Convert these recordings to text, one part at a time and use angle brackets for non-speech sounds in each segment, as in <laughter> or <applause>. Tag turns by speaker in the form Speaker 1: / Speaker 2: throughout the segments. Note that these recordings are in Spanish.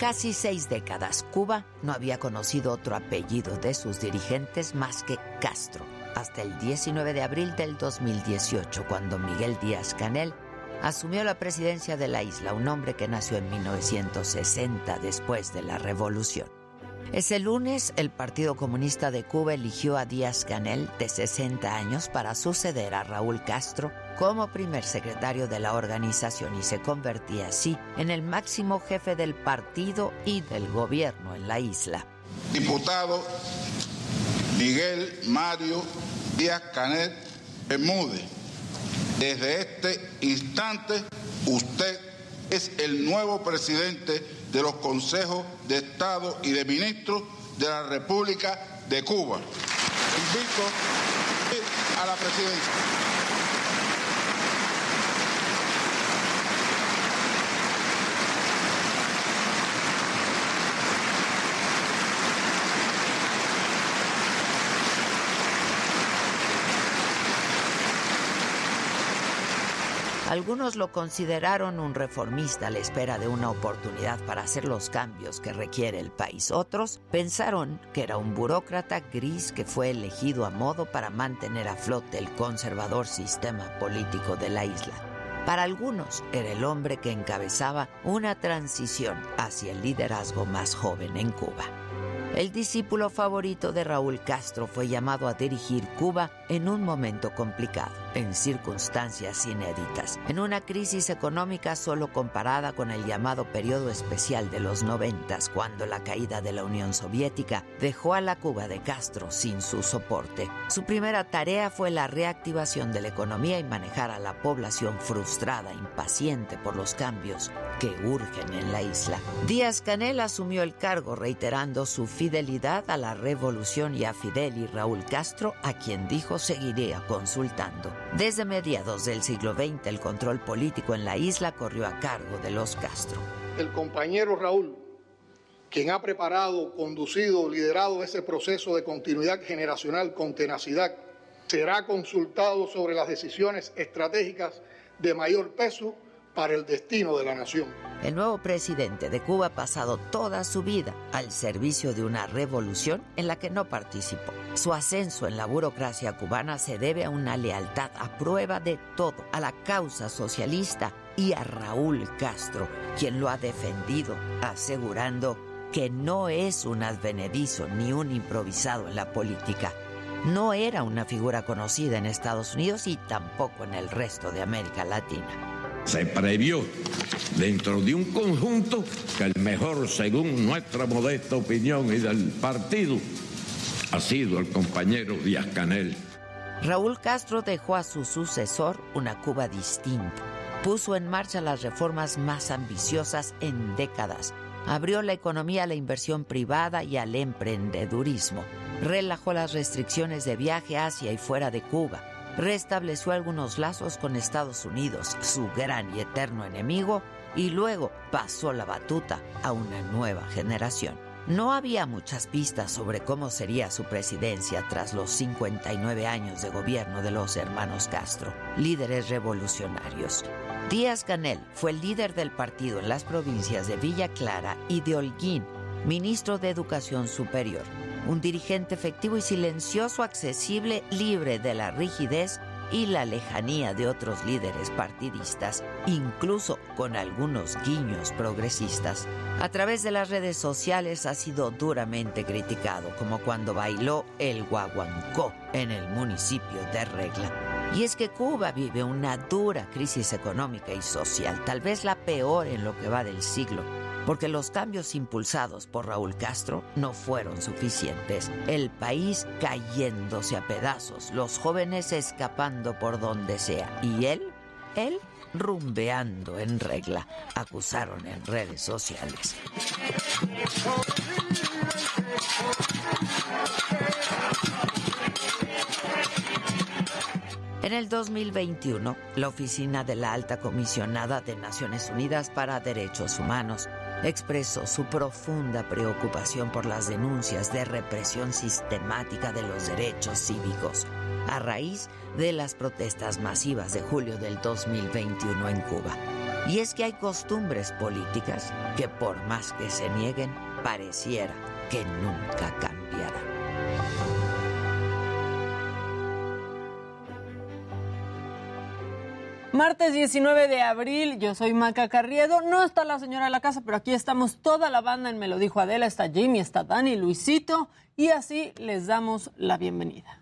Speaker 1: Casi seis décadas, Cuba no había conocido otro apellido de sus dirigentes más que Castro, hasta el 19 de abril del 2018, cuando Miguel Díaz Canel asumió la presidencia de la isla, un hombre que nació en 1960 después de la revolución. Ese lunes, el Partido Comunista de Cuba eligió a Díaz Canel, de 60 años, para suceder a Raúl Castro como primer secretario de la organización y se convertía así en el máximo jefe del partido y del gobierno en la isla.
Speaker 2: Diputado Miguel Mario Díaz Canel Bermúdez, desde este instante usted es el nuevo presidente de los consejos de Estado y de ministros de la República de Cuba. Invito a la presidencia.
Speaker 1: Algunos lo consideraron un reformista a la espera de una oportunidad para hacer los cambios que requiere el país. Otros pensaron que era un burócrata gris que fue elegido a modo para mantener a flote el conservador sistema político de la isla. Para algunos era el hombre que encabezaba una transición hacia el liderazgo más joven en Cuba. El discípulo favorito de Raúl Castro fue llamado a dirigir Cuba en un momento complicado, en circunstancias inéditas, en una crisis económica solo comparada con el llamado periodo especial de los noventas, cuando la caída de la Unión Soviética dejó a la Cuba de Castro sin su soporte. Su primera tarea fue la reactivación de la economía y manejar a la población frustrada, impaciente por los cambios que urgen en la isla. Díaz Canel asumió el cargo reiterando su fidelidad a la revolución y a Fidel y Raúl Castro, a quien dijo seguiría consultando. Desde mediados del siglo XX, el control político en la isla corrió a cargo de los Castro.
Speaker 3: El compañero Raúl, quien ha preparado, conducido, liderado ese proceso de continuidad generacional con tenacidad, será consultado sobre las decisiones estratégicas de mayor peso para el destino de la nación.
Speaker 1: El nuevo presidente de Cuba ha pasado toda su vida al servicio de una revolución en la que no participó. Su ascenso en la burocracia cubana se debe a una lealtad a prueba de todo, a la causa socialista y a Raúl Castro, quien lo ha defendido, asegurando que no es un advenedizo ni un improvisado en la política. No era una figura conocida en Estados Unidos y tampoco en el resto de América Latina
Speaker 4: se previó dentro de un conjunto que el mejor, según nuestra modesta opinión y del partido, ha sido el compañero Díaz Canel.
Speaker 1: Raúl Castro dejó a su sucesor una Cuba distinta. Puso en marcha las reformas más ambiciosas en décadas. Abrió la economía a la inversión privada y al emprendedurismo. Relajó las restricciones de viaje hacia y fuera de Cuba restableció algunos lazos con Estados Unidos, su gran y eterno enemigo, y luego pasó la batuta a una nueva generación. No había muchas pistas sobre cómo sería su presidencia tras los 59 años de gobierno de los hermanos Castro, líderes revolucionarios. Díaz Canel fue el líder del partido en las provincias de Villa Clara y de Holguín, ministro de Educación Superior, un dirigente efectivo y silencioso, accesible, libre de la rigidez y la lejanía de otros líderes partidistas, incluso con algunos guiños progresistas. A través de las redes sociales ha sido duramente criticado, como cuando bailó el guaguancó en el municipio de Regla. Y es que Cuba vive una dura crisis económica y social, tal vez la peor en lo que va del siglo porque los cambios impulsados por Raúl Castro no fueron suficientes. El país cayéndose a pedazos, los jóvenes escapando por donde sea y él, él rumbeando en regla, acusaron en redes sociales. En el 2021, la Oficina de la Alta Comisionada de Naciones Unidas para Derechos Humanos expresó su profunda preocupación por las denuncias de represión sistemática de los derechos cívicos a raíz de las protestas masivas de julio del 2021 en Cuba. Y es que hay costumbres políticas que por más que se nieguen, pareciera que nunca cambiarán.
Speaker 5: Martes 19 de abril, yo soy Maca Carriedo. No está la señora de la casa, pero aquí estamos toda la banda en Me lo dijo Adela. Está Jimmy, está Dani, Luisito. Y así les damos la bienvenida.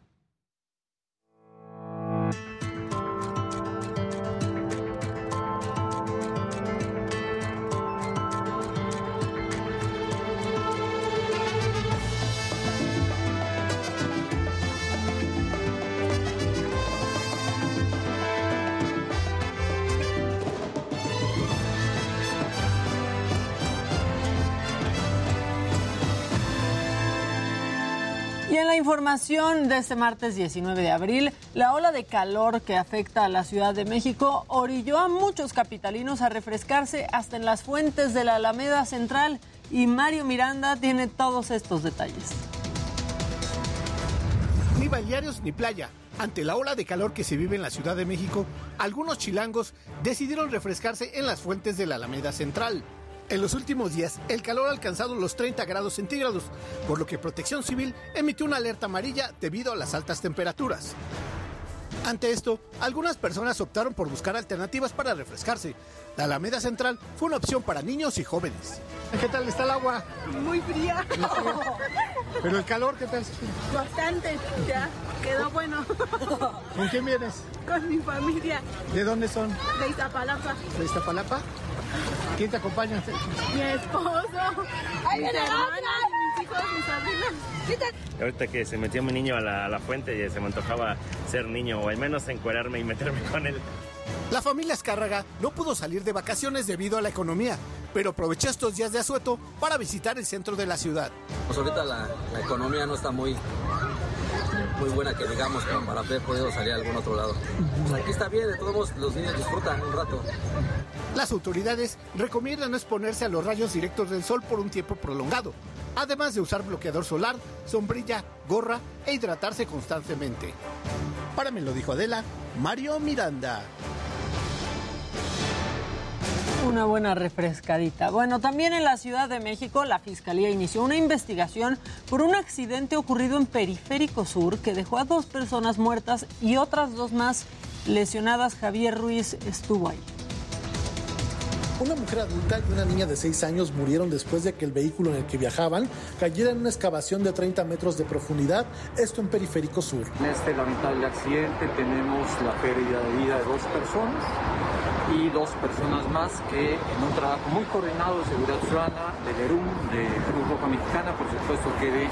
Speaker 5: Información de este martes 19 de abril, la ola de calor que afecta a la Ciudad de México orilló a muchos capitalinos a refrescarse hasta en las fuentes de la Alameda Central. Y Mario Miranda tiene todos estos detalles.
Speaker 6: Ni balnearios ni playa. Ante la ola de calor que se vive en la Ciudad de México, algunos chilangos decidieron refrescarse en las fuentes de la Alameda Central. En los últimos días, el calor ha alcanzado los 30 grados centígrados, por lo que Protección Civil emitió una alerta amarilla debido a las altas temperaturas. Ante esto, algunas personas optaron por buscar alternativas para refrescarse. La Alameda Central fue una opción para niños y jóvenes. ¿Qué tal está el agua?
Speaker 7: Muy fría. <laughs>
Speaker 6: Pero el calor, ¿qué tal?
Speaker 7: Bastante, ya quedó bueno. <laughs>
Speaker 6: ¿Con quién vienes?
Speaker 7: Con mi familia
Speaker 6: ¿De dónde son?
Speaker 7: de Iztapalapa.
Speaker 6: ¿De Iztapalapa? ¿Quién te acompaña?
Speaker 7: Mi esposo, mis hermanas, mis hijos, mis sobrinos.
Speaker 8: Ahorita que se metió mi niño a la, a la fuente, ya se me antojaba ser niño o al menos encuerarme y meterme con él.
Speaker 6: La familia Escárraga no pudo salir de vacaciones debido a la economía, pero aprovechó estos días de asueto para visitar el centro de la ciudad.
Speaker 9: Pues ahorita la, la economía no está muy, muy buena que digamos como para haber podido salir a algún otro lado. Pues aquí está bien, de todos modos los niños disfrutan un rato.
Speaker 6: Las autoridades recomiendan no exponerse a los rayos directos del sol por un tiempo prolongado, además de usar bloqueador solar, sombrilla, gorra e hidratarse constantemente. Para me lo dijo Adela, Mario Miranda.
Speaker 5: Una buena refrescadita. Bueno, también en la Ciudad de México, la Fiscalía inició una investigación por un accidente ocurrido en Periférico Sur que dejó a dos personas muertas y otras dos más lesionadas. Javier Ruiz estuvo ahí.
Speaker 10: Una mujer adulta y una niña de 6 años murieron después de que el vehículo en el que viajaban cayera en una excavación de 30 metros de profundidad, esto en Periférico Sur.
Speaker 11: En este lamentable accidente tenemos la pérdida de vida de dos personas y dos personas más que en un trabajo muy coordinado de seguridad ciudadana, de LERUM, de Cruz Roja Mexicana, por supuesto que de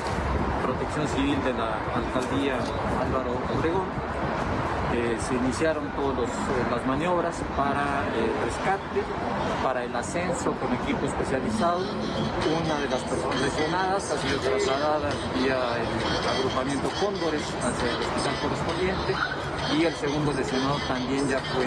Speaker 11: Protección Civil de la Alcaldía Álvaro Obregón, eh, se iniciaron todas las maniobras para el rescate, para el ascenso con equipo especializado. Una de las personas lesionadas ha sido trasladada vía el agrupamiento Cóndores hacia el hospital correspondiente y el segundo lesionado también ya fue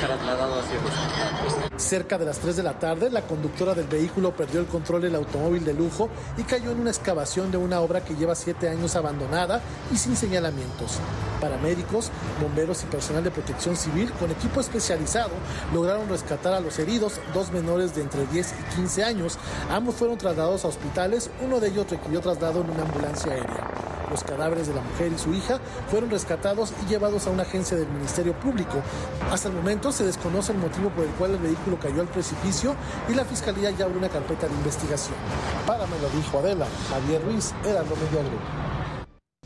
Speaker 11: trasladado hacia el hospital.
Speaker 10: Cerca de las 3 de la tarde, la conductora del vehículo perdió el control del automóvil de lujo y cayó en una excavación de una obra que lleva siete años abandonada y sin señalamientos. Paramédicos, bomberos y personal de protección civil con equipo especializado lograron rescatar a los heridos, dos menores de entre 10 y 15 años. Ambos fueron trasladados a hospitales, uno de ellos requirió traslado en una ambulancia aérea. Los cadáveres de la mujer y su hija fueron rescatados y llevados a una agencia del Ministerio Público. Hasta el momento se desconoce el motivo por el cual el vehículo cayó al precipicio y la Fiscalía ya abrió una carpeta de investigación. Para me lo dijo Adela, Javier Ruiz, era lo medio grupo.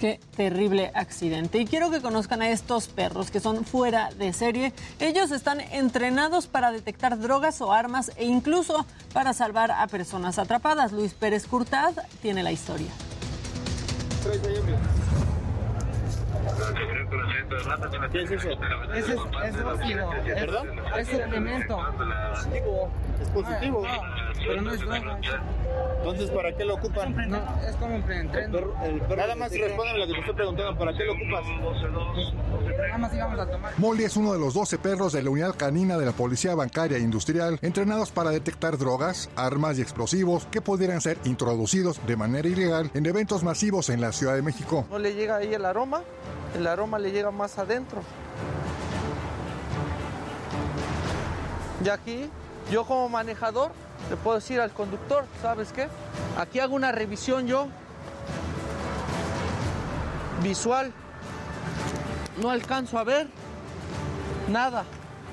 Speaker 5: Qué terrible accidente. Y quiero que conozcan a estos perros que son fuera de serie. Ellos están entrenados para detectar drogas o armas e incluso para salvar a personas atrapadas. Luis Pérez Curtad tiene la historia.
Speaker 12: ¿Qué es eso?
Speaker 13: Ese es, es óxido.
Speaker 12: ¿Perdón?
Speaker 13: Es suplemento.
Speaker 12: Es positivo.
Speaker 13: Pero no es droga.
Speaker 12: Entonces, ¿para qué lo ocupan?
Speaker 13: No, es como un preentreno.
Speaker 12: Nada más responde lo que te estoy preguntando. ¿Para qué lo ocupas?
Speaker 13: Nada más íbamos a tomar.
Speaker 14: Molly es uno de los 12 perros de la unidad canina de la Policía Bancaria e Industrial entrenados para detectar drogas, armas y explosivos que pudieran ser introducidos de manera ilegal en eventos masivos en la Ciudad de México.
Speaker 15: No le llega ahí el aroma, el aroma le llega más adentro. Y aquí, yo como manejador, le puedo decir al conductor, ¿sabes qué? Aquí hago una revisión yo, visual. No alcanzo a ver nada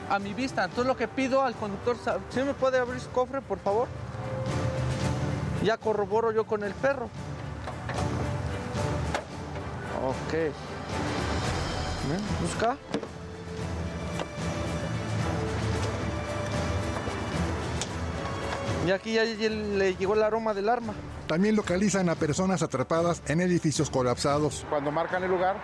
Speaker 15: a mi vista. Entonces lo que pido al conductor, ¿sí me puede abrir su cofre, por favor? Ya corroboro yo con el perro. Ok. Busca. Y aquí ya le llegó el aroma del arma.
Speaker 14: También localizan a personas atrapadas en edificios colapsados.
Speaker 16: Cuando marcan el lugar,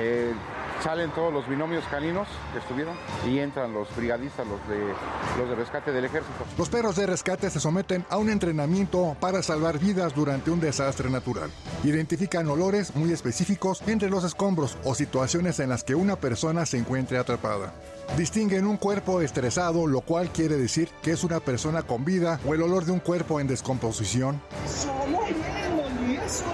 Speaker 16: eh, salen todos los binomios caninos que estuvieron y entran los brigadistas, los de, los de rescate del ejército.
Speaker 14: Los perros de rescate se someten a un entrenamiento para salvar vidas durante un desastre natural. Identifican olores muy específicos entre los escombros o situaciones en las que una persona se encuentre atrapada. Distinguen un cuerpo estresado, lo cual quiere decir que es una persona con vida o el olor de un cuerpo en descomposición.
Speaker 17: Eso,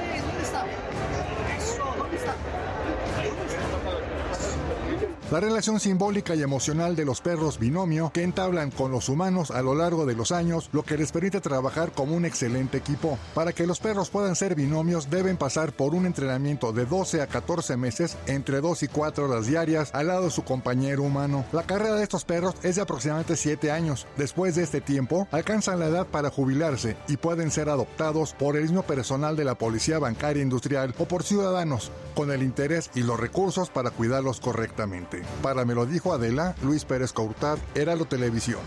Speaker 14: La relación simbólica y emocional de los perros binomio que entablan con los humanos a lo largo de los años, lo que les permite trabajar como un excelente equipo. Para que los perros puedan ser binomios, deben pasar por un entrenamiento de 12 a 14 meses, entre 2 y 4 horas diarias, al lado de su compañero humano. La carrera de estos perros es de aproximadamente 7 años. Después de este tiempo, alcanzan la edad para jubilarse y pueden ser adoptados por el mismo personal de la Policía Bancaria Industrial o por ciudadanos, con el interés y los recursos para cuidarlos correctamente. Para me lo dijo Adela, Luis Pérez Courtad, Heraldo Televisión.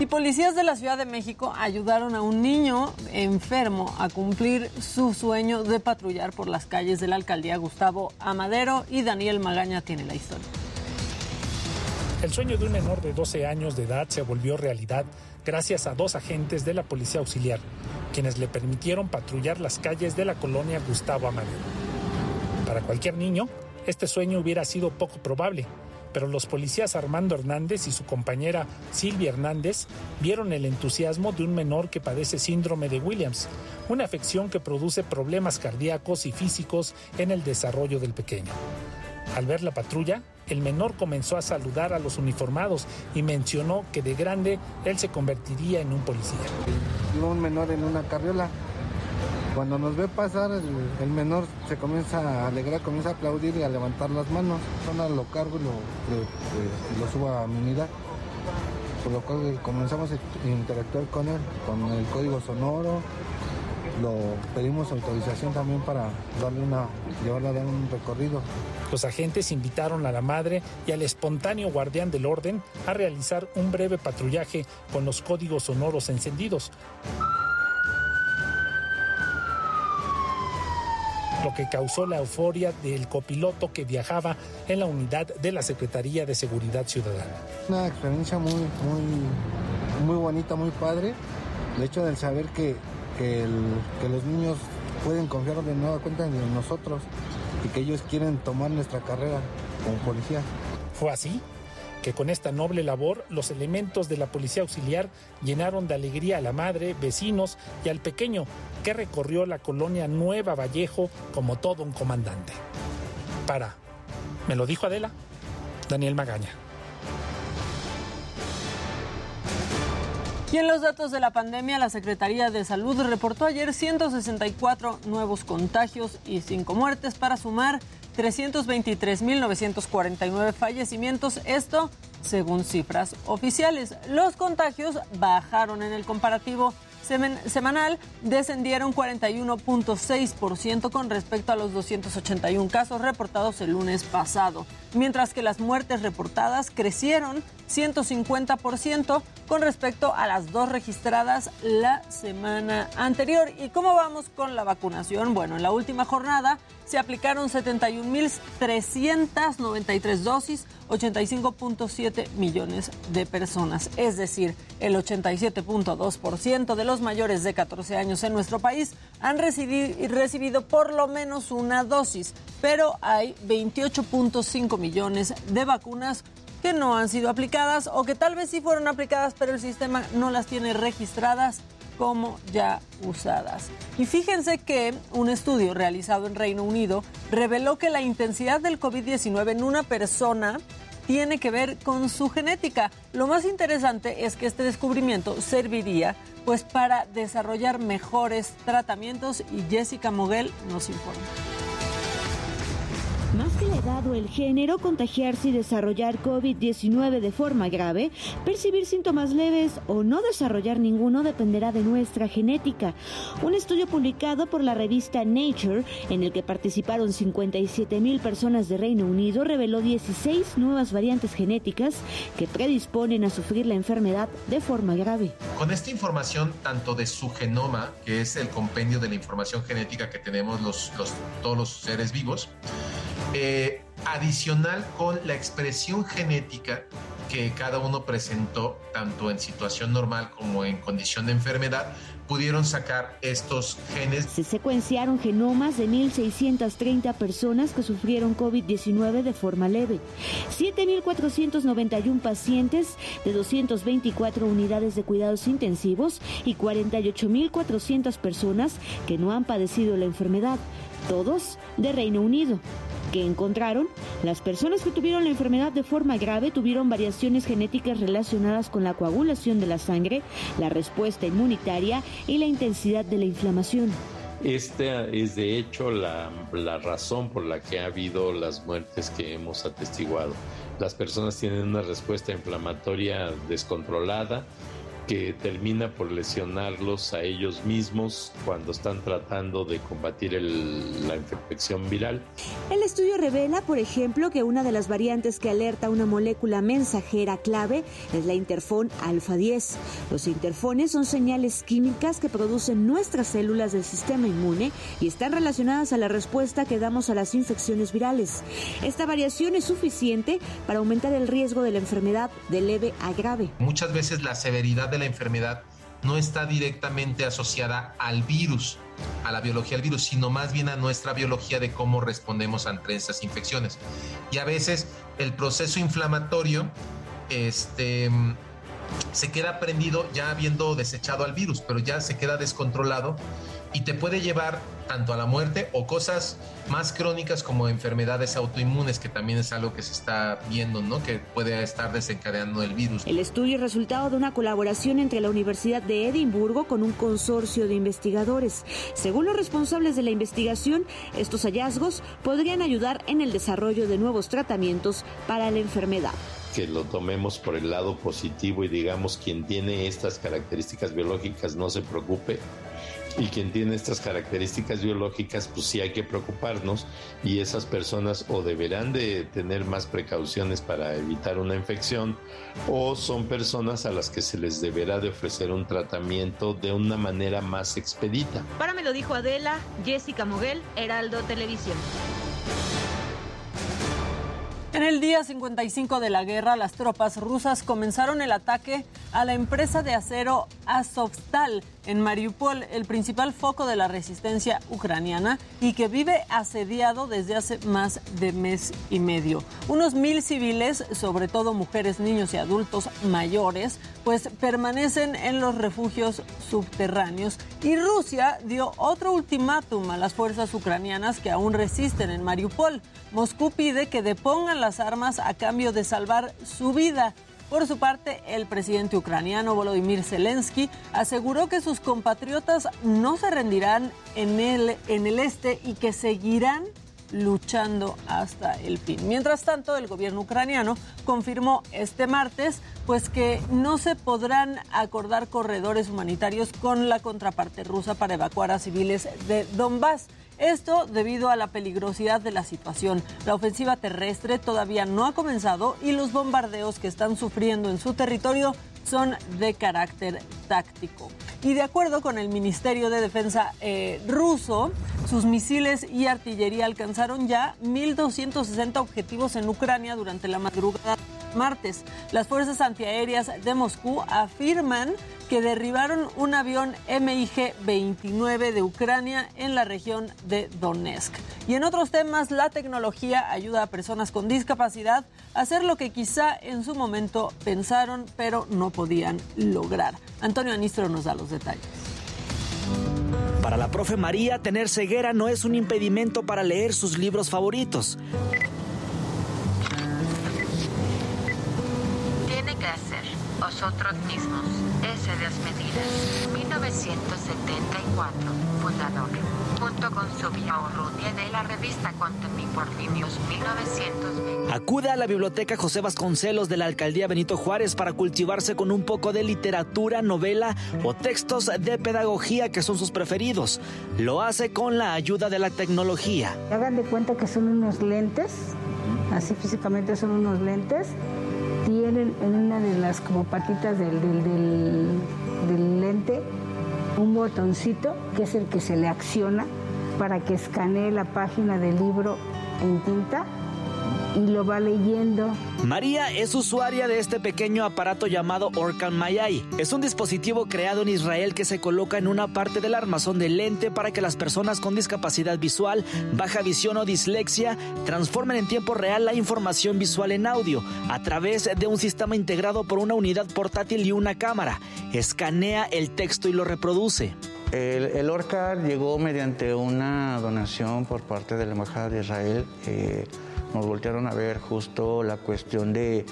Speaker 5: Y policías de la Ciudad de México ayudaron a un niño enfermo a cumplir su sueño de patrullar por las calles de la alcaldía Gustavo Amadero y Daniel Magaña tiene la historia.
Speaker 18: El sueño de un menor de 12 años de edad se volvió realidad gracias a dos agentes de la Policía Auxiliar, quienes le permitieron patrullar las calles de la colonia Gustavo Amadero. Para cualquier niño, este sueño hubiera sido poco probable, pero los policías Armando Hernández y su compañera Silvia Hernández vieron el entusiasmo de un menor que padece síndrome de Williams, una afección que produce problemas cardíacos y físicos en el desarrollo del pequeño. Al ver la patrulla, el menor comenzó a saludar a los uniformados y mencionó que de grande él se convertiría en un policía.
Speaker 19: Un menor en una carriola. Cuando nos ve pasar, el, menor se comienza a alegrar, comienza a aplaudir y a levantar las manos. Ahora lo cargo y lo, lo- lo subo a mi unidad. Por lo cual comenzamos a interactuar con él, con el código sonoro. Lo pedimos autorización también para darle una, llevarla a dar un recorrido.
Speaker 18: Los agentes invitaron a la madre y al espontáneo guardián del orden a realizar un breve patrullaje con los códigos sonoros encendidos. Lo que causó la euforia del copiloto que viajaba en la unidad de la Secretaría de Seguridad Ciudadana.
Speaker 19: Una experiencia muy, muy, muy bonita, muy padre. El hecho del saber que, que, el- que los niños pueden confiar de nueva cuenta en nosotros y que ellos quieren tomar nuestra carrera como policía.
Speaker 18: Fue así que con esta noble labor los elementos de la policía auxiliar llenaron de alegría a la madre, vecinos y al pequeño que recorrió la colonia Nueva Vallejo como todo un comandante. Para, me lo dijo Adela, Daniel Magaña.
Speaker 5: Y en los datos de la pandemia, la Secretaría de Salud reportó ayer 164 nuevos contagios y 5 muertes para sumar 323.949 fallecimientos, esto según cifras oficiales. Los contagios bajaron en el comparativo semanal, descendieron 41.6% con respecto a los 281 casos reportados el lunes pasado, mientras que las muertes reportadas crecieron 150% con respecto a las dos registradas la semana anterior. ¿Y cómo vamos con la vacunación? Bueno, en la última jornada se aplicaron 71.393 dosis, 85.7 millones de personas, es decir, el 87.2% de los mayores de 14 años en nuestro país han recibido por lo menos una dosis, pero hay 28.5 millones de vacunas que no han sido aplicadas o que tal vez sí fueron aplicadas, pero el sistema no las tiene registradas como ya usadas. Y fíjense que un estudio realizado en Reino Unido reveló que la intensidad del COVID-19 en una persona tiene que ver con su genética. Lo más interesante es que este descubrimiento serviría pues para desarrollar mejores tratamientos y Jessica Moguel nos informa.
Speaker 20: Más que la edad el género, contagiarse y desarrollar COVID-19 de forma grave, percibir síntomas leves o no desarrollar ninguno dependerá de nuestra genética. Un estudio publicado por la revista Nature, en el que participaron 57 mil personas de Reino Unido, reveló 16 nuevas variantes genéticas que predisponen a sufrir la enfermedad de forma grave.
Speaker 21: Con esta información, tanto de su genoma, que es el compendio de la información genética que tenemos los, todos los seres vivos, eh, adicional con la expresión genética que cada uno presentó, tanto en situación normal como en condición de enfermedad, pudieron sacar estos genes.
Speaker 20: Se secuenciaron genomas de 1.630 personas que sufrieron COVID-19 de forma leve, 7.491 pacientes de 224 unidades de cuidados intensivos y 48.400 personas que no han padecido la enfermedad, todos de Reino Unido que encontraron, las personas que tuvieron la enfermedad de forma grave tuvieron variaciones genéticas relacionadas con la coagulación de la sangre, la respuesta inmunitaria y la intensidad de la inflamación.
Speaker 22: Esta es de hecho la, la, razón por la que ha habido las muertes que hemos atestiguado. Las personas tienen una respuesta inflamatoria descontrolada, que termina por lesionarlos a ellos mismos cuando están tratando de combatir el, la infección viral.
Speaker 20: El estudio revela, por ejemplo, que una de las variantes que alerta una molécula mensajera clave es la interfón alfa 10. Los interfones son señales químicas que producen nuestras células del sistema inmune y están relacionadas a la respuesta que damos a las infecciones virales. Esta variación es suficiente para aumentar el riesgo de la enfermedad de leve a grave.
Speaker 21: Muchas veces la severidad de la enfermedad no está directamente asociada al virus, a la biología del virus, sino más bien a nuestra biología de cómo respondemos ante estas infecciones. Y a veces el proceso inflamatorio este, se queda prendido ya habiendo desechado al virus, pero ya se queda descontrolado y te puede llevar tanto a la muerte o cosas más crónicas como enfermedades autoinmunes, que también es algo que se está viendo, ¿no? Que puede estar desencadenando el virus.
Speaker 20: El estudio es resultado de una colaboración entre la Universidad de Edimburgo con un consorcio de investigadores. Según los responsables de la investigación, estos hallazgos podrían ayudar en el desarrollo de nuevos tratamientos para la enfermedad
Speaker 22: que lo tomemos por el lado positivo y digamos quien tiene estas características biológicas no se preocupe, y quien tiene estas características biológicas, pues sí hay que preocuparnos y esas personas o deberán de tener más precauciones para evitar una infección o son personas a las que se les deberá de ofrecer un tratamiento de una manera más expedita.
Speaker 20: Para me lo dijo Adela, Jessica Moguel, Heraldo Televisión.
Speaker 5: En el día 55 de la guerra, las tropas rusas comenzaron el ataque a la empresa de acero Azovstal en Mariupol, el principal foco de la resistencia ucraniana y que vive asediado desde hace más de mes y medio. Unos mil civiles, sobre todo mujeres, niños y adultos mayores, pues permanecen en los refugios subterráneos y Rusia dio otro ultimátum a las fuerzas ucranianas que aún resisten en Mariupol. Moscú pide que depongan las armas a cambio de salvar su vida. Por su parte, el presidente ucraniano Volodymyr Zelensky aseguró que sus compatriotas no se rendirán en el, en el este y que seguirán luchando hasta el fin. Mientras tanto, el gobierno ucraniano confirmó este martes pues que no se podrán acordar corredores humanitarios con la contraparte rusa para evacuar a civiles de Donbass. Esto debido a la peligrosidad de la situación. La ofensiva terrestre todavía no ha comenzado y los bombardeos que están sufriendo en su territorio son de carácter táctico. Y de acuerdo con el Ministerio de Defensa eh, ruso, sus misiles y artillería alcanzaron ya 1.260 objetivos en Ucrania durante la madrugada martes. Las fuerzas antiaéreas de Moscú afirman que derribaron un avión MiG-29 de Ucrania en la región de Donetsk. Y en otros temas, la tecnología ayuda a personas con discapacidad a hacer lo que quizá en su momento pensaron, pero no podían lograr. Antonio Anistro nos da los detalles.
Speaker 23: Para la profe María, tener ceguera no es un impedimento para leer sus libros favoritos.
Speaker 24: Tiene que hacer vosotros mismos. S. Medidas, 1974, fundador. Junto con su Rudia de la revista Contemporáneos 1920.
Speaker 23: Acude a la biblioteca José Vasconcelos de la alcaldía Benito Juárez para cultivarse con un poco de literatura, novela o textos de pedagogía que son sus preferidos. Lo hace con la ayuda de la tecnología.
Speaker 25: Hagan de cuenta que son unos lentes, así físicamente son unos lentes tienen en una de las como patitas del, del, lente un botoncito que es el que se le acciona para que escanee la página del libro en tinta y lo va leyendo.
Speaker 23: María es usuaria de este pequeño aparato llamado Orkan Mayai. Es un dispositivo creado en Israel que se coloca en una parte del armazón del lente para que las personas con discapacidad visual, baja visión o dislexia transformen en tiempo real la información visual en audio a través de un sistema integrado por una unidad portátil y una cámara. Escanea el texto y lo reproduce.
Speaker 26: El, el ORCAR llegó mediante una donación por parte de la Embajada de Israel. Eh, nos voltearon a ver justo la cuestión de,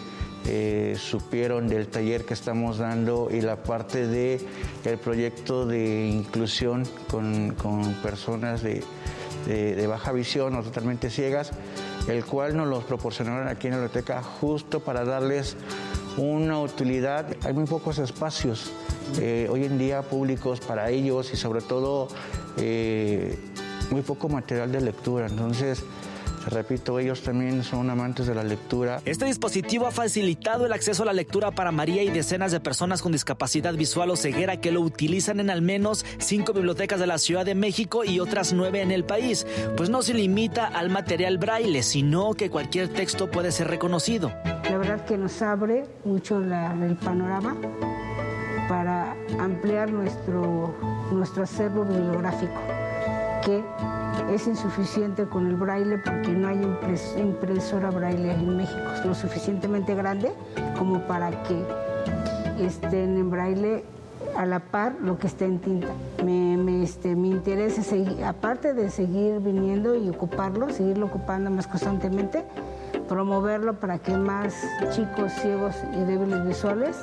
Speaker 26: eh, supieron del taller que estamos dando y la parte de el proyecto de inclusión con, personas de, baja visión o totalmente ciegas, el cual nos los proporcionaron aquí en la biblioteca justo para darles una utilidad. Hay muy pocos espacios eh, hoy en día públicos para ellos y sobre todo eh, muy poco material de lectura. Entonces, Repito, ellos también son amantes de la lectura.
Speaker 23: Este dispositivo ha facilitado el acceso a la lectura para María y decenas de personas con discapacidad visual o ceguera que lo utilizan en al menos cinco bibliotecas de la Ciudad de México y otras nueve en el país, pues no se limita al material braille, sino que cualquier texto puede ser reconocido.
Speaker 25: La verdad que nos abre mucho el panorama para ampliar nuestro, nuestro acervo bibliográfico, que es insuficiente con el braille porque no hay impresora braille en México lo suficientemente grande como para que estén en braille a la par lo que está en tinta. Me, este, mi interés es seguir, aparte de seguir viniendo y ocuparlo, seguirlo ocupando más constantemente, promoverlo para que más chicos ciegos y débiles visuales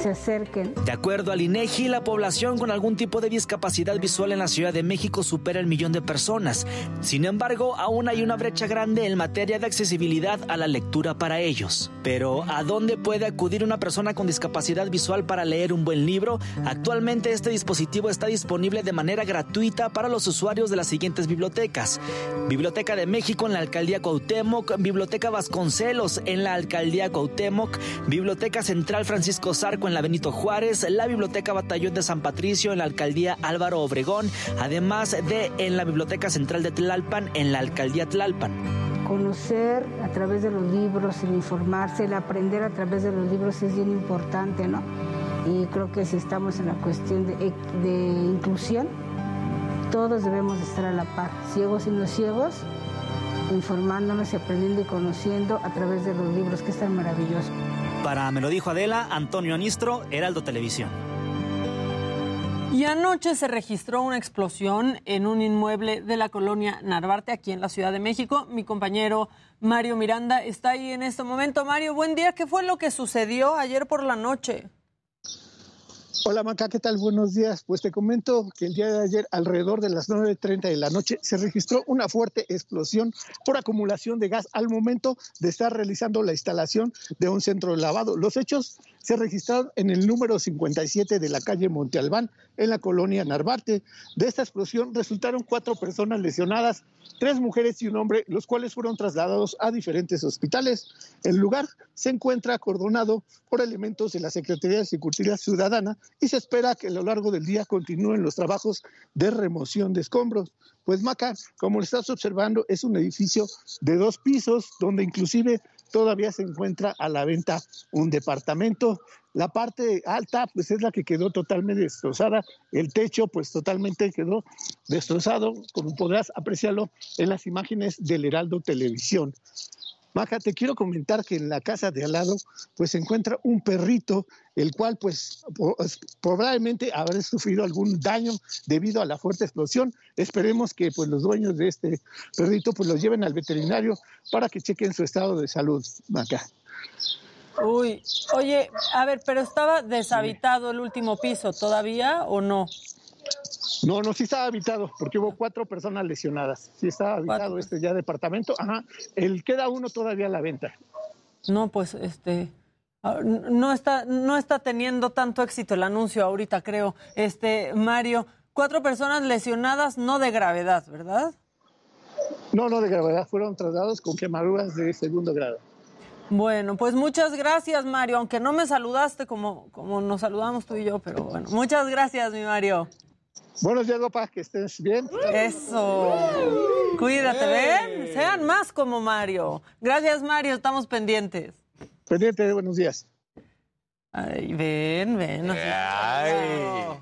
Speaker 25: se acerquen.
Speaker 23: De acuerdo al INEGI, la población con algún tipo de discapacidad visual en la Ciudad de México supera el millón de personas. Sin embargo, aún hay una brecha grande en materia de accesibilidad a la lectura para ellos. Pero, ¿a dónde puede acudir una persona con discapacidad visual para leer un buen libro? Actualmente este dispositivo está disponible de manera gratuita para los usuarios de las siguientes bibliotecas. Biblioteca de México en la Alcaldía Cuauhtémoc, Biblioteca Vasconcelos en la Alcaldía Cuauhtémoc, Biblioteca Central Francisco Zarco en la Benito Juárez, la Biblioteca Batallón de San Patricio en la Alcaldía Álvaro Obregón, además de en la Biblioteca Central de Tlalpan en la Alcaldía Tlalpan.
Speaker 25: conocer a través de los libros, el informarse, el aprender a través de los libros es bien importante, ¿no? Y creo que si estamos en la cuestión de, de inclusión, todos debemos estar a la par, ciegos y no ciegos, informándonos y aprendiendo y conociendo a través de los libros, que es tan maravilloso.
Speaker 23: Para Me lo dijo Adela, Antonio Anistro, Heraldo Televisión.
Speaker 5: Y anoche se registró una explosión en un inmueble de la colonia Narvarte, aquí en la Ciudad de México. Mi compañero Mario Miranda está ahí en este momento. Mario, buen día. ¿Qué fue lo que sucedió ayer por la noche?
Speaker 6: Hola Maca, ¿qué tal? Buenos días. Pues te comento que el día de ayer, alrededor de las 9.30 de la noche, se registró una fuerte explosión por acumulación de gas al momento de estar realizando la instalación de un centro de lavado. Los hechos se registraron en el número 57 de la calle Monte Albán, en la colonia Narvarte. De esta explosión resultaron cuatro personas lesionadas, tres mujeres y un hombre, los cuales fueron trasladados a diferentes hospitales. El lugar se encuentra acordonado por elementos de la Secretaría de Seguridad Ciudadana y se espera que a lo largo del día continúen los trabajos de remoción de escombros. Pues Maca, como lo estás observando, es un edificio de dos pisos donde inclusive todavía se encuentra a la venta un departamento. La parte alta, pues es la que quedó totalmente destrozada. El techo, pues totalmente quedó destrozado, como podrás apreciarlo en las imágenes del Heraldo Televisión. Maja, te quiero comentar que en la casa de al lado, pues se encuentra un perrito, el cual, pues, probablemente habrá sufrido algún daño debido a la fuerte explosión. Esperemos que, pues, los dueños de este perrito, pues, lo lleven al veterinario para que chequen su estado de salud, Maca.
Speaker 5: Uy, oye, a ver, pero estaba deshabitado el último piso, ¿todavía o no?
Speaker 6: No, no, sí estaba habitado, porque hubo cuatro personas lesionadas. Sí estaba habitado este ya departamento. Ajá, el queda uno todavía a la venta.
Speaker 5: No, pues este ah, no está no está teniendo tanto éxito el anuncio ahorita, creo. Este, Mario, cuatro personas lesionadas no de gravedad, ¿verdad?
Speaker 6: No, no de gravedad, fueron trasladados con quemaduras de segundo grado.
Speaker 5: Bueno, pues muchas gracias, Mario, aunque no me saludaste como, como nos saludamos tú y yo, pero bueno, muchas gracias, mi Mario.
Speaker 6: Buenos días, Gopa, que estés bien.
Speaker 5: Eso. Cuídate, ¿ven? Sean más como Mario. Gracias, Mario, estamos pendientes.
Speaker 6: Pendiente, buenos días.
Speaker 5: Ay, ven, ven.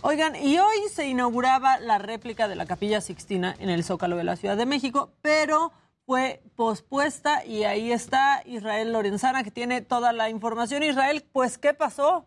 Speaker 5: Oigan, y hoy se inauguraba la réplica de la Capilla Sixtina en el Zócalo de la Ciudad de México, pero fue pospuesta y ahí está Israel Lorenzana que tiene toda la información. Israel, pues, ¿qué pasó?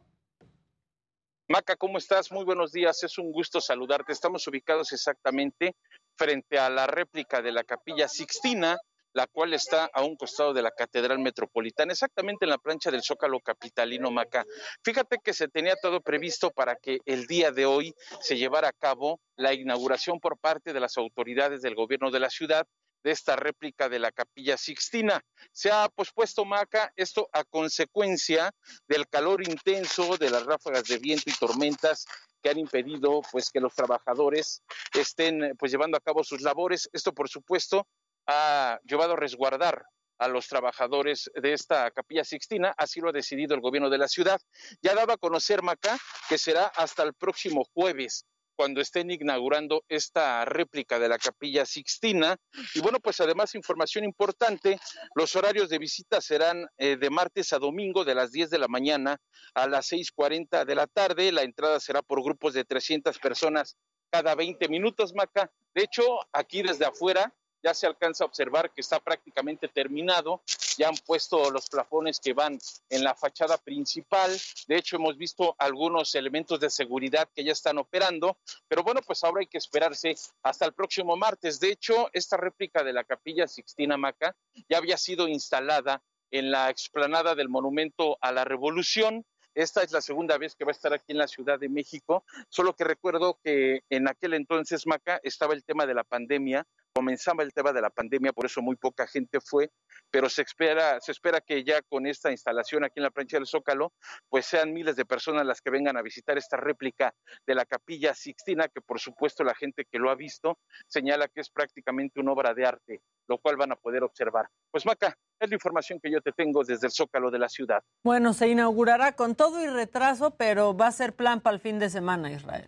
Speaker 27: Maca, ¿cómo estás? Muy buenos días, es un gusto saludarte. Estamos ubicados exactamente frente a la réplica de la Capilla Sixtina, la cual está a un costado de la Catedral Metropolitana, exactamente en la plancha del Zócalo Capitalino Maca. Fíjate que se tenía todo previsto para que el día de hoy se llevara a cabo la inauguración por parte de las autoridades del gobierno de la ciudad de esta réplica de la capilla Sixtina. Se ha pospuesto Maca esto a consecuencia del calor intenso, de las ráfagas de viento y tormentas que han impedido pues que los trabajadores estén pues llevando a cabo sus labores. Esto por supuesto ha llevado a resguardar a los trabajadores de esta capilla sixtina, así lo ha decidido el gobierno de la ciudad. Ya daba a conocer Maca que será hasta el próximo jueves cuando estén inaugurando esta réplica de la capilla Sixtina. Y bueno, pues además información importante, los horarios de visita serán eh, de martes a domingo de las 10 de la mañana a las 6.40 de la tarde. La entrada será por grupos de 300 personas cada 20 minutos, Maca. De hecho, aquí desde afuera ya se alcanza a observar que está prácticamente terminado, ya han puesto los plafones que van en la fachada principal, de hecho hemos visto algunos elementos de seguridad que ya están operando, pero bueno, pues ahora hay que esperarse hasta el próximo martes. De hecho, esta réplica de la capilla Sixtina Maca ya había sido instalada en la explanada del Monumento a la Revolución, esta es la segunda vez que va a estar aquí en la Ciudad de México, solo que recuerdo que en aquel entonces, Maca, estaba el tema de la pandemia, comenzaba el tema de la pandemia, por eso muy poca gente fue, pero se espera, se espera que ya con esta instalación aquí en la plancha del Zócalo, pues sean miles de personas las que vengan a visitar esta réplica de la Capilla Sixtina, que por supuesto la gente que lo ha visto señala que es prácticamente una obra de arte, lo cual van a poder observar. Pues Maca, es la información que yo te tengo desde el Zócalo de la ciudad.
Speaker 5: Bueno, se inaugurará con todo y retraso, pero va a ser plan para el fin de semana, Israel.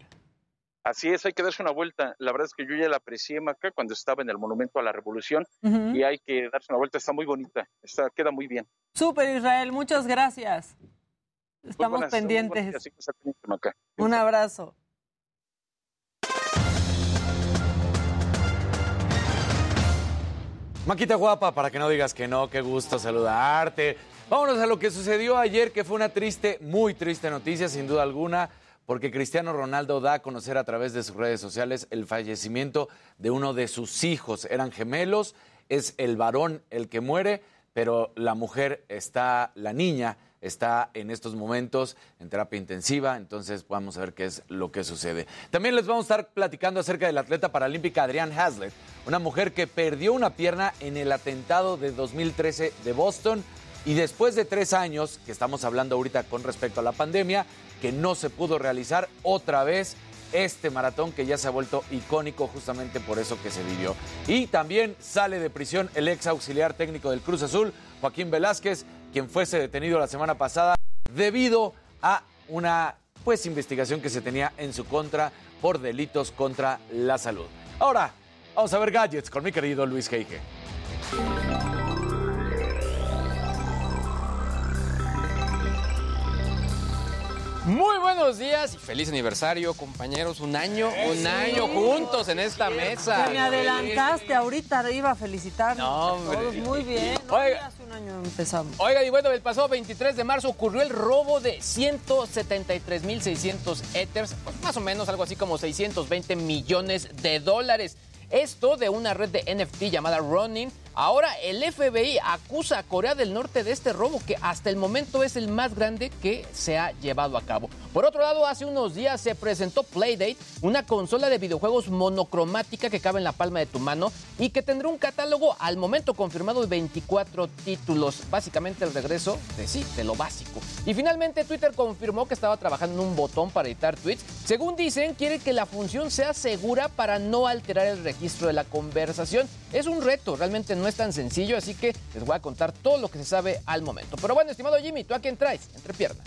Speaker 27: Así es, hay que darse una vuelta. La verdad es que yo ya la aprecié, Maca, cuando estaba en el Monumento a la Revolución y hay que darse una vuelta. Está muy bonita, está, queda muy bien.
Speaker 5: Súper Israel, muchas gracias. Estamos
Speaker 27: buenas-
Speaker 5: pendientes.
Speaker 27: días, Maca.
Speaker 5: Un abrazo.
Speaker 28: Maquita guapa, para que no digas que no, qué gusto saludarte. Vámonos a lo que sucedió ayer, que fue una triste, muy triste noticia, sin duda alguna, porque Cristiano Ronaldo da a conocer a través de sus redes sociales el fallecimiento de uno de sus hijos. Eran gemelos, es el varón el que muere, pero la mujer está, la niña está en estos momentos en terapia intensiva, entonces vamos a ver qué es lo que sucede. También les vamos a estar platicando acerca de la atleta paralímpica Adrián Hazlitt, una mujer que perdió una pierna en el atentado de 2013 de Boston y después de tres años, que estamos hablando ahorita con respecto a la pandemia, que no se pudo realizar otra vez este maratón que ya se ha vuelto icónico justamente por eso que se vivió. Y también sale de prisión el ex auxiliar técnico del Cruz Azul, Joaquín Velázquez, quien fuese detenido la semana pasada debido a una pues investigación que se tenía en su contra por delitos contra la salud. Ahora, vamos a ver gadgets con mi querido Luis Geige.
Speaker 29: Muy buenos días y feliz aniversario, compañeros. Un año, un año juntos en esta mesa.
Speaker 5: Me adelantaste, ahorita iba a felicitar
Speaker 29: No, hombre.
Speaker 5: todos. Muy bien. No,
Speaker 29: Oiga.
Speaker 5: hace un año empezamos.
Speaker 29: Oigan, y bueno, el pasado 23 de marzo ocurrió el robo de 173.600 Ethers, pues más o menos algo así como 620 millones de dólares. Esto de una red de NFT llamada Ronin. Ahora el FBI acusa a Corea del Norte de este robo que hasta el momento es el más grande que se ha llevado a cabo. Por otro lado, hace unos días se presentó Playdate, una consola de videojuegos monocromática que cabe en la palma de tu mano y que tendrá un catálogo al momento confirmado de 24 títulos. Básicamente el regreso de sí, de lo básico. Y finalmente Twitter confirmó que estaba trabajando en un botón para editar tweets. Según dicen, quiere que la función sea segura para no alterar el registro de la conversación. Es un reto, realmente no es tan sencillo, así que les voy a contar todo lo que se sabe al momento. Pero bueno, estimado Jimmy, ¿tú a quién? Entre piernas.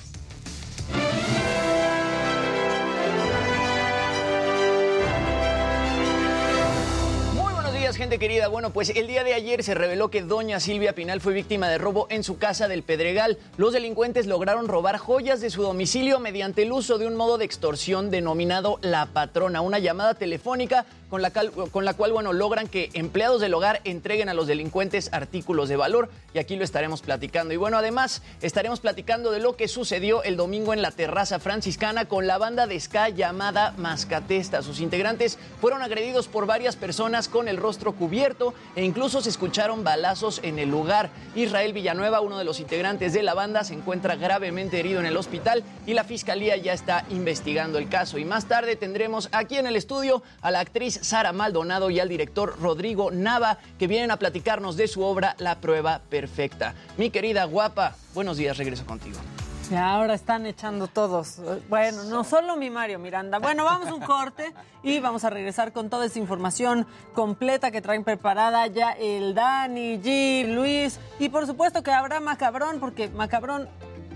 Speaker 30: Muy buenos días, gente querida. Bueno, pues el día de ayer se reveló que doña Silvia Pinal fue víctima de robo en su casa del Pedregal. Los delincuentes lograron robar joyas de su domicilio mediante el uso de un modo de extorsión denominado La Patrona, una llamada telefónica con la, cal- con la cual, bueno, logran que empleados del hogar entreguen a los delincuentes artículos de valor y aquí lo estaremos platicando. Y bueno, además estaremos platicando de lo que sucedió el domingo en la terraza franciscana con la banda de ska llamada Mascatesta. Sus integrantes fueron agredidos por varias personas con el rostro cubierto e incluso se escucharon balazos en el lugar. Israel Villanueva, uno de los integrantes de la banda, se encuentra gravemente herido en el hospital y la fiscalía ya está investigando el caso. Y más tarde tendremos aquí en el estudio a la actriz Sara Maldonado y al director Rodrigo Nava que vienen a platicarnos de su obra La prueba perfecta. Mi querida guapa, buenos días, regreso contigo.
Speaker 5: Ahora están echando todos. Bueno, no solo mi Mario Miranda. Bueno, vamos a un corte y vamos a regresar con toda esta información completa que traen preparada ya el Dani, G, Luis y por supuesto que habrá macabrón porque macabrón,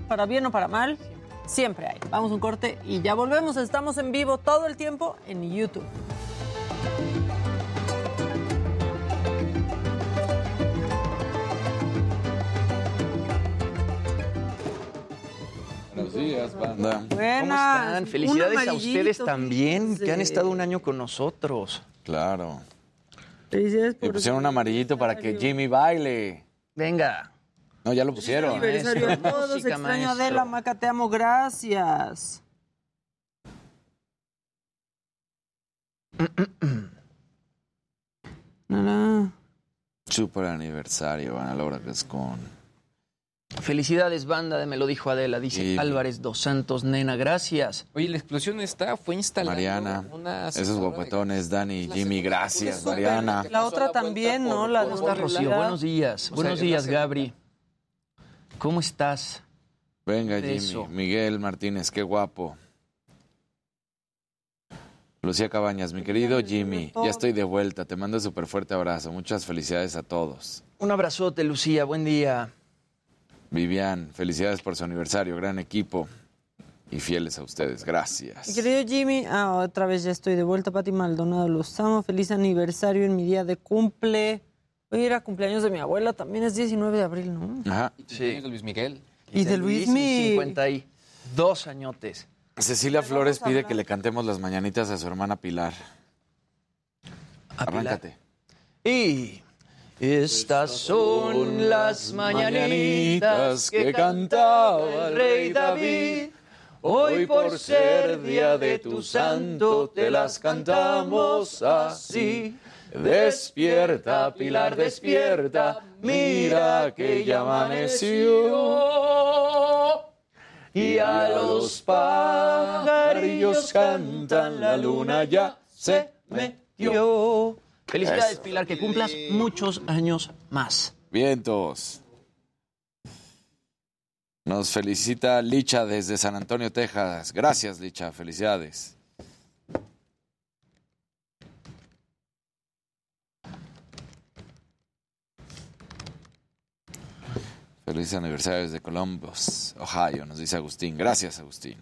Speaker 5: para bien o para mal, siempre hay. Vamos a un corte y ya volvemos. Estamos en vivo todo el tiempo en YouTube.
Speaker 28: Buenos días, banda.
Speaker 30: ¿Cómo están? Felicidades a ustedes también, que han estado un año con nosotros.
Speaker 28: Claro.
Speaker 5: Felicidades
Speaker 28: Y pusieron un amarillito para que Jimmy baile.
Speaker 30: Venga.
Speaker 28: No, ya lo pusieron.
Speaker 5: aniversario a <laughs> todos. Extraño. Adela, Maca, te amo. Gracias.
Speaker 28: Super aniversario, Ana Laura Gascón.
Speaker 30: Felicidades, banda, de me lo dijo Adela, dice. Álvarez dos Santos, nena, gracias.
Speaker 29: Oye, la explosión está, fue instalada.
Speaker 28: Mariana,
Speaker 29: una
Speaker 28: esos guapetones, Dani, Jimmy, gracias. Mariana.
Speaker 5: La otra también, ¿no? La de
Speaker 30: ¿Cómo estás, Rocío? Buenos días.
Speaker 29: O sea,
Speaker 30: Buenos días,
Speaker 29: gracias.
Speaker 30: Gabri. ¿Cómo estás?
Speaker 28: Venga. Jimmy. Miguel Martínez, qué guapo. Lucía Cabañas, mi querido Jimmy, ya estoy de vuelta. Te mando un súper fuerte abrazo. Muchas felicidades a todos.
Speaker 30: Un abrazote, Lucía. Buen día.
Speaker 28: Vivian, felicidades por su aniversario. Gran equipo. y fieles a ustedes. Gracias.
Speaker 5: Mi querido Jimmy, ah, otra vez ya estoy de vuelta. Pati Maldonado, los amo. Feliz aniversario en mi día de cumple. Hoy era cumpleaños de mi abuela, también es 19 de abril, ¿no?
Speaker 28: Ajá.
Speaker 29: Sí. de Luis Miguel.
Speaker 5: Y de Luismi.
Speaker 30: 52 añotes.
Speaker 28: Cecilia Flores pide que le cantemos las mañanitas a su hermana Pilar. Arráncate.
Speaker 30: Y estas son las mañanitas que cantaba el rey David. Hoy por ser día de tu santo te las cantamos así. Despierta, Pilar, despierta, mira que ya amaneció. Y a los pajarillos cantan, la luna ya se metió. Felicidades,
Speaker 28: Eso.
Speaker 30: Pilar, que cumplas muchos años más.
Speaker 28: Vientos. Nos felicita Licha desde San Antonio, Texas. Gracias, Licha. Felicidades. Feliz aniversario desde Columbus, Ohio, nos dice Agustín. Gracias, Agustín.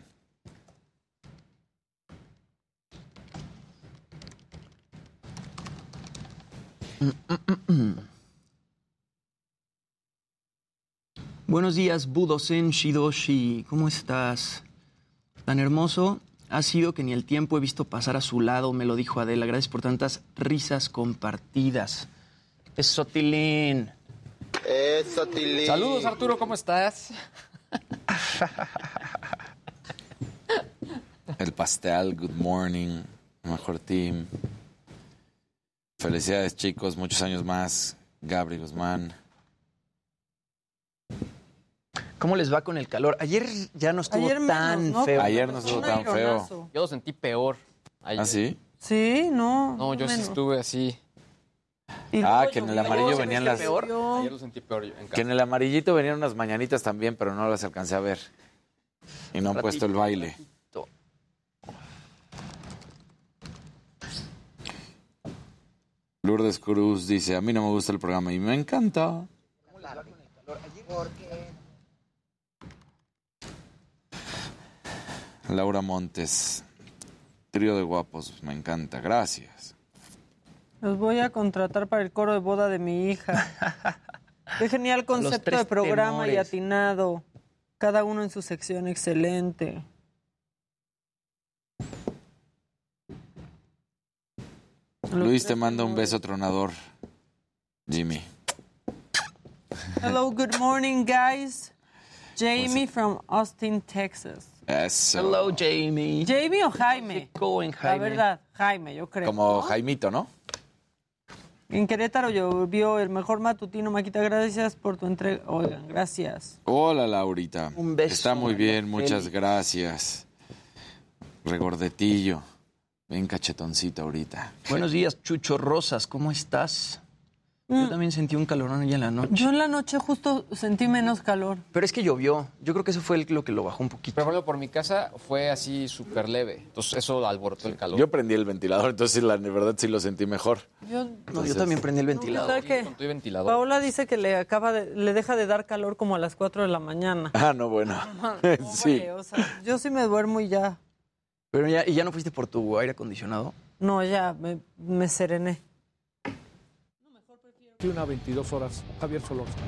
Speaker 30: Buenos días, Budosen Shidoshi. ¿Cómo estás? Tan hermoso ha sido que ni el tiempo he visto pasar a su lado, me lo dijo Adela. Gracias por tantas risas compartidas. Es Sotilín.
Speaker 31: Eso, Tilín.
Speaker 29: Saludos, Arturo, ¿cómo estás?
Speaker 28: El pastel, good morning, mejor team. Felicidades, chicos, muchos años más. Gabri Guzmán.
Speaker 30: ¿Cómo les va con el calor? Ayer ya no estuvo
Speaker 5: Ayer menos,
Speaker 30: tan
Speaker 5: ¿no?
Speaker 30: feo.
Speaker 28: Ayer no estuvo tan feo.
Speaker 29: Yo lo sentí peor. ayer.
Speaker 28: ¿Ah, sí?
Speaker 5: Sí, no.
Speaker 29: No, yo sí
Speaker 5: menos.
Speaker 29: estuve así.
Speaker 28: Ah, que en el amarillo
Speaker 29: ¿Yo
Speaker 28: venían las...
Speaker 29: peor? Ayer lo sentí peor yo en
Speaker 28: Que en el amarillito venían unas mañanitas también, pero no las alcancé a ver. Y no han puesto el baile. Lourdes Cruz dice, a mí no me gusta el programa y me encanta. Laura Montes, trío de guapos, me encanta, gracias.
Speaker 5: Los voy a contratar para el coro de boda de mi hija. <laughs> Qué genial concepto de programa y atinado. Cada uno en su sección, excelente.
Speaker 28: Luis te manda un beso tronador, Jimmy.
Speaker 5: Hello, good morning, guys. Jamie from Austin, Texas.
Speaker 28: Eso.
Speaker 30: Hello, Jamie.
Speaker 5: ¿Jamie o Jaime? La
Speaker 30: Jaime.
Speaker 5: verdad, Jaime, yo creo.
Speaker 28: Como
Speaker 5: ¿no?
Speaker 28: Jaimito, ¿no?
Speaker 5: En Querétaro llovió el mejor matutino. Maquita, gracias por tu entrega. Oigan, gracias.
Speaker 28: Hola, Laurita.
Speaker 30: Un beso,
Speaker 28: Está muy bien, muchas gracias. Regordetillo. Ven cachetoncito ahorita.
Speaker 30: Buenos días, Chucho Rosas. ¿Cómo estás? Yo también sentí un calorón allá en la noche.
Speaker 5: Mm. Yo en la noche justo sentí menos calor.
Speaker 30: Pero es que llovió. Yo creo que eso fue lo que lo bajó un poquito.
Speaker 29: Pero por ejemplo, por mi casa fue así súper leve. Entonces eso alborotó el calor.
Speaker 28: Yo prendí el ventilador, entonces la verdad sí lo sentí mejor.
Speaker 5: Yo,
Speaker 30: No, yo también prendí el ventilador.
Speaker 5: ¿Verdad que
Speaker 29: Con tu ventilador.
Speaker 5: Paola dice que le acaba de, le deja de dar calor como a las 4 de la mañana.
Speaker 28: Ah, no, bueno. <laughs> <laughs> sí.
Speaker 5: Hombre, o sea, yo sí me duermo y ya.
Speaker 30: Pero ya, ¿y ya no fuiste por tu aire acondicionado?
Speaker 5: No, ya me, me serené.
Speaker 18: Una 22 horas. Javier Solórzano.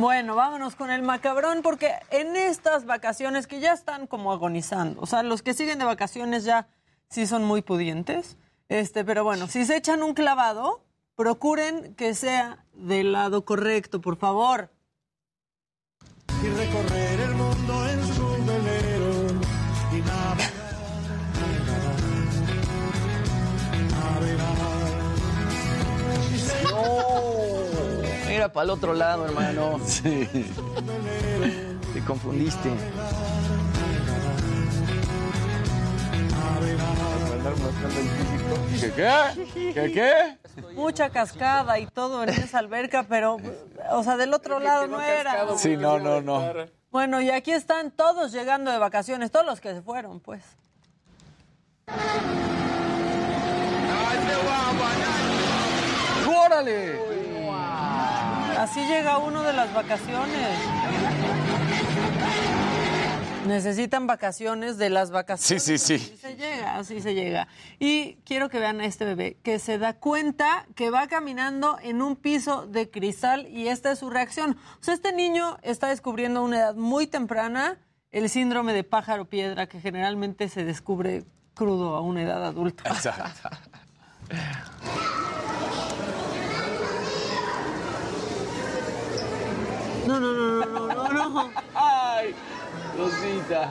Speaker 5: Bueno, vámonos con el macabrón porque en estas vacaciones que ya están como agonizando, o sea, los que siguen de vacaciones ya sí son muy pudientes, este, pero bueno, si se echan un clavado, procuren que sea del lado correcto, por favor.
Speaker 17: Y recorrer el mundo en su velero y navegar, navegar, navegar.
Speaker 30: No. Mira para el otro lado, hermano.
Speaker 28: Sí.
Speaker 30: Te confundiste.
Speaker 28: ¿Qué qué? ¿Qué qué?
Speaker 5: Mucha cascada y todo en esa alberca, pero, o sea, del otro lado no era.
Speaker 28: Sí, no, no, no.
Speaker 5: Bueno, y aquí están todos llegando de vacaciones, todos los que se fueron, pues.
Speaker 28: ¡Órale!
Speaker 5: Así llega uno de las vacaciones. Necesitan vacaciones de las vacaciones.
Speaker 28: Sí, sí, sí.
Speaker 5: Así se llega, así se llega. Y quiero que vean a este bebé que se da cuenta que va caminando en un piso de cristal y esta es su reacción. O sea, este niño está descubriendo a una edad muy temprana el síndrome de pájaro piedra que generalmente se descubre crudo a una edad adulta.
Speaker 28: Exacto.
Speaker 5: No, no, no, no, no, no, no.
Speaker 28: ¡Ay! Rosita.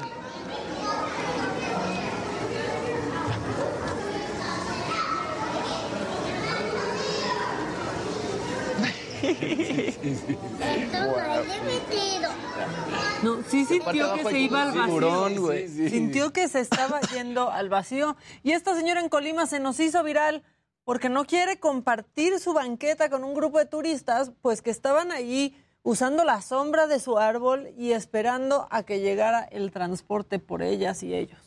Speaker 5: No, sí sintió que se iba al vacío. Sintió que se estaba yendo al vacío. Y esta señora en Colima se nos hizo viral porque no quiere compartir su banqueta con un grupo de turistas, pues que estaban allí usando la sombra de su árbol y esperando a que llegara el transporte por ellas y ellos.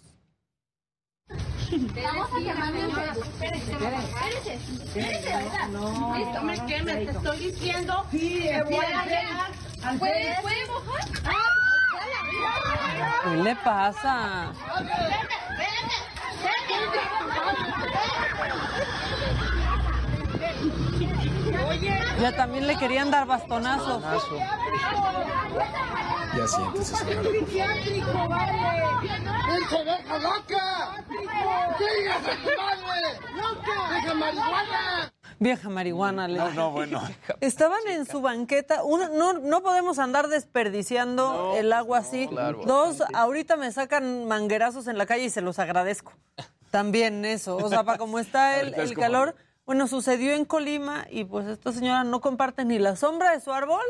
Speaker 32: Vamos a llamarle a Espérese, espérese. Espérese, ¿verdad? No. Listo, hombre, ¿qué me te estoy diciendo? Sí, que voy a dejar. ¿Puede, puede mojar?
Speaker 5: ¿Qué le pasa? Ya también le querían dar bastonazos.
Speaker 28: Ya siéntese, señora.
Speaker 32: psiquiátrico, vale! ¡Pinche vieja loca! ¡Chingas a tu madre! ¡Loca! ¡Vieja marihuana!
Speaker 5: Vieja marihuana. le-
Speaker 28: No, no, bueno.
Speaker 5: Estaban en su banqueta. Uno, no, no podemos andar desperdiciando el agua así.
Speaker 28: claro.
Speaker 5: Dos, ahorita me sacan manguerazos en la calle y se los agradezco. También eso. O sea, para como está el,
Speaker 28: es
Speaker 5: el
Speaker 28: como-
Speaker 5: calor. Bueno, sucedió en Colima y pues esta señora no comparte ni la sombra de su árbol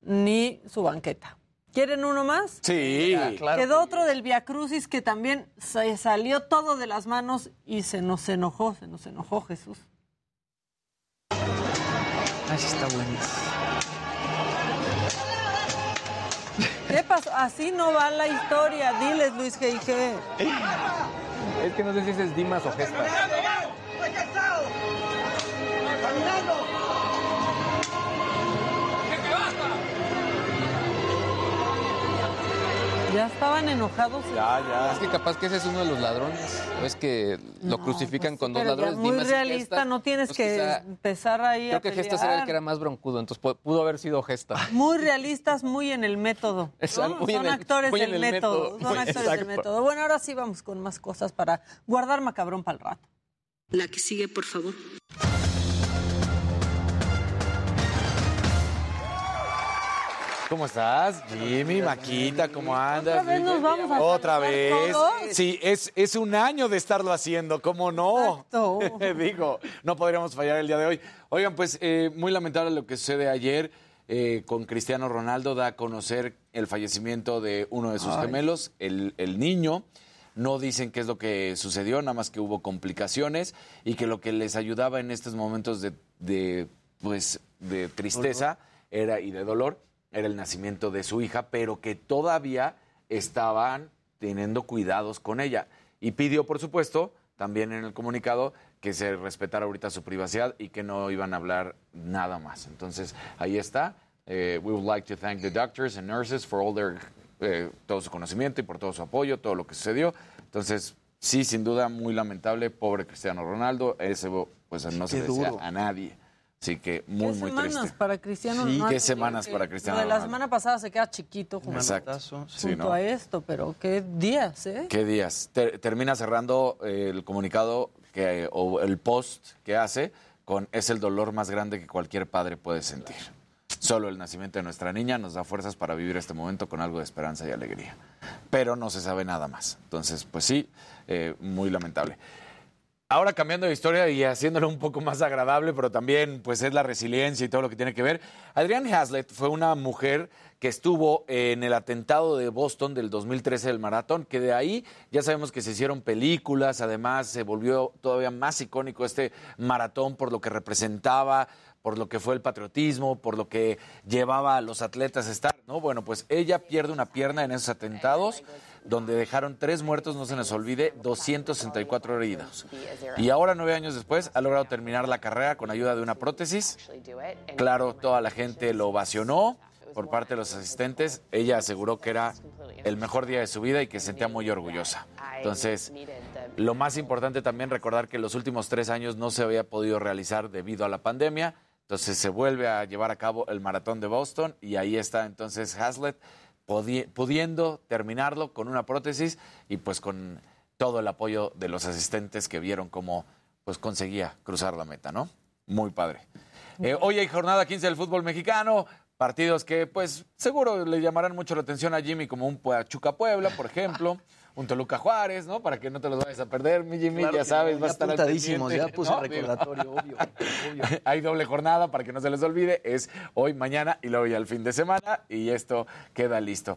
Speaker 5: ni su banqueta. ¿Quieren uno más?
Speaker 28: Sí.
Speaker 5: Quedó otro del Via Crucis que también se salió todo de las manos y se nos enojó, se nos enojó Jesús.
Speaker 29: Ay, está bueno.
Speaker 5: ¿Qué pasó? Así no va la historia. Diles, Luis G.I.G.
Speaker 29: Es que no sé si es Dimas o Gestas.
Speaker 5: Ya estaban enojados.
Speaker 28: Ya, ya.
Speaker 29: Es que capaz que ese es uno de los ladrones. O es que lo crucifican con dos
Speaker 5: pues Pero ya
Speaker 29: ladrones.
Speaker 5: muy
Speaker 29: Dimas
Speaker 5: realista, no tienes
Speaker 29: Pues
Speaker 5: que
Speaker 29: quizá-
Speaker 5: empezar ahí
Speaker 29: Creo
Speaker 5: a
Speaker 29: que Gestas era el
Speaker 5: pelear.
Speaker 29: que era más broncudo, entonces pu- pudo haber sido Gesta. <laughs>
Speaker 5: Muy realistas, muy en el método. <laughs>
Speaker 29: Exacto,
Speaker 5: Son
Speaker 29: el-
Speaker 5: actores del
Speaker 29: el
Speaker 5: método.
Speaker 29: método.
Speaker 5: Son
Speaker 29: Muy-
Speaker 5: actores del método. Bueno, ahora sí vamos con más cosas para guardar macabrón para el rato.
Speaker 33: La que sigue, por favor.
Speaker 28: ¿Cómo estás? Jimmy, Maquita, ¿cómo andas?
Speaker 5: ¿Otra vez nos vamos a
Speaker 28: ¿Otra vez?
Speaker 5: todos?
Speaker 28: Sí, es, es un año de estarlo haciendo, ¿cómo no?
Speaker 5: Exacto. <laughs>
Speaker 28: Digo, no podríamos fallar el día de hoy. Oigan, pues eh, muy lamentable lo que sucede ayer eh, con Cristiano Ronaldo, da a conocer el fallecimiento de uno de sus
Speaker 34: Ay.
Speaker 28: gemelos, el, el niño. No dicen qué es lo que sucedió, nada más que hubo complicaciones y que lo que les ayudaba en estos momentos de, de, pues, de tristeza era, y de dolor era el nacimiento de su hija, pero que todavía estaban teniendo cuidados con ella. Y pidió, por supuesto, también en el comunicado, que se respetara ahorita su privacidad y que no iban a hablar nada más. Entonces, ahí está. Eh, we would like to thank the doctors and nurses for all their, eh, todo su conocimiento y por todo su apoyo, todo lo que sucedió. Entonces, sí, sin duda, muy lamentable, pobre Cristiano Ronaldo. Ese, pues, no se
Speaker 34: Qué
Speaker 28: desea
Speaker 34: duro.
Speaker 28: a nadie. Así que muy,
Speaker 5: ¿Qué
Speaker 28: muy
Speaker 5: semanas
Speaker 28: triste.
Speaker 5: para Cristiano
Speaker 28: Sí, qué semanas para Cristiano
Speaker 5: Lo de la semana pasada se queda chiquito junto,
Speaker 28: Exacto.
Speaker 5: junto
Speaker 28: Sí, ¿no?
Speaker 5: a esto, pero qué días, ¿eh?
Speaker 28: ¿Qué días? Ter- termina cerrando eh, el comunicado que, o el post que hace con es el dolor más grande que cualquier padre puede sentir. Solo el nacimiento de nuestra niña nos da fuerzas para vivir este momento con algo de esperanza y alegría. Pero no se sabe nada más. Entonces, pues sí, eh, muy lamentable. Ahora cambiando de historia y haciéndolo un poco más agradable, pero también pues es la resiliencia y todo lo que tiene que ver. Adrienne Hazlitt fue una mujer que estuvo en el atentado de Boston del 2013 del maratón, que de ahí ya sabemos que se hicieron películas, además se volvió todavía más icónico este maratón por lo que representaba, por lo que fue el patriotismo, por lo que llevaba a los atletas a estar, ¿no? Bueno, pues ella pierde una pierna en esos atentados, donde dejaron tres muertos, no se nos olvide, 264 heridos. Y ahora, nueve años después, ha logrado terminar la carrera con ayuda de una prótesis. Claro, toda la gente lo ovacionó por parte de los asistentes. Ella aseguró que era el mejor día de su vida y que se sentía muy orgullosa. Entonces, lo más importante también recordar que los últimos tres años no se había podido realizar debido a la pandemia. Entonces se vuelve a llevar a cabo el maratón de Boston y ahí está entonces podi- pudiendo terminarlo con una prótesis y pues con todo el apoyo de los asistentes que vieron cómo pues conseguía cruzar la meta, ¿no? Muy padre. Eh, hoy hay jornada 15 del fútbol mexicano, partidos que pues seguro le llamarán mucho la atención a Jimmy como un Pachuca Puebla, por ejemplo. Un Toluca Juárez, ¿no? Para que no te los vayas a perder, mi Jimmy,
Speaker 30: Claro
Speaker 28: ya sabes,
Speaker 30: no,
Speaker 28: vas a estar
Speaker 30: apuntadísimos, ya puse
Speaker 28: ¿no?
Speaker 30: recordatorio, obvio, <laughs>
Speaker 28: Hay doble jornada para que no se les olvide, es hoy, mañana y luego ya el fin de semana y esto queda listo.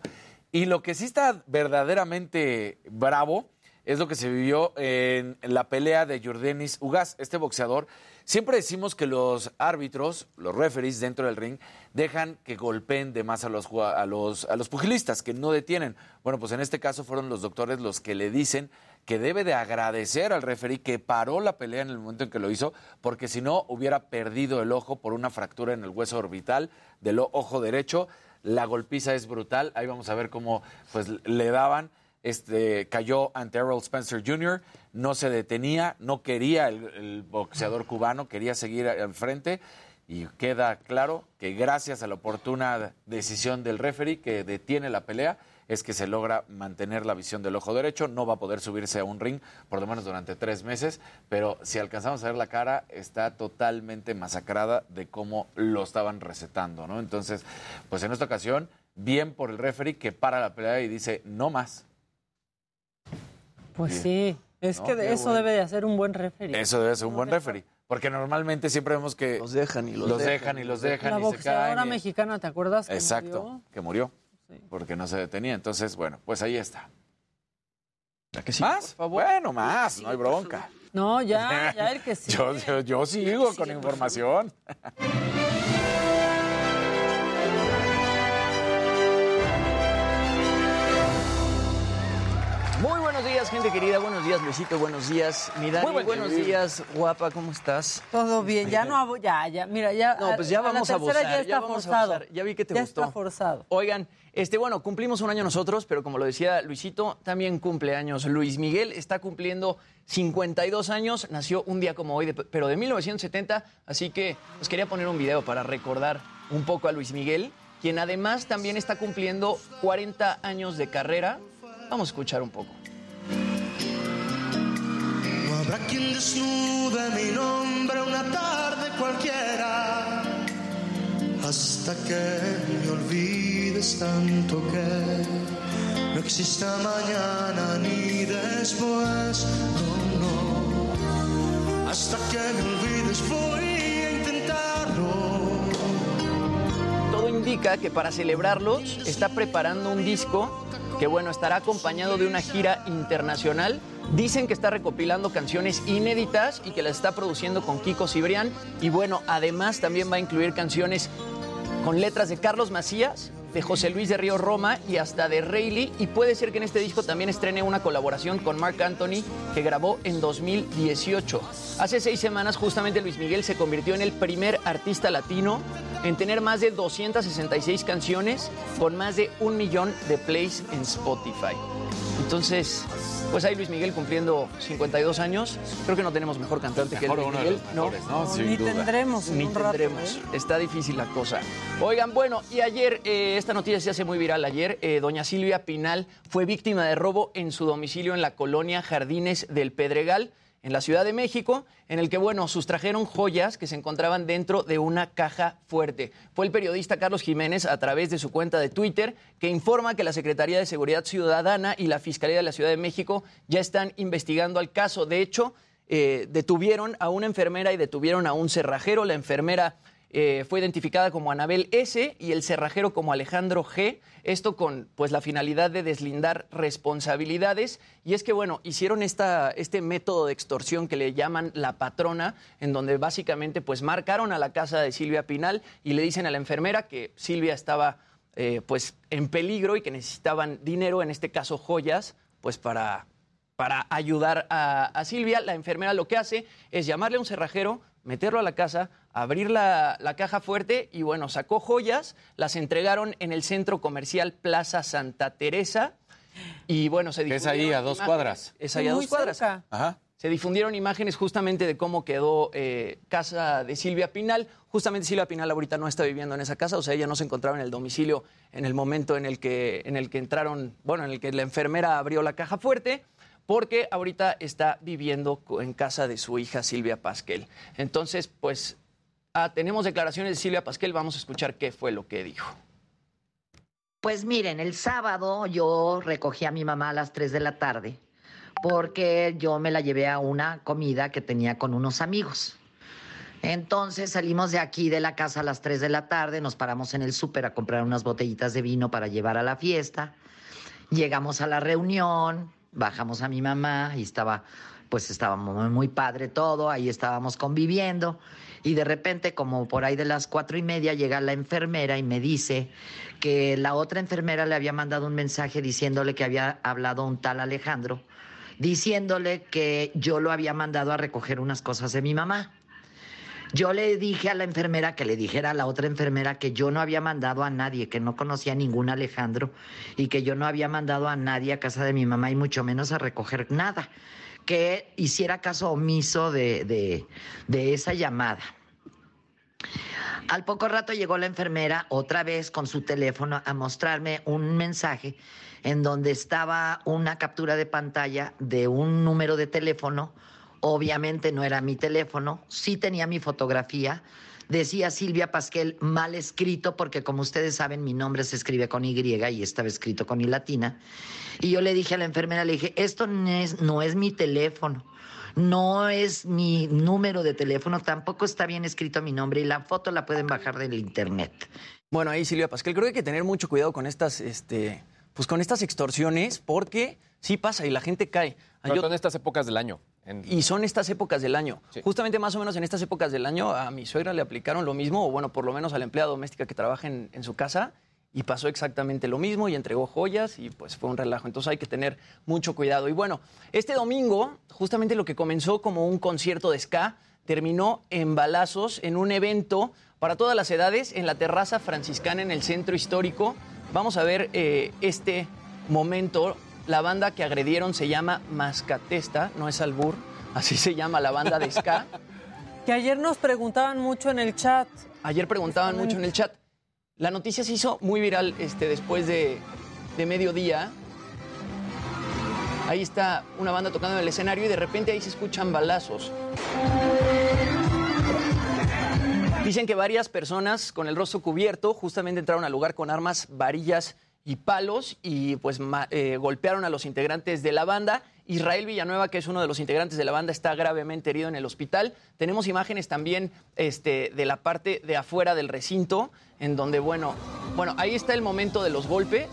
Speaker 28: Y lo que sí está verdaderamente bravo es lo que se vivió en la pelea de Jordanis Ugas, este boxeador. Siempre decimos que los árbitros, los referees dentro del ring, dejan que golpeen de más a los, a los, a los pugilistas, que no detienen. Bueno, pues en este caso fueron los doctores los que le dicen que debe de agradecer al referee que paró la pelea en el momento en que lo hizo, porque si no hubiera perdido el ojo por una fractura en el hueso orbital del ojo derecho. La golpiza es brutal. Ahí vamos a ver cómo pues, le daban. Este, cayó ante Errol Spencer Jr., no se detenía, no quería el, el boxeador cubano, quería seguir al frente. Y queda claro que gracias a la oportuna decisión del referee que detiene la pelea, es que se logra mantener la visión del ojo derecho. No va a poder subirse a un ring por lo menos durante tres meses, pero si alcanzamos a ver la cara, está totalmente masacrada de cómo lo estaban recetando, ¿no? Entonces, pues en esta ocasión, bien por el referee que para la pelea y dice, no más.
Speaker 5: Pues
Speaker 28: Bien.
Speaker 5: sí, es
Speaker 28: No,
Speaker 5: que de eso
Speaker 28: bueno.
Speaker 5: debe de hacer un buen referee.
Speaker 28: Eso debe ser un buen referee. Porque normalmente siempre vemos que los
Speaker 30: dejan y
Speaker 28: los, dejan, y los dejan
Speaker 5: La
Speaker 28: y se
Speaker 5: boxeadora
Speaker 28: caen. y-
Speaker 5: mexicana, ¿te acuerdas? que
Speaker 28: Exacto,
Speaker 5: murió?
Speaker 28: que murió. Porque no se detenía. Entonces, bueno, pues ahí está.
Speaker 30: que sí,
Speaker 28: ¿Más? Bueno, más, no hay bronca.
Speaker 5: No, ya, ya <laughs> el que sí.
Speaker 28: Yo, yo, yo sigo con información. <laughs>
Speaker 30: días, gente querida. Buenos días, Luisito. Buenos días, mi Dani.
Speaker 5: Muy buen
Speaker 30: buenos
Speaker 5: día.
Speaker 30: días, guapa. ¿Cómo estás?
Speaker 5: Todo bien, ya no abo- ya, ya, mira, ya.
Speaker 30: No, pues ya
Speaker 5: a- a la
Speaker 30: vamos a abusar.
Speaker 5: Ya está
Speaker 30: vamos a
Speaker 5: forzado.
Speaker 30: abusar. Ya vi que te
Speaker 5: ya
Speaker 30: gustó.
Speaker 5: está forzado.
Speaker 30: Oigan, este, bueno, cumplimos un año nosotros, pero como lo decía Luisito, también cumple años. Luis Miguel está cumpliendo 52 años, nació un día como hoy, de- pero de 1970, así que os quería poner un video para recordar un poco a Luis Miguel, quien además también está cumpliendo 40 años de carrera. Vamos a escuchar un poco.
Speaker 17: No habrá quien desnude mi nombre una tarde cualquiera hasta que me olvides tanto que no exista mañana ni después. No, no. Hasta que me olvides voy a intentarlo.
Speaker 30: Todo indica que para celebrarlos está preparando un disco que, bueno, estará acompañado de una gira internacional. Dicen que está recopilando canciones inéditas y que las está produciendo con Kiko Cibrián. Y bueno, además también va a incluir canciones con letras de Carlos Macías, de José Luis de Río Roma y hasta de Rayleigh. Y puede ser que en este disco también estrene una colaboración con Mark Anthony que grabó en 2018. Hace seis semanas justamente Luis Miguel se convirtió en el primer artista latino en tener más de 266 canciones con más de un millón de plays en Spotify. Entonces, pues ahí Luis Miguel cumpliendo 52 años. Creo que no tenemos mejor cantante que Luis
Speaker 28: uno de
Speaker 30: Miguel.
Speaker 28: los mejores, ¿no?
Speaker 5: Ni
Speaker 28: duda.
Speaker 5: tendremos en
Speaker 30: Ni
Speaker 5: un rato,
Speaker 30: tendremos.
Speaker 5: ¿eh?
Speaker 30: Está difícil la cosa. Oigan, bueno, y ayer, eh, esta noticia se hace muy viral. Ayer, eh, doña Silvia Pinal fue víctima de robo en su domicilio en la colonia Jardines del Pedregal, en la Ciudad de México, en el que, bueno, sustrajeron joyas que se encontraban dentro de una caja fuerte. Fue el periodista Carlos Jiménez, a través de su cuenta de Twitter, que informa que la Secretaría de Seguridad Ciudadana y la Fiscalía de la Ciudad de México ya están investigando al caso. De hecho, eh, detuvieron a una enfermera y detuvieron a un cerrajero. La enfermera eh, fue identificada como Anabel S. y el cerrajero como Alejandro G. Esto con pues, la finalidad de deslindar responsabilidades. Y es que, bueno, hicieron esta, este método de extorsión que le llaman la patrona, en donde básicamente pues marcaron a la casa de Silvia Pinal y le dicen a la enfermera que Silvia estaba eh, pues en peligro y que necesitaban dinero, en este caso joyas, pues para, para ayudar a, a Silvia. La enfermera lo que hace es llamarle a un cerrajero, meterlo a la casa, abrir la, la caja fuerte y bueno, sacó joyas, las entregaron en el centro comercial Plaza Santa Teresa y bueno, se
Speaker 28: Que es
Speaker 30: difundieron
Speaker 28: ahí a dos
Speaker 30: imágenes.
Speaker 28: cuadras.
Speaker 30: Es ahí a
Speaker 5: Muy
Speaker 30: dos cuadras.
Speaker 5: cerca.
Speaker 28: Ajá.
Speaker 30: Se difundieron imágenes justamente de cómo quedó eh, casa de Silvia Pinal. Justamente Silvia Pinal ahorita no está viviendo en esa casa, o sea, ella no se encontraba en el domicilio en el momento en el que, en el que entraron, bueno, en el que la enfermera abrió la caja fuerte, porque ahorita está viviendo en casa de su hija Silvia Pasquel. Entonces, pues, ah, tenemos declaraciones de Silvia Pasquel, vamos a escuchar qué fue lo que dijo.
Speaker 1: Pues miren, el sábado yo recogí a mi mamá a las 3 de la tarde porque yo me la llevé a una comida que tenía con unos amigos. Entonces salimos de aquí de la casa a las 3 de la tarde, nos paramos en el súper a comprar unas botellitas de vino para llevar a la fiesta. Llegamos a la reunión, bajamos a mi mamá y estaba, pues estaba muy, muy padre todo, ahí estábamos conviviendo y de repente como por ahí de las cuatro y media llega la enfermera y me dice que la otra enfermera le había mandado un mensaje diciéndole que había hablado un tal Alejandro, diciéndole que yo lo había mandado a recoger unas cosas de mi mamá. Yo le dije a la enfermera que le dijera a la otra enfermera que yo no había mandado a nadie, que no conocía a ningún Alejandro y que yo no había mandado a nadie a casa de mi mamá y mucho menos a recoger nada, que hiciera caso omiso de, de, de esa llamada. Al poco rato llegó la enfermera otra vez con su teléfono a mostrarme un mensaje en donde estaba una captura de pantalla de un número de teléfono. Obviamente no era mi teléfono, sí tenía mi fotografía. Decía Silvia Pasquel mal escrito porque como ustedes saben mi nombre se escribe con Y y estaba escrito con I latina. Y yo le dije a la enfermera, le dije, esto no es, no es mi teléfono. No es mi número de teléfono, tampoco está bien escrito mi nombre y la foto la pueden bajar del internet.
Speaker 30: Bueno, ahí Silvia Pasquel, creo que hay que tener mucho cuidado con estas, este, pues con estas extorsiones, porque sí pasa y la gente cae.
Speaker 29: Sobre
Speaker 30: Yo-
Speaker 29: todo en estas épocas del año. En-
Speaker 30: y son estas épocas del año. Justamente más o menos en estas épocas del año a mi suegra le aplicaron lo mismo, o bueno, por lo menos a la empleada doméstica que trabaja en, en su casa, y pasó exactamente lo mismo y entregó joyas y pues fue un relajo. Entonces hay que tener mucho cuidado. Y bueno, este domingo, justamente lo que comenzó como un concierto de ska, terminó en balazos en un evento para todas las edades en la terraza franciscana en el centro histórico. Vamos a ver eh, este momento. La banda que agredieron se llama Mascatesta, no es albur, <laughs> así se llama la banda de ska. <laughs>
Speaker 5: Que ayer nos preguntaban mucho en el chat.
Speaker 30: Ayer preguntaban mucho en el chat. La noticia se hizo muy viral este, después de, de mediodía. Ahí está una banda tocando en el escenario y de repente ahí se escuchan balazos. Dicen que varias personas con el rostro cubierto justamente entraron al lugar con armas, varillas y palos y pues eh, golpearon a los integrantes de la banda. Israel Villanueva, que es uno de los integrantes de la banda, está gravemente herido en el hospital. Tenemos imágenes también este, de la parte de afuera del recinto, en donde, bueno, bueno, ahí está el momento de los golpes,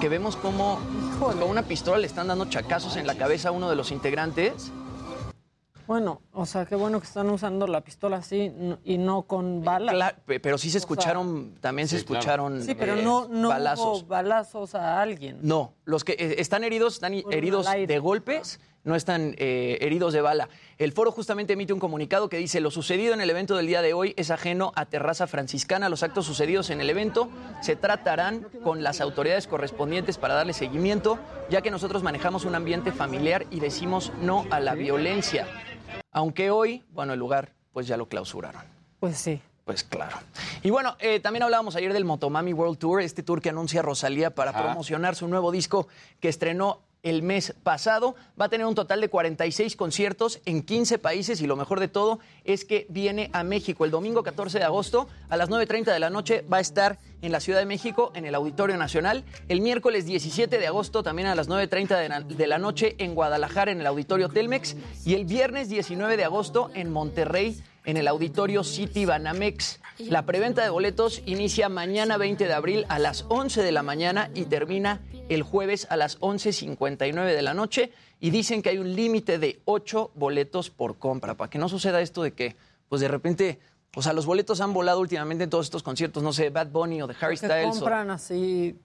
Speaker 30: que vemos como con una pistola le están dando chacazos en la cabeza a uno de los integrantes.
Speaker 5: Bueno, o sea, qué bueno que están usando la pistola así y no con balas.
Speaker 30: Cla- pe- pero sí se
Speaker 5: O sea,
Speaker 30: escucharon, también se
Speaker 5: Sí, claro.
Speaker 30: escucharon
Speaker 5: Sí, pero
Speaker 30: eh,
Speaker 5: no, no
Speaker 30: balazos.
Speaker 5: hubo balazos a alguien.
Speaker 30: No, los que eh, están heridos están heridos de golpes, no están eh, heridos de bala. El foro justamente emite un comunicado que dice, lo sucedido en el evento del día de hoy es ajeno a Terraza Franciscana. Los actos sucedidos en el evento se tratarán con las autoridades correspondientes para darle seguimiento, ya que nosotros manejamos un ambiente familiar y decimos no a la violencia. Aunque hoy, bueno, el lugar pues ya lo clausuraron.
Speaker 5: Pues sí.
Speaker 30: Pues claro. Y bueno, eh, también hablábamos ayer del Motomami World Tour, este tour que anuncia Rosalía para
Speaker 28: Ajá.
Speaker 30: promocionar su nuevo disco que estrenó el mes pasado. Va a tener un total de 46 conciertos en 15 países y lo mejor de todo es que viene a México el domingo 14 de agosto a las 9.30 de la noche. Va a estar en la Ciudad de México en el Auditorio Nacional. El miércoles 17 de agosto también a las 9.30 de la, de la noche en Guadalajara en el Auditorio Telmex. Y el viernes 19 de agosto en Monterrey en el auditorio City Banamex. La preventa de boletos inicia mañana 20 de abril a las 11 de la mañana y termina el jueves a las 11.59 de la noche. Y dicen que hay un límite de 8 boletos por compra, para que no suceda esto de que, pues de repente, o sea, los boletos han volado últimamente en todos estos conciertos, no sé, Bad Bunny o de Harry
Speaker 5: Que
Speaker 30: Styles. o-
Speaker 5: compran así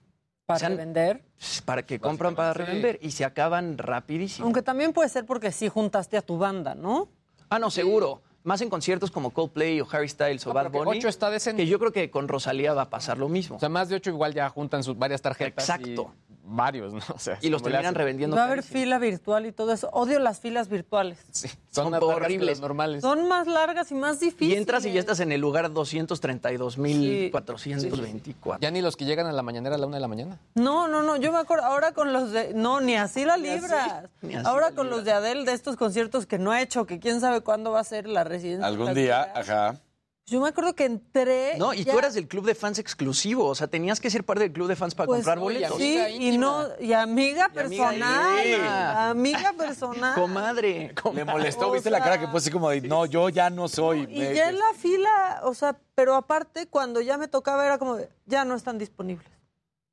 Speaker 5: para
Speaker 30: Se han-
Speaker 5: vender.
Speaker 30: para que compran para revender y se acaban rapidísimo.
Speaker 5: Aunque también puede ser porque sí juntaste a tu banda, ¿no?
Speaker 30: Ah, no, seguro. Más en conciertos como Coldplay o Harry Styles o
Speaker 29: No,
Speaker 30: Bad Bunny.
Speaker 29: ocho está decente.
Speaker 30: Que yo creo que con Rosalía va a pasar lo mismo.
Speaker 29: O sea, más de ocho igual ya juntan sus varias tarjetas.
Speaker 30: Exacto.
Speaker 29: y varios, ¿no? <laughs> O sea,
Speaker 30: Y los terminan revendiendo.
Speaker 5: Va a haber fila virtual y todo eso. Odio las filas virtuales.
Speaker 29: Son,
Speaker 30: Son
Speaker 29: más que
Speaker 30: horribles.
Speaker 29: normales.
Speaker 5: Son más largas y más difíciles.
Speaker 30: Y entras y ya estás en el lugar 232.424.
Speaker 29: Ya ni los que llegan a la mañanera a la una de la mañana.
Speaker 5: No, no, no. Yo me acuerdo ahora con los de. No, ni así la libras.
Speaker 30: ni así
Speaker 5: ahora
Speaker 30: la
Speaker 5: con los de Adele, de estos conciertos que no ha hecho, que quién sabe cuándo va a ser la residencia.
Speaker 28: Algún día, ajá.
Speaker 5: Yo me acuerdo que entré.
Speaker 30: No, y
Speaker 5: ya-
Speaker 30: tú eras del club de fans exclusivo. O sea, tenías que ser parte del club de fans para
Speaker 5: pues,
Speaker 30: comprar boletos.
Speaker 5: Sí, y no. Y amiga
Speaker 30: Y amiga
Speaker 5: personal.
Speaker 30: íntima.
Speaker 5: Amiga personal.
Speaker 30: Comadre.
Speaker 28: Le molestó,
Speaker 5: O
Speaker 28: ¿viste la cara que así como de, no, yo ya no soy.
Speaker 5: Y
Speaker 28: Me-
Speaker 5: ya en la fila, o sea, pero aparte, cuando ya me tocaba, era como, de, ya no están disponibles.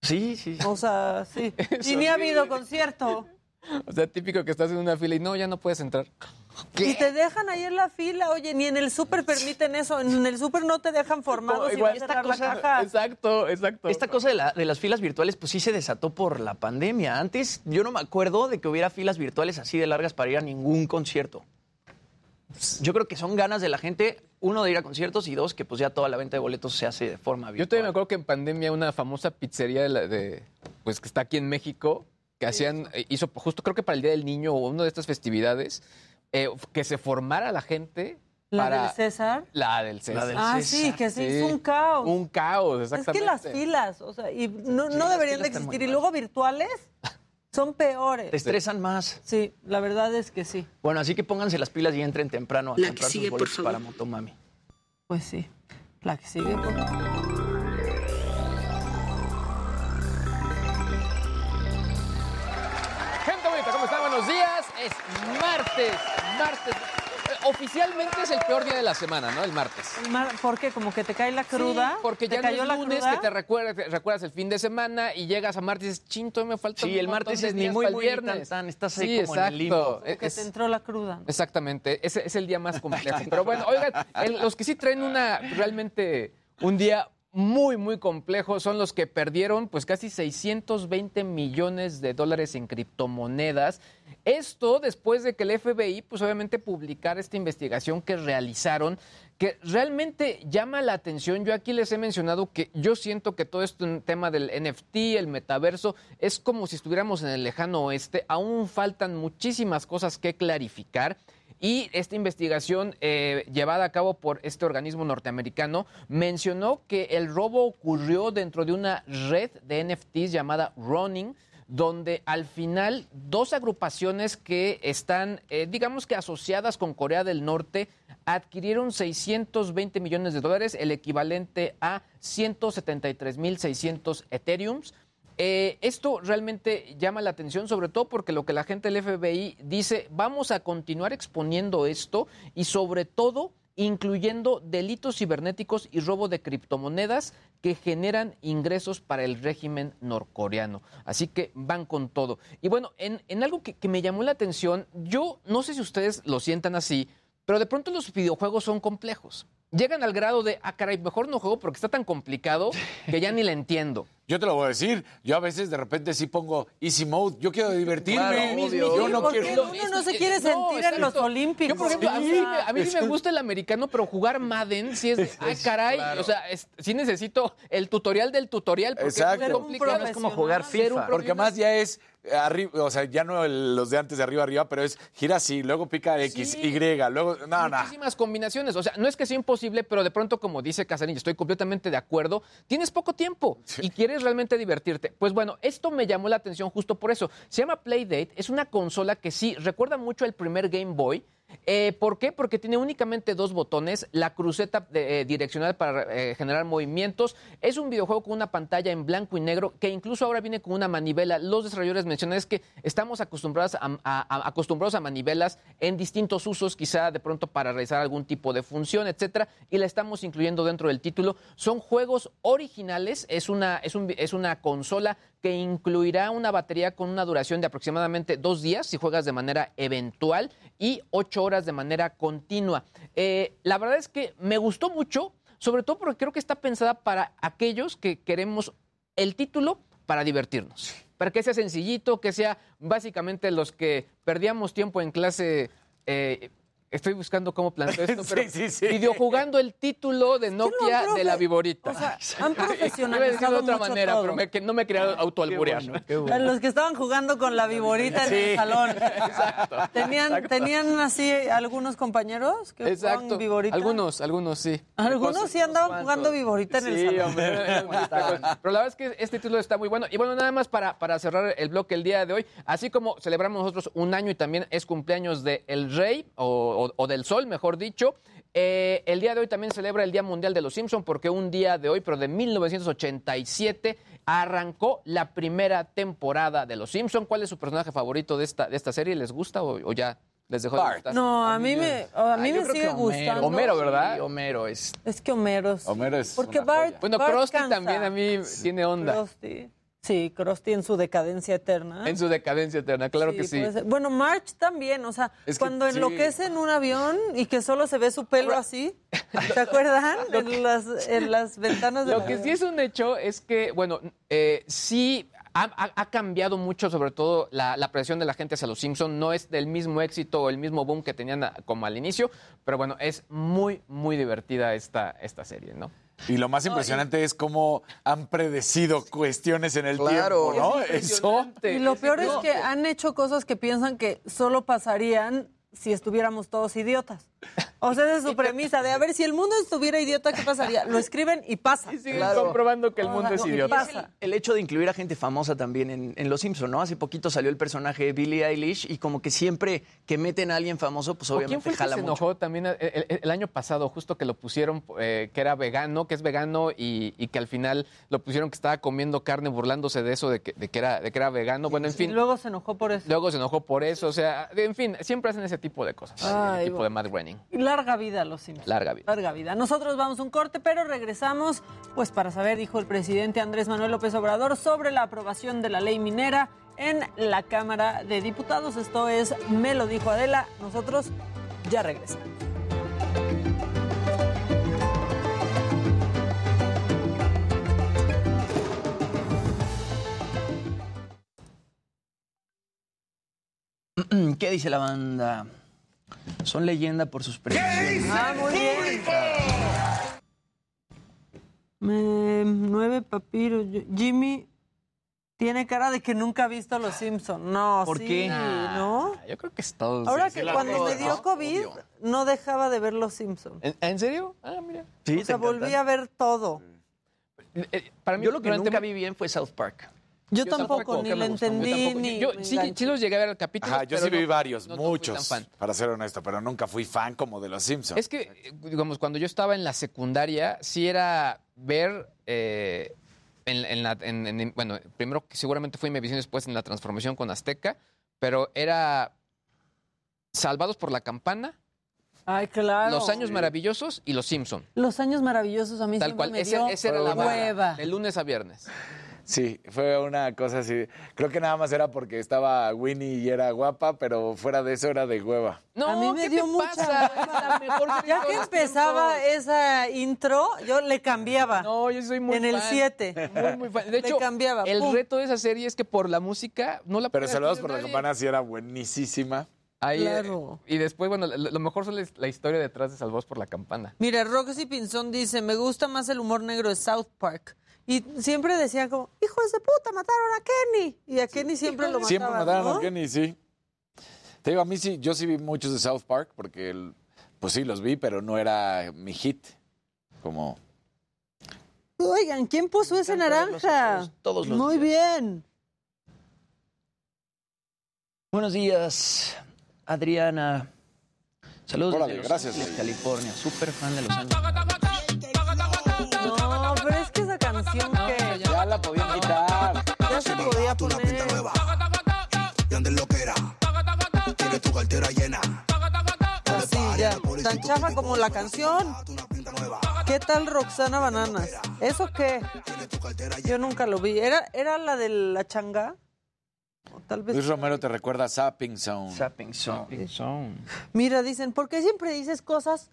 Speaker 30: Sí, sí.
Speaker 5: O sea, sí. <laughs> y ni ha habido concierto. <laughs>
Speaker 29: O sea, típico que estás en una fila y no, ya no puedes entrar.
Speaker 5: Y te dejan ahí en la fila, oye, ni en el súper permiten eso. En el súper no te dejan formado si
Speaker 30: Igual esta
Speaker 5: la caja.
Speaker 29: Exacto, exacto.
Speaker 30: Esta cosa de, la- de las filas virtuales, pues sí se desató por la pandemia. Antes yo no me acuerdo de que hubiera filas virtuales así de largas para ir a ningún concierto. Yo creo que son ganas de la gente, uno, de ir a conciertos y dos, que pues ya toda la venta de boletos se hace de forma
Speaker 29: Yo
Speaker 30: virtual.
Speaker 29: todavía me acuerdo que en pandemia una famosa pizzería de, la- de- pues que está aquí en México, que hacían, eh, hizo justo creo que para el Día del Niño o una de estas festividades, eh, que se formara la gente
Speaker 5: ¿La
Speaker 29: para...
Speaker 5: del César?
Speaker 29: La del César.
Speaker 5: ah, sí, que se hizo un caos.
Speaker 29: Un caos,
Speaker 5: es
Speaker 29: exactamente.
Speaker 5: que las filas, o sea, y no, deberían de existir. Y luego virtuales son peores.
Speaker 30: Te estresan más.
Speaker 5: Sí, la verdad es que sí.
Speaker 30: Bueno, así que pónganse las pilas y entren temprano a
Speaker 33: La que
Speaker 30: comprar
Speaker 33: sigue,
Speaker 30: sus
Speaker 33: por
Speaker 30: boletos para Motomami.
Speaker 5: Pues sí. La que sigue, por favor.
Speaker 29: Es martes, martes. Eh, Oficialmente es el peor día de la semana, ¿no? El martes.
Speaker 5: ¿Por qué? ¿Como que te cae la cruda?
Speaker 29: Sí, porque
Speaker 5: ¿Te
Speaker 29: ya
Speaker 5: cayó
Speaker 29: no
Speaker 5: la
Speaker 29: es lunes
Speaker 5: cruda?
Speaker 29: que te recuerdas, te recuerdas el fin de semana y llegas a martes y dices, chinto, me falta
Speaker 30: Sí,
Speaker 29: un
Speaker 30: el martes es ni muy, muy,
Speaker 29: viernes.
Speaker 30: tan, tan. Estás ahí
Speaker 29: Sí,
Speaker 30: como en el limbo.
Speaker 29: exacto.
Speaker 5: Que
Speaker 29: Es-
Speaker 5: te entró la cruda. ¿no?
Speaker 29: Exactamente, ese es el día más complejo. <laughs> Pero bueno, oigan, el- los que sí traen una realmente un día muy, muy complejo son los que perdieron pues casi 620 millones de dólares en criptomonedas. Esto después de que el FBI pues obviamente publicara esta investigación que realizaron que realmente llama la atención. Yo aquí les he mencionado que yo siento que todo este tema del NFT, el metaverso, es como si estuviéramos en el lejano oeste. Aún faltan muchísimas cosas que clarificar. Y esta investigación eh, llevada a cabo por este organismo norteamericano mencionó que el robo ocurrió dentro de una red de NFTs llamada Running, donde al final dos agrupaciones que están, eh, digamos que asociadas con Corea del Norte, adquirieron 620 millones de dólares, el equivalente a 173.600 Ethereums. Eh, esto realmente llama la atención, sobre todo porque lo que la gente del FBI dice, vamos a continuar exponiendo esto y sobre todo incluyendo delitos cibernéticos y robo de criptomonedas que generan ingresos para el régimen norcoreano. Así que van con todo. Y bueno, en, algo que, que me llamó la atención, yo no sé si ustedes lo sientan así, pero de pronto los videojuegos son complejos. Llegan al grado de, ah, caray, mejor no juego porque está tan complicado que ya ni le entiendo. <laughs>
Speaker 28: Yo te lo voy a decir, yo a veces de repente sí pongo easy mode, yo quiero divertirme,
Speaker 30: Claro,
Speaker 28: yo no
Speaker 5: porque
Speaker 28: quiero...
Speaker 5: uno no se quiere
Speaker 29: No,
Speaker 5: sentir en los olímpicos.
Speaker 29: Yo, por ejemplo, a mí, sí me- a mí sí me gusta el americano, pero jugar Madden sí es de, ay, <laughs> caray, o sea, es- sí necesito el tutorial del tutorial porque
Speaker 28: Exacto.
Speaker 29: es muy complicado.
Speaker 30: Es como jugar FIFA.
Speaker 28: Porque más ya es arriba, o sea, ya no el- los de antes de arriba arriba, pero es gira así, luego pica X,
Speaker 29: Sí.
Speaker 28: Y, luego no, no.
Speaker 29: Muchísimas combinaciones. O sea, no es que sea imposible, pero de pronto, como dice Casarín, estoy completamente de acuerdo, tienes poco tiempo y quieres realmente divertirte. Pues bueno, esto me llamó la atención justo por eso. Se llama Playdate, es una consola que sí recuerda mucho el primer Game Boy. Eh, ¿Por qué? Porque tiene únicamente dos botones, la cruceta eh, direccional para eh, generar movimientos. Es un videojuego con una pantalla en blanco y negro que incluso ahora viene con una manivela. Los desarrolladores mencionan es que estamos acostumbrados a, manivelas en distintos usos, quizá de pronto para realizar algún tipo de función, etcétera, y la estamos incluyendo dentro del título. Son juegos originales, es una, es un- es una consola que incluirá una batería con una duración de aproximadamente dos días si juegas de manera eventual y ocho horas de manera continua. Eh, la verdad es que me gustó mucho, sobre todo porque creo que está pensada para aquellos que queremos el título para divertirnos. Para que sea sencillito, que sea básicamente los que perdíamos tiempo en clase. eh, Estoy buscando cómo plantear <laughs> esto, pero
Speaker 28: Sí, sí, sí.
Speaker 29: videojugando el título de Nokia de la viborita.
Speaker 5: o sea, <laughs> han profesionalizado
Speaker 29: de otra
Speaker 5: mucho
Speaker 29: manera,
Speaker 5: todo.
Speaker 29: pero me- que no me quería autoalburear.
Speaker 5: A Los que estaban jugando con la viborita en el salón. <laughs>
Speaker 29: Exacto.
Speaker 5: ¿Tenían,
Speaker 29: Exacto.
Speaker 5: ¿Tenían así algunos compañeros que
Speaker 29: Exacto.
Speaker 5: jugaban viborita?
Speaker 29: Algunos, algunos sí.
Speaker 5: Algunos
Speaker 29: Unos-
Speaker 5: sí andaban jugando viborita en el
Speaker 29: Sí,
Speaker 5: salón.
Speaker 29: hombre. Pero la verdad es que este título está muy bueno. Y bueno, nada más para, para cerrar el bloque el día de hoy, así como celebramos nosotros un año y también es cumpleaños de El Rey o, o- o del Sol, mejor dicho. eh, el día de hoy también celebra el Día Mundial de los Simpson porque un día de hoy, pero de 1987, arrancó la primera temporada de los Simpson. ¿Cuál es su personaje favorito de esta, de esta serie? ¿Les gusta o, o ya les dejó de gustar?
Speaker 5: No, a mí me, a mí
Speaker 30: Ah,
Speaker 5: me sigue gustando.
Speaker 29: Homero, ¿verdad?
Speaker 30: Sí, Homero es.
Speaker 5: Es que Homero. sí.
Speaker 28: Homero es
Speaker 5: Porque
Speaker 28: una
Speaker 5: Bart,
Speaker 28: joya.
Speaker 29: Bueno,
Speaker 5: Bart
Speaker 29: Krusty
Speaker 5: cansa.
Speaker 29: también a mí tiene onda.
Speaker 5: Krusty. Sí, Krusty en su decadencia eterna.
Speaker 29: En su decadencia eterna, claro que sí.
Speaker 5: Bueno, March también, o sea,
Speaker 29: Es que
Speaker 5: cuando
Speaker 29: sí.
Speaker 5: enloquece en un avión y que solo se ve su pelo así, ¿se acuerdan? <laughs> en, las, en las ventanas de
Speaker 29: Lo que sí es un hecho es que, bueno, eh, sí ha, ha- ha cambiado mucho, sobre todo la, la presión de la gente hacia los Simpsons. No es del mismo éxito o el mismo boom que tenían como al inicio, pero bueno, es muy, muy divertida esta, esta serie, ¿no?
Speaker 28: Y lo más impresionante es cómo han predecido cuestiones en el
Speaker 30: Claro.
Speaker 28: tiempo, ¿no?
Speaker 29: Es
Speaker 28: Eso.
Speaker 5: Y lo peor es que han hecho cosas que piensan que solo pasarían si estuviéramos todos idiotas. <laughs> O sea, esa es su premisa de a ver si el mundo estuviera idiota, ¿qué pasaría? Lo escriben y pasa.
Speaker 29: Y siguen
Speaker 30: Claro.
Speaker 29: comprobando que el mundo es
Speaker 5: y
Speaker 29: idiota.
Speaker 5: pasa.
Speaker 30: El hecho de incluir a gente famosa también en, en Los Simpson, ¿no? Hace poquito salió el personaje de Billie Eilish y como que siempre que meten a alguien famoso, pues
Speaker 29: ¿O
Speaker 30: obviamente
Speaker 29: quién fue el que
Speaker 30: jala
Speaker 29: se
Speaker 30: mucho.
Speaker 29: enojó también el, el- el año pasado, justo que lo pusieron, eh, que era vegano, que es vegano y, y que al final lo pusieron que estaba comiendo carne burlándose de eso, de que, de que, era, de que era vegano? Bueno, en
Speaker 5: Y
Speaker 29: fin,
Speaker 5: luego se enojó por eso.
Speaker 29: luego se enojó por eso, o sea, en fin, siempre hacen ese tipo de cosas,
Speaker 5: Ay,
Speaker 29: el tipo
Speaker 5: bueno.
Speaker 29: de Matt Groening.
Speaker 5: Y Larga vida a los Simpsons.
Speaker 29: Larga vida.
Speaker 5: Larga vida. Nosotros vamos a un corte, pero regresamos, pues para saber, dijo el presidente Andrés Manuel López Obrador, sobre la aprobación de la ley minera en la Cámara de Diputados. Esto es Me lo dijo Adela. Nosotros ya regresamos. <clears throat>
Speaker 30: ¿Qué dice la banda? Son leyenda por sus predicciones.
Speaker 5: Ah, muy bien. Me- nueve papiros. Jimmy tiene cara de que nunca ha visto Los Simpsons. No,
Speaker 30: ¿Por
Speaker 5: sí,
Speaker 30: qué?
Speaker 5: ¿no?
Speaker 29: Yo creo que es todo.
Speaker 5: Ahora
Speaker 29: sí,
Speaker 5: que
Speaker 29: sí,
Speaker 5: cuando me dio COVID, no dejaba de ver Los Simpsons.
Speaker 29: ¿En, en serio? Ah, mira.
Speaker 30: Sí,
Speaker 5: O sea, volví a ver todo.
Speaker 29: Eh, para mí,
Speaker 30: Yo lo que nunca vi bien fue South Park.
Speaker 5: Yo,
Speaker 29: Yo
Speaker 5: tampoco,
Speaker 29: tampoco,
Speaker 5: ni le entendí, ni.
Speaker 29: Yo sí, sí los llegué a ver el capítulo.
Speaker 28: Ajá, yo
Speaker 29: pero
Speaker 28: sí vi
Speaker 29: no-
Speaker 28: varios,
Speaker 29: no-
Speaker 28: muchos, para ser honesto, pero nunca fui fan como de los Simpsons.
Speaker 29: Es que, digamos, cuando yo estaba en la secundaria, sí era ver eh, en, en la, en- en- bueno, primero seguramente fue Imevisión, después en la transformación con Azteca, pero era Salvados por la Campana,
Speaker 5: Ay, claro.
Speaker 29: Los Años Maravillosos y Los Simpson.
Speaker 5: Los años maravillosos a mí
Speaker 29: Tal
Speaker 5: siempre
Speaker 29: cual,
Speaker 5: me
Speaker 29: ese-
Speaker 5: dio
Speaker 29: era la
Speaker 5: hueva.
Speaker 29: de lunes a viernes.
Speaker 28: Sí, fue una cosa así. Creo que nada más era porque estaba Winnie y era guapa, pero fuera de eso era de hueva.
Speaker 29: No,
Speaker 5: a mí me
Speaker 29: ¿qué
Speaker 5: dio
Speaker 29: te
Speaker 5: mucha
Speaker 29: pasa?
Speaker 5: hueva.
Speaker 29: Mejor <laughs>
Speaker 5: Ya que empezaba
Speaker 29: tiempos.
Speaker 5: esa intro, yo le cambiaba.
Speaker 29: No, yo soy muy
Speaker 5: en el
Speaker 29: fan.
Speaker 5: 7.
Speaker 29: Muy, muy fan. De hecho,
Speaker 5: le cambiaba.
Speaker 29: el
Speaker 5: pum.
Speaker 29: reto de esa serie es que por la música no la
Speaker 28: Pero Saludos por la. Campana sí era buenísima.
Speaker 29: Ahí, eh,
Speaker 5: Claro.
Speaker 29: y después, bueno, lo, lo mejor son la, la historia detrás de Salvados por la Campana.
Speaker 5: Mira, Roxy Pinzón dice, me gusta más el humor negro de South Park. Y siempre decía como, hijos de puta, mataron a Kenny. Y a Kenny siempre lo mataban,
Speaker 28: Siempre mataron
Speaker 5: ¿no?
Speaker 28: a Kenny, sí. Te digo, a mí sí, yo sí vi muchos de South Park, porque el- pues sí, los vi, pero no era mi hit. Como,
Speaker 5: Oigan, ¿quién puso ese naranja?
Speaker 30: todos, todos los
Speaker 5: Muy bien.
Speaker 30: Buenos días, Adriana. Saludos
Speaker 28: Órale,
Speaker 30: desde Los
Speaker 28: gracias,
Speaker 30: Ángeles. California. Súper fan de Los Ángeles.
Speaker 5: Canción que
Speaker 28: Ya la podían quitar.
Speaker 5: ya se podía poner.
Speaker 35: Y andes lo que era. Tienes tu cartera llena.
Speaker 5: Así, ya. Tan chafa como la canción. ¿Qué tal Roxana Bananas? ¿Eso qué? Yo nunca lo vi. ¿Era, era la de la changa? O tal vez.
Speaker 28: Luis Romero te recuerda a Zapping Zone.
Speaker 30: Zapping Zone.
Speaker 5: Mira, dicen, ¿por qué siempre dices cosas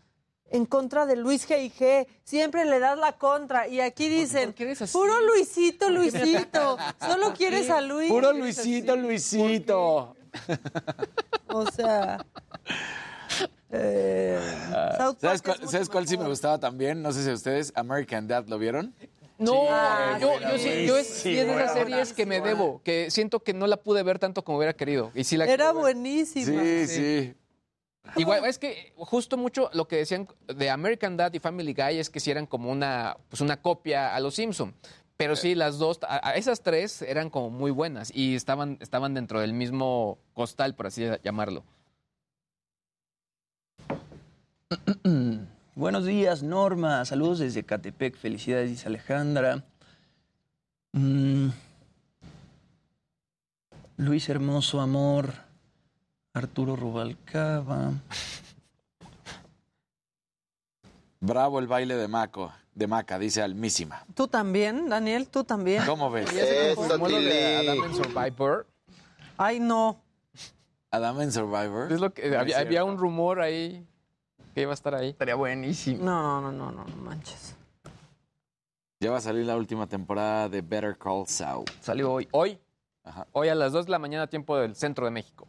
Speaker 5: en contra de Luis G&G? Siempre le das la contra. Y aquí dicen, puro Luisito, Luisito. Solo quieres a Luis.
Speaker 28: Puro Luisito, Luisito. <laughs>
Speaker 5: O sea... eh, South
Speaker 28: ¿Sabes cuál,
Speaker 5: es mucho
Speaker 28: ¿sabes cuál sí me gustaba también? No sé si ustedes, American Dad, ¿lo vieron?
Speaker 29: No,
Speaker 5: Ah,
Speaker 29: yo,
Speaker 5: sí,
Speaker 29: yo sí, yo es, sí es de esas series que me debo, que siento que no la pude ver tanto como hubiera querido. Y sí la
Speaker 5: Era buenísima.
Speaker 28: Sí, sí.
Speaker 29: Igual, es que justo mucho lo que decían de American Dad y Family Guy es que sí eran como una, pues una copia a los Simpson. Pero sí, las dos, a, a esas tres eran como muy buenas y estaban, estaban dentro del mismo costal, por así llamarlo. <clears throat>
Speaker 30: Buenos días, Norma. Saludos desde Catepec. Felicidades, dice Alejandra. Mm. Luis Hermoso, amor. Arturo Rubalcaba.
Speaker 28: Bravo el baile de Maco, de Maca, dice Almísima.
Speaker 5: ¿Tú también, Daniel? ¿Tú también?
Speaker 28: ¿Cómo ves?
Speaker 29: Como lo de Adam Survivor.
Speaker 5: Ay, no.
Speaker 28: Adam en Survivor.
Speaker 29: Es lo que,
Speaker 28: No es
Speaker 29: había,
Speaker 28: cierto.
Speaker 29: había un rumor ahí que iba a estar ahí.
Speaker 30: Estaría buenísimo.
Speaker 5: No, no, no, no, no manches.
Speaker 28: Ya va a salir la última temporada de Better Call Saul.
Speaker 30: Salió hoy.
Speaker 29: Hoy,
Speaker 28: Ajá.
Speaker 29: hoy a las 2 de la mañana, tiempo del centro de México.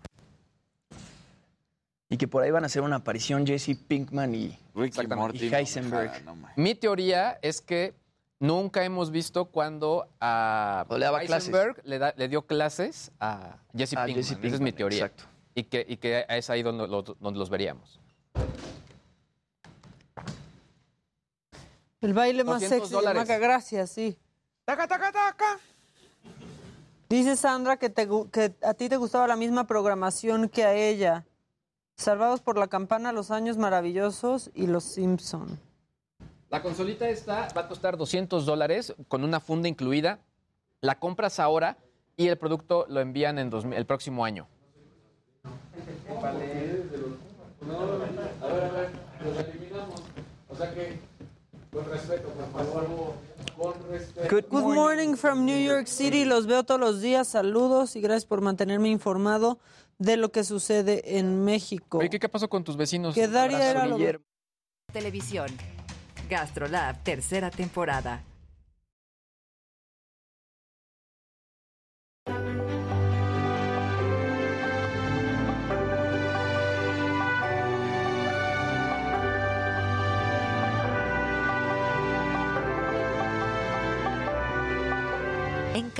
Speaker 30: Y que por ahí van a hacer una aparición Jesse Pinkman y,
Speaker 28: Ricky Morty.
Speaker 30: y Heisenberg.
Speaker 28: Ah, no,
Speaker 29: Mi teoría es que nunca hemos visto cuando a
Speaker 30: O le daba
Speaker 29: Heisenberg le, da- le dio clases a Jesse
Speaker 30: A
Speaker 29: Pinkman.
Speaker 30: Jesse
Speaker 29: Esa es mi
Speaker 30: Pinkman,
Speaker 29: teoría.
Speaker 30: exacto.
Speaker 29: Y que, y que es ahí donde, lo- donde los veríamos.
Speaker 5: El baile más
Speaker 29: 200
Speaker 5: sexy de. Maca, gracias, sí.
Speaker 28: Taca, taca, taca.
Speaker 5: Dice Sandra que, te que a ti te gustaba la misma programación que a ella. Salvados por la campana, Los Años Maravillosos y Los Simpson.
Speaker 29: La consolita esta va a costar 200 dólares con una funda incluida. La compras ahora y el producto lo envían en 2000 el próximo año.
Speaker 28: A ver, a ver, los eliminamos. O sea que, con respeto, por favor, con respeto.
Speaker 5: Good morning from New York City. Los veo todos los días. Saludos y gracias por mantenerme informado de lo que sucede en México.
Speaker 29: Oye, ¿qué, qué pasó con tus vecinos?
Speaker 5: Que Daria era lo.
Speaker 1: Televisión. Gastrolab, tercera temporada.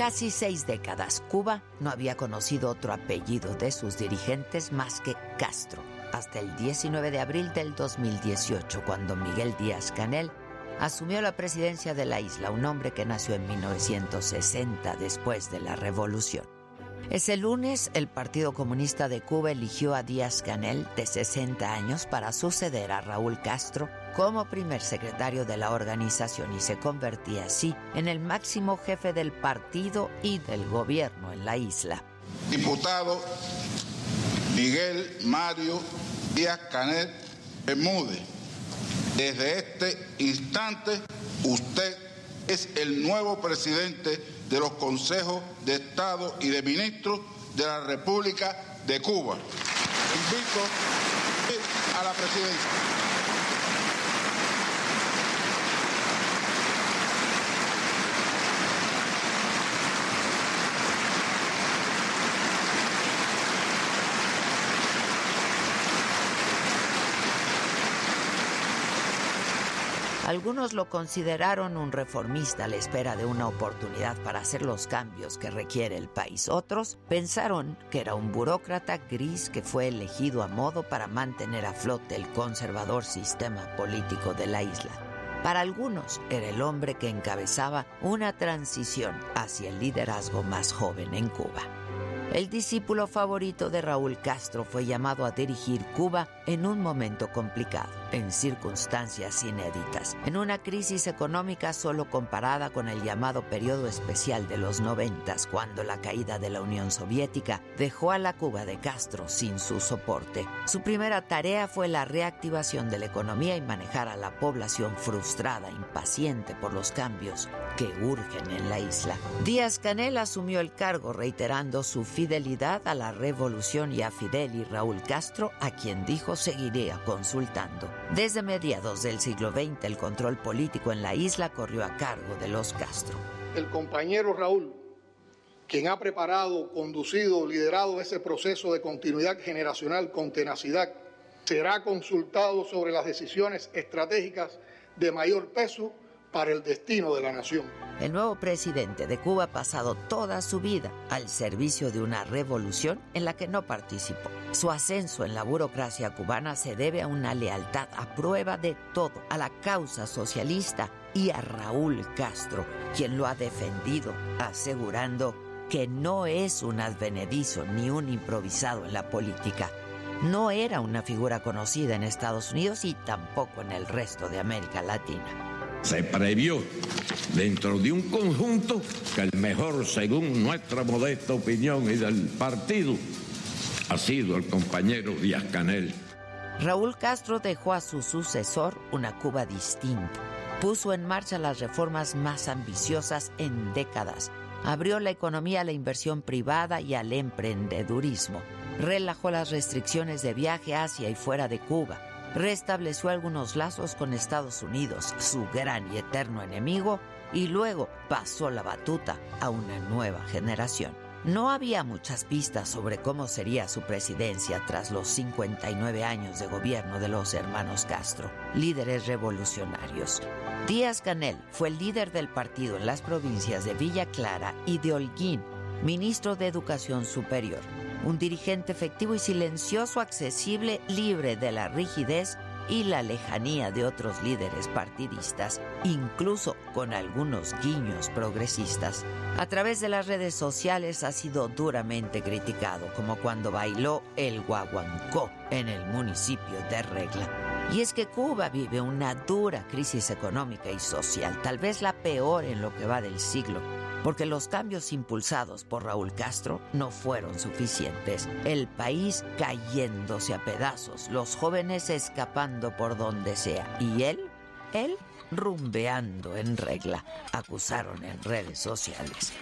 Speaker 1: Casi seis décadas, Cuba no había conocido otro apellido de sus dirigentes más que Castro, hasta el 19 de abril del 2018, cuando Miguel Díaz Canel asumió la presidencia de la isla, un hombre que nació en 1960 después de la revolución. Ese lunes, el Partido Comunista de Cuba eligió a Díaz Canel, de 60 años, para suceder a Raúl Castro como primer secretario de la organización y se convertía así en el máximo jefe del partido y del gobierno en la isla.
Speaker 36: Diputado Miguel Mario Díaz Canel Bermúdez, desde este instante usted es el nuevo presidente de los consejos de Estado y de ministros de la República de Cuba. Invito a la presidencia.
Speaker 1: Algunos lo consideraron un reformista a la espera de una oportunidad para hacer los cambios que requiere el país. Otros pensaron que era un burócrata gris que fue elegido a modo para mantener a flote el conservador sistema político de la isla. Para algunos era el hombre que encabezaba una transición hacia el liderazgo más joven en Cuba. El discípulo favorito de Raúl Castro fue llamado a dirigir Cuba en un momento complicado, en circunstancias inéditas, en una crisis económica solo comparada con el llamado periodo especial de los noventas, cuando la caída de la Unión Soviética dejó a la Cuba de Castro sin su soporte. Su primera tarea fue la reactivación de la economía y manejar a la población frustrada, impaciente por los cambios que urgen en la isla. Díaz Canel asumió el cargo reiterando su fidelidad a la revolución y a Fidel y Raúl Castro, a quien dijo seguiría consultando. Desde mediados del siglo XX el control político en la isla corrió a cargo de los Castro.
Speaker 3: El compañero Raúl, quien ha preparado, conducido, liderado ese proceso de continuidad generacional con tenacidad, será consultado sobre las decisiones estratégicas de mayor peso para el destino de la nación.
Speaker 1: El nuevo presidente de Cuba ha pasado toda su vida al servicio de una revolución en la que no participó. Su ascenso en la burocracia cubana se debe a una lealtad a prueba de todo, a la causa socialista y a Raúl Castro, quien lo ha defendido, asegurando que no es un advenedizo ni un improvisado en la política. No era una figura conocida en Estados Unidos y tampoco en el resto de América Latina.
Speaker 4: Se previó dentro de un conjunto que el mejor, según nuestra modesta opinión y del partido, ha sido el compañero Díaz Canel.
Speaker 1: Raúl Castro dejó a su sucesor una Cuba distinta. Puso en marcha las reformas más ambiciosas en décadas. Abrió la economía a la inversión privada y al emprendedurismo. Relajó las restricciones de viaje hacia y fuera de Cuba restableció algunos lazos con Estados Unidos, su gran y eterno enemigo, y luego pasó la batuta a una nueva generación. No había muchas pistas sobre cómo sería su presidencia tras los 59 años de gobierno de los hermanos Castro, líderes revolucionarios. Díaz Canel fue el líder del partido en las provincias de Villa Clara y de Holguín, ministro de Educación Superior un dirigente efectivo y silencioso, accesible, libre de la rigidez y la lejanía de otros líderes partidistas, incluso con algunos guiños progresistas. A través de las redes sociales ha sido duramente criticado, como cuando bailó el guaguancó en el municipio de Regla. Y es que Cuba vive una dura crisis económica y social, tal vez la peor en lo que va del siglo porque los cambios impulsados por Raúl Castro no fueron suficientes. El país cayéndose a pedazos, los jóvenes escapando por donde sea y él, él rumbeando en regla, acusaron en redes sociales.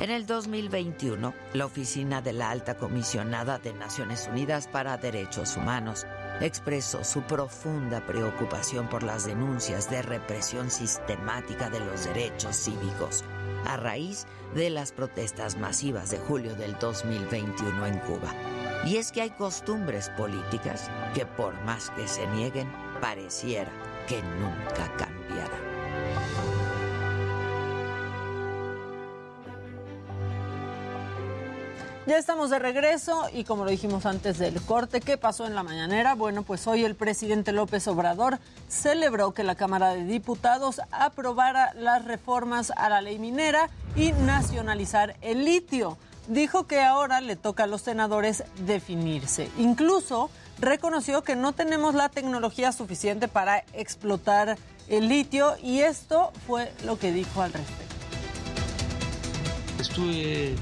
Speaker 1: En el 2021, la Oficina de la Alta Comisionada de Naciones Unidas para Derechos Humanos expresó su profunda preocupación por las denuncias de represión sistemática de los derechos cívicos a raíz de las protestas masivas de julio del 2021 en Cuba. Y es que hay costumbres políticas que por más que se nieguen, pareciera que nunca cambiarán.
Speaker 5: Ya estamos de regreso y como lo dijimos antes del corte, ¿qué pasó en la mañanera? Bueno, pues hoy el presidente López Obrador celebró que la Cámara de Diputados aprobara las reformas a la ley minera y nacionalizar el litio. Dijo que ahora le toca a los senadores definirse. Incluso reconoció que no tenemos la tecnología suficiente para explotar el litio y esto fue lo que dijo al respecto.
Speaker 37: Estuve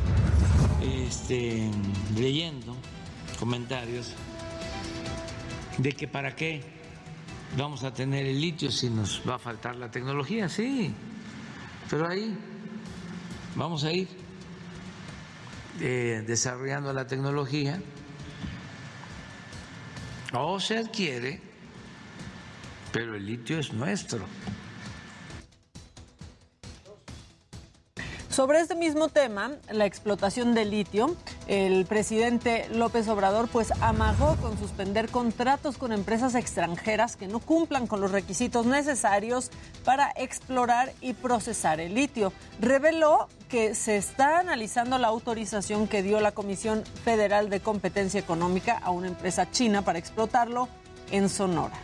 Speaker 37: este, leyendo comentarios de que para qué vamos a tener el litio si nos va a faltar la tecnología, sí, pero ahí vamos a ir eh, desarrollando la tecnología o se adquiere, pero el litio es nuestro.
Speaker 5: Sobre este mismo tema, la explotación del litio, el presidente López Obrador pues amagó con suspender contratos con empresas extranjeras que no cumplan con los requisitos necesarios para explorar y procesar el litio. Reveló que se está analizando la autorización que dio la Comisión Federal de Competencia Económica a una empresa china para explotarlo en Sonora.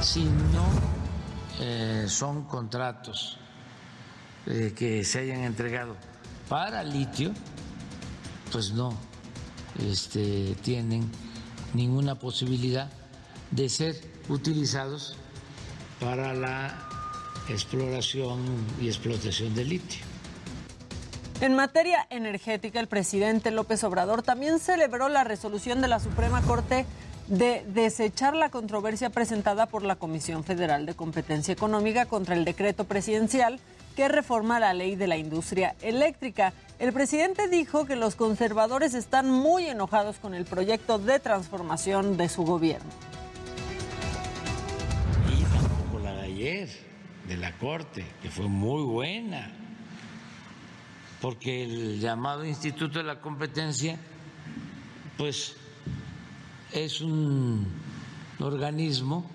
Speaker 37: si no eh, son contratos eh, que se hayan entregado para litio, pues no este, tienen ninguna posibilidad de ser utilizados para la exploración y explotación de litio.
Speaker 5: En materia energética, el presidente López Obrador también celebró la resolución de la Suprema Corte de desechar la controversia presentada por la Comisión Federal de Competencia Económica contra el decreto presidencial que reforma la ley de la industria eléctrica. El presidente dijo que los conservadores están muy enojados con el proyecto de transformación de su gobierno.
Speaker 37: Y tampoco la de ayer, de la Corte, que fue muy buena porque el llamado Instituto de la Competencia, pues es un organismo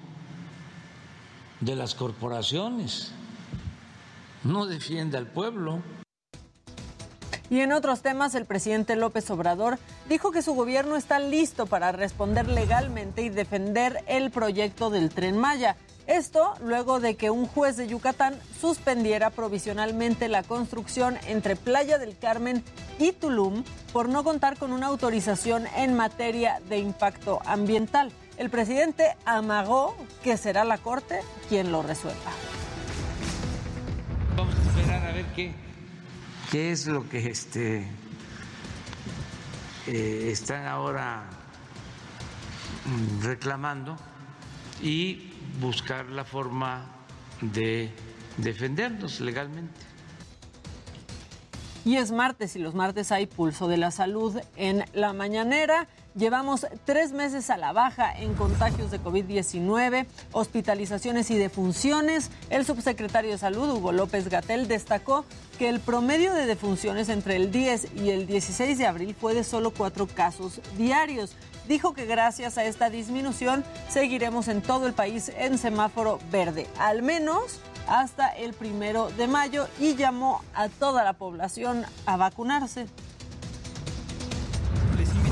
Speaker 37: de las corporaciones, no defiende al pueblo.
Speaker 5: Y en otros temas, el presidente López Obrador dijo que su gobierno está listo para responder legalmente y defender el proyecto del tren Maya. Esto luego de que un juez de Yucatán suspendiera provisionalmente la construcción entre Playa del Carmen y Tulum por no contar con una autorización en materia de impacto ambiental. El presidente amagó que será la Corte quien lo resuelva.
Speaker 37: Vamos a esperar a ver qué, qué es lo que este, eh, están ahora mm, reclamando y buscar la forma de defendernos legalmente.
Speaker 5: Y es martes y los martes hay pulso de la salud en la mañanera. Llevamos tres meses a la baja en contagios de COVID-19, hospitalizaciones y defunciones. El subsecretario de Salud, Hugo López Gatel, destacó que el promedio de defunciones entre el 10 y el 16 de abril fue de solo cuatro casos diarios. Dijo que gracias a esta disminución seguiremos en todo el país en semáforo verde, al menos hasta el primero de mayo, y llamó a toda la población a vacunarse.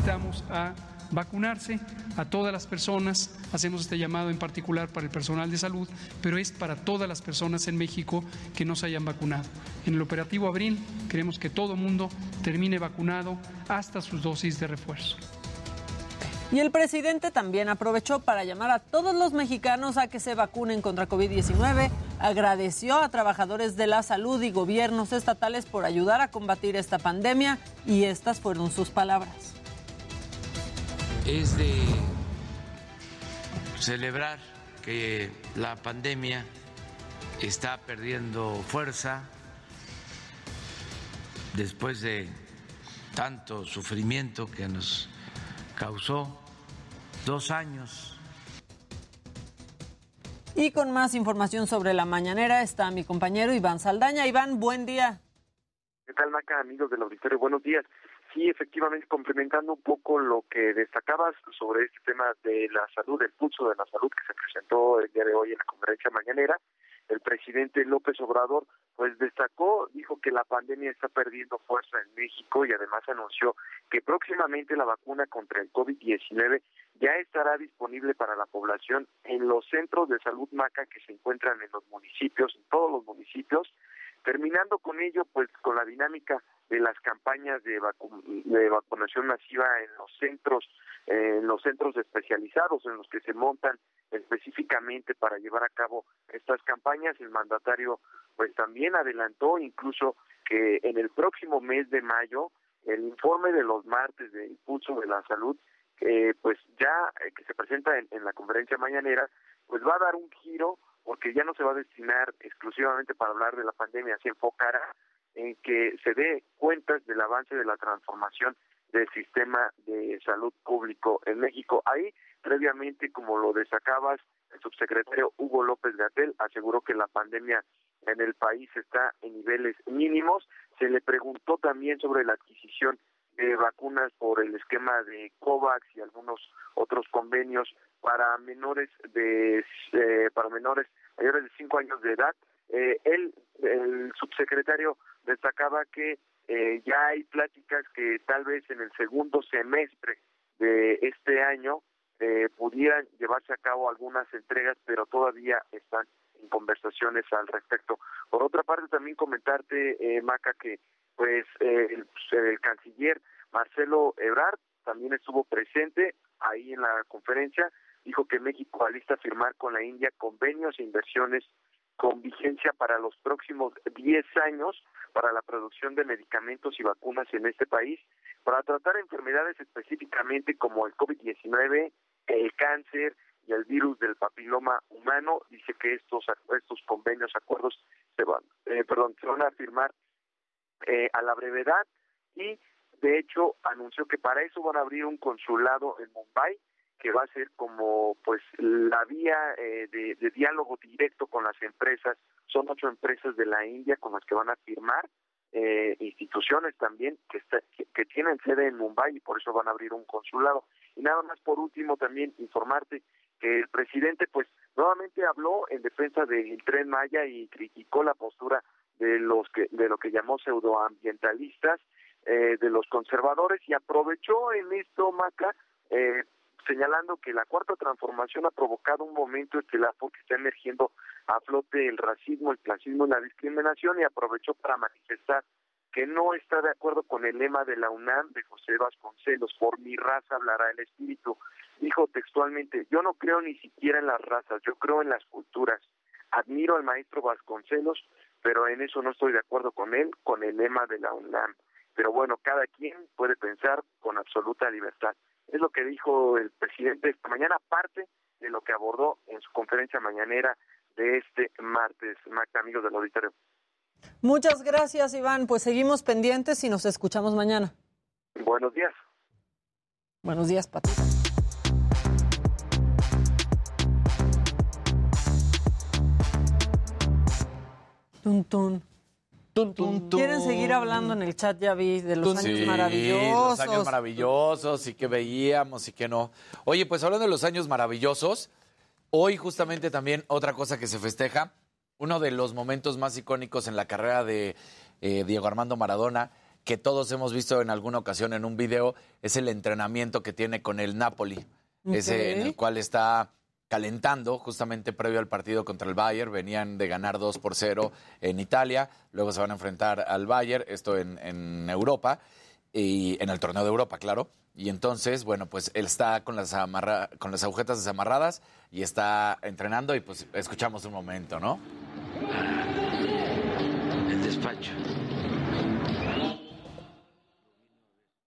Speaker 38: Les invitamos a vacunarse a todas las personas. Hacemos este llamado en particular para el personal de salud, pero es para todas las personas en México que no se hayan vacunado. En el operativo Abril queremos que todo mundo termine vacunado hasta sus dosis de refuerzo.
Speaker 5: Y el presidente también aprovechó para llamar a todos los mexicanos a que se vacunen contra COVID-19. Agradeció a trabajadores de la salud y gobiernos estatales por ayudar a combatir esta pandemia y estas fueron sus palabras.
Speaker 37: Es de celebrar que la pandemia está perdiendo fuerza después de tanto sufrimiento que nos causó dos años.
Speaker 5: Y con más información sobre la mañanera está mi compañero Iván Saldaña. Iván, buen día.
Speaker 39: ¿Qué tal, Maca, amigos del auditorio? Buenos días. Sí, efectivamente, complementando un poco lo que destacabas sobre este tema de la salud, el pulso de la salud que se presentó el día de hoy en la conferencia mañanera, el presidente López Obrador pues destacó, dijo que la pandemia está perdiendo fuerza en México y además anunció que próximamente la vacuna contra el COVID-19 ya estará disponible para la población en los centros de salud MACA que se encuentran en los municipios, en todos los municipios, terminando con ello pues con la dinámica de las campañas de, de vacunación masiva en los centros en los centros especializados en los que se montan específicamente para llevar a cabo estas campañas el mandatario pues también adelantó incluso que en el próximo mes de mayo el informe de los martes de impulso de la salud eh, pues ya eh, que se presenta en, en la conferencia mañanera pues va a dar un giro porque ya no se va a destinar exclusivamente para hablar de la pandemia, se enfocará en que se dé cuentas del avance de la transformación del sistema de salud público en México. Ahí, previamente, como lo destacabas, el subsecretario Hugo López Gatel aseguró que la pandemia en el país está en niveles mínimos. Se le preguntó también sobre la adquisición de vacunas por el esquema de COVAX y algunos otros convenios para menores de eh, para menores mayores de cinco años de edad. Eh, él, el subsecretario destacaba que eh, ya hay pláticas que tal vez en el segundo semestre de este año eh, pudieran llevarse a cabo algunas entregas, pero todavía están en conversaciones al respecto. Por otra parte, también comentarte, eh, Maca, que pues eh, el, el canciller Marcelo Ebrard también estuvo presente ahí en la conferencia, dijo que México alista firmar con la India convenios e inversiones con vigencia para los próximos 10 años para la producción de medicamentos y vacunas en este país, para tratar enfermedades específicamente como el COVID-19, el cáncer y el virus del papiloma humano. Dice que estos estos convenios, acuerdos se van, eh, perdón, se van a firmar eh, a la brevedad y de hecho anunció que para eso van a abrir un consulado en Mumbai que va a ser como pues la vía eh, de, de, diálogo directo con las empresas. Son ocho empresas de la India con las que van a firmar, eh, instituciones también que, está, que, tienen sede en Mumbai y por eso van a abrir un consulado. Y nada más por último también informarte que el presidente pues nuevamente habló en defensa del tren Maya y criticó la postura de los que de lo que llamó pseudoambientalistas, eh, de los conservadores y aprovechó en esto Maca eh, señalando que la cuarta transformación ha provocado un momento estelar porque está emergiendo a flote el racismo, el clasismo y la discriminación y aprovechó para manifestar que no está de acuerdo con el lema de la UNAM de José Vasconcelos, por mi raza hablará el espíritu. Dijo textualmente, yo no creo ni siquiera en las razas, yo creo en las culturas. Admiro al maestro Vasconcelos, pero en eso no estoy de acuerdo con él, con el lema de la UNAM. Pero bueno, cada quien puede pensar con absoluta libertad. Es lo que dijo el presidente esta mañana, parte de lo que abordó en su conferencia mañanera de este martes. Magda, amigos del auditorio.
Speaker 5: Muchas gracias, Iván. Pues seguimos pendientes y nos escuchamos mañana.
Speaker 39: Buenos días.
Speaker 5: Buenos días, Pati. Tun, tun.
Speaker 28: Tun, tun, tun.
Speaker 5: ¿Quieren seguir hablando en el chat? Ya vi de los años
Speaker 28: sí,
Speaker 5: maravillosos.
Speaker 28: Los años maravillosos y que veíamos y que no. Oye, pues hablando de los años maravillosos, hoy justamente también otra cosa que se festeja, uno de los momentos más icónicos en la carrera de eh, Diego Armando Maradona, que todos hemos visto en alguna ocasión en un video, es el entrenamiento que tiene con el Napoli, okay. ese en el cual está calentando justamente previo al partido contra el Bayern. Venían de ganar 2 por 0 en Italia, luego se van a enfrentar al Bayern, esto en, Europa, y en el torneo de Europa, claro. Y entonces, bueno, pues él está con las, con las agujetas desamarradas y está entrenando y pues escuchamos un momento, ¿no?
Speaker 37: El despacho.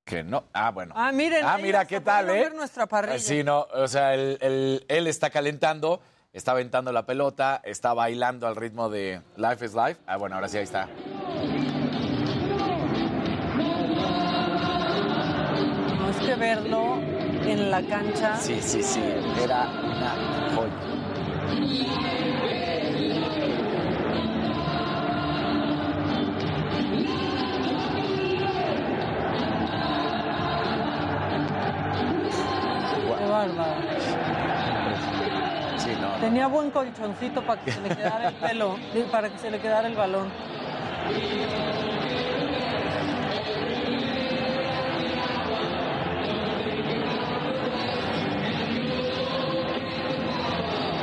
Speaker 28: Que no. Ah, bueno.
Speaker 5: Ah, miren.
Speaker 28: Ah, mira, ¿qué tal, eh?
Speaker 5: Ver nuestra parrilla.
Speaker 28: Sí, no, o sea, él, él, él, está calentando, está aventando la pelota, está bailando al ritmo de Life is Life. Ah, bueno, ahora sí, ahí está.
Speaker 5: No es que verlo en la cancha.
Speaker 28: Sí, sí, sí. Era una joya.
Speaker 5: Sí, no, no. Tenía buen colchoncito para que se le quedara el pelo, para que se le quedara el balón.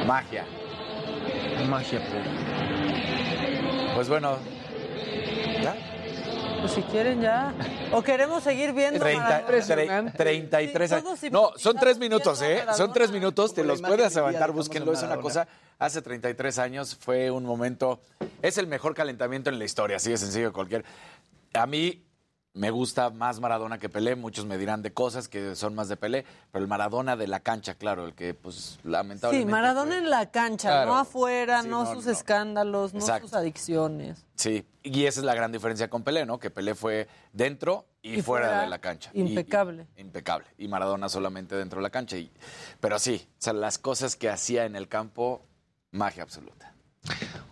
Speaker 28: Magia.
Speaker 29: Magia pura.
Speaker 28: Pues bueno, ¿ya?
Speaker 5: Pues si quieren ya. O queremos seguir viendo.
Speaker 28: 30, 33 años. No, son tres minutos, ¿eh? Son tres minutos. Te los puedes aventar, búsquenlo. Es una cosa. Hace 33 años fue un momento. Es el mejor calentamiento en la historia, así de sencillo cualquier. A mí me gusta más Maradona que Pelé. Muchos me dirán de cosas que son más de Pelé, pero el Maradona de la cancha, claro, el que, pues, lamentablemente.
Speaker 5: Sí, Maradona
Speaker 28: fue...
Speaker 5: en la cancha, claro. no afuera,
Speaker 28: sí,
Speaker 5: no,
Speaker 28: no,
Speaker 5: sus
Speaker 28: no.
Speaker 5: escándalos, no sus adicciones.
Speaker 28: Sí, y esa es la gran diferencia con Pelé, ¿no? Que Pelé fue dentro y,
Speaker 5: Y
Speaker 28: fuera,
Speaker 5: fuera,
Speaker 28: de la cancha.
Speaker 5: Impecable.
Speaker 28: y- impecable. Y Maradona solamente dentro de la cancha. Y, pero sí, o sea, las cosas que hacía en el campo, magia absoluta.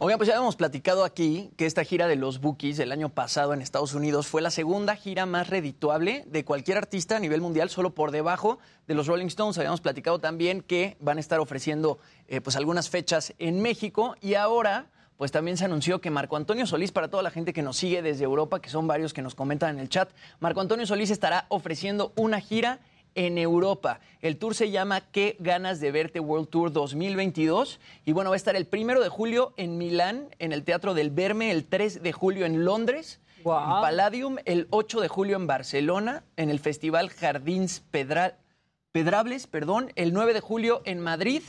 Speaker 30: Oigan, pues ya habíamos platicado aquí que esta gira de los Bookies el año pasado en Estados Unidos fue la segunda gira más redituable de cualquier artista a nivel mundial, solo por debajo de los Rolling Stones. Habíamos platicado también que van a estar ofreciendo eh, pues algunas fechas en México y ahora pues también se anunció que Marco Antonio Solís, para toda la gente que nos sigue desde Europa, que son varios que nos comentan en el chat, Marco Antonio Solís estará ofreciendo una gira en Europa. El tour se llama ¿Qué ganas de verte World Tour 2022? Y bueno, va a estar el primero de julio en Milán, en el Teatro del Verme, el 3 de julio en Londres, en Palladium, el 8 de julio en Barcelona, en el Festival Jardins Pedra- Pedrables, perdón, el 9 de julio en Madrid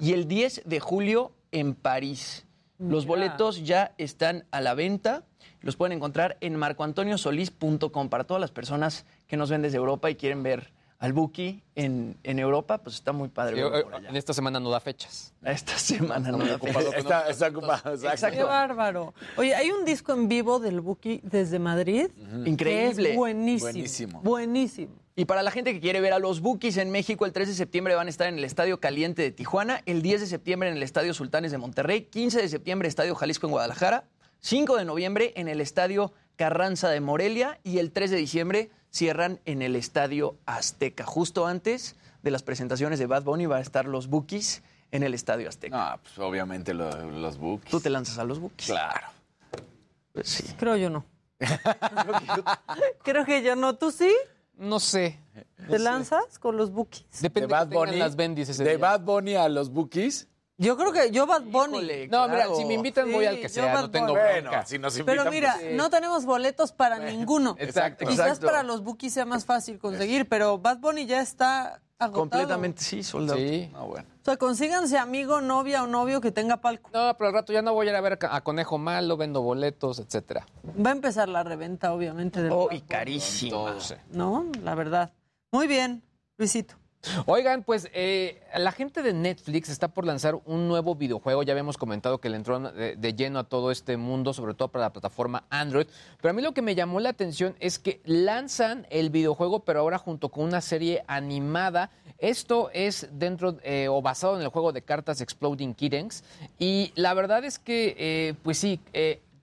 Speaker 30: y el 10 de julio en París. Los boletos ya están a la venta. Los pueden encontrar en marcoantoniosolis.com para todas las personas que nos ven desde Europa y quieren ver al Buki en, en Europa, pues está muy padre.
Speaker 29: Sí, eh,
Speaker 30: por allá.
Speaker 29: en esta semana no da fechas.
Speaker 30: Esta semana no da
Speaker 29: ocupado
Speaker 30: fecha.
Speaker 28: Está, está ocupado, exacto.
Speaker 5: Qué bárbaro. Oye, hay un disco en vivo del Buki desde Madrid.
Speaker 30: Increíble.
Speaker 5: Que es buenísimo.
Speaker 28: Buenísimo.
Speaker 5: Buenísimo.
Speaker 30: Y para la gente que quiere ver a los Bookies en México, el 3 de septiembre van a estar en el Estadio Caliente de Tijuana, el 10 de septiembre en el Estadio Sultanes de Monterrey, 15 de septiembre Estadio Jalisco en Guadalajara, 5 de noviembre en el Estadio Carranza de Morelia y el 3 de diciembre cierran en el Estadio Azteca. Justo antes de las presentaciones de Bad Bunny va a estar los Bookies en el Estadio Azteca.
Speaker 28: No, pues obviamente lo- los books.
Speaker 30: ¿Tú te lanzas a los Bookies?
Speaker 28: Claro.
Speaker 30: Pues sí.
Speaker 5: Creo yo no. <laughs> Creo que yo no. ¿Tú sí?
Speaker 29: No sé.
Speaker 5: ¿Te lanzas con los Bookies?
Speaker 29: Depende
Speaker 28: de Bad
Speaker 29: que
Speaker 28: Bunny,
Speaker 29: las bendis ese
Speaker 28: de
Speaker 29: día.
Speaker 28: Bad Bunny a los bookies.
Speaker 5: Yo creo que yo Bad Bunny.
Speaker 30: Híjole,
Speaker 29: No, mira, si me invitan voy
Speaker 5: Sí,
Speaker 29: al que
Speaker 5: yo
Speaker 29: sea,
Speaker 5: Bad
Speaker 29: no tengo.
Speaker 28: Bueno,
Speaker 29: bronca.
Speaker 28: si nos invitan.
Speaker 5: Pero mira,
Speaker 28: pues,
Speaker 5: no tenemos boletos para ninguno. <laughs>
Speaker 29: Exacto.
Speaker 5: Quizás
Speaker 30: Exacto.
Speaker 5: para los Bookies sea más fácil conseguir, pero Bad Bunny ya está agotado.
Speaker 30: Completamente sí, soldado.
Speaker 29: Sí.
Speaker 28: No, bueno.
Speaker 5: O sea, consíganse amigo, novia o novio que tenga palco.
Speaker 29: No, pero al rato ya no voy a ir a ver a Conejo Malo, vendo boletos, etcétera.
Speaker 5: Va a empezar la reventa, obviamente. del
Speaker 30: Oh,
Speaker 5: Bad
Speaker 30: y.
Speaker 29: Entonces.
Speaker 5: ¿No? La verdad. Muy bien, Luisito.
Speaker 29: Oigan, pues eh, la gente de Netflix está por lanzar un nuevo videojuego. Ya habíamos comentado que le entró de, lleno a todo este mundo, sobre todo para la plataforma Android. Pero a mí lo que me llamó la atención es que lanzan el videojuego, pero ahora junto con una serie animada. Esto es dentro eh, o basado en el juego de cartas Exploding Kittens. Y la verdad es que, eh, pues sí,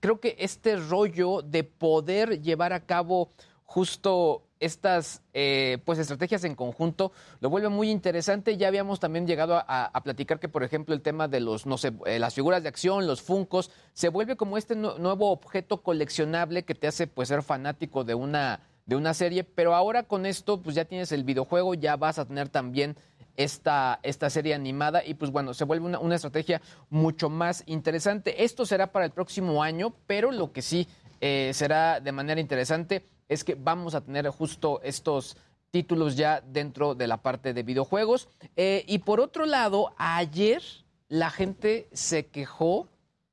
Speaker 29: creo que este rollo de poder llevar a cabo justo estas eh, pues estrategias en conjunto lo vuelve muy interesante. Ya habíamos también llegado a, platicar que, por ejemplo, el tema de los, no sé, eh, las figuras de acción, los funcos, se vuelve como este nu- nuevo objeto coleccionable que te hace pues ser fanático de una, de una serie. Pero ahora con esto, pues ya tienes el videojuego, ya vas a tener también esta, esta serie animada y pues bueno, se vuelve una, una estrategia mucho más interesante. Esto será para el próximo año, pero lo que sí eh, será de manera interesante es que vamos a tener justo estos títulos ya dentro de la parte de videojuegos. Eh, y por otro lado, ayer la gente se quejó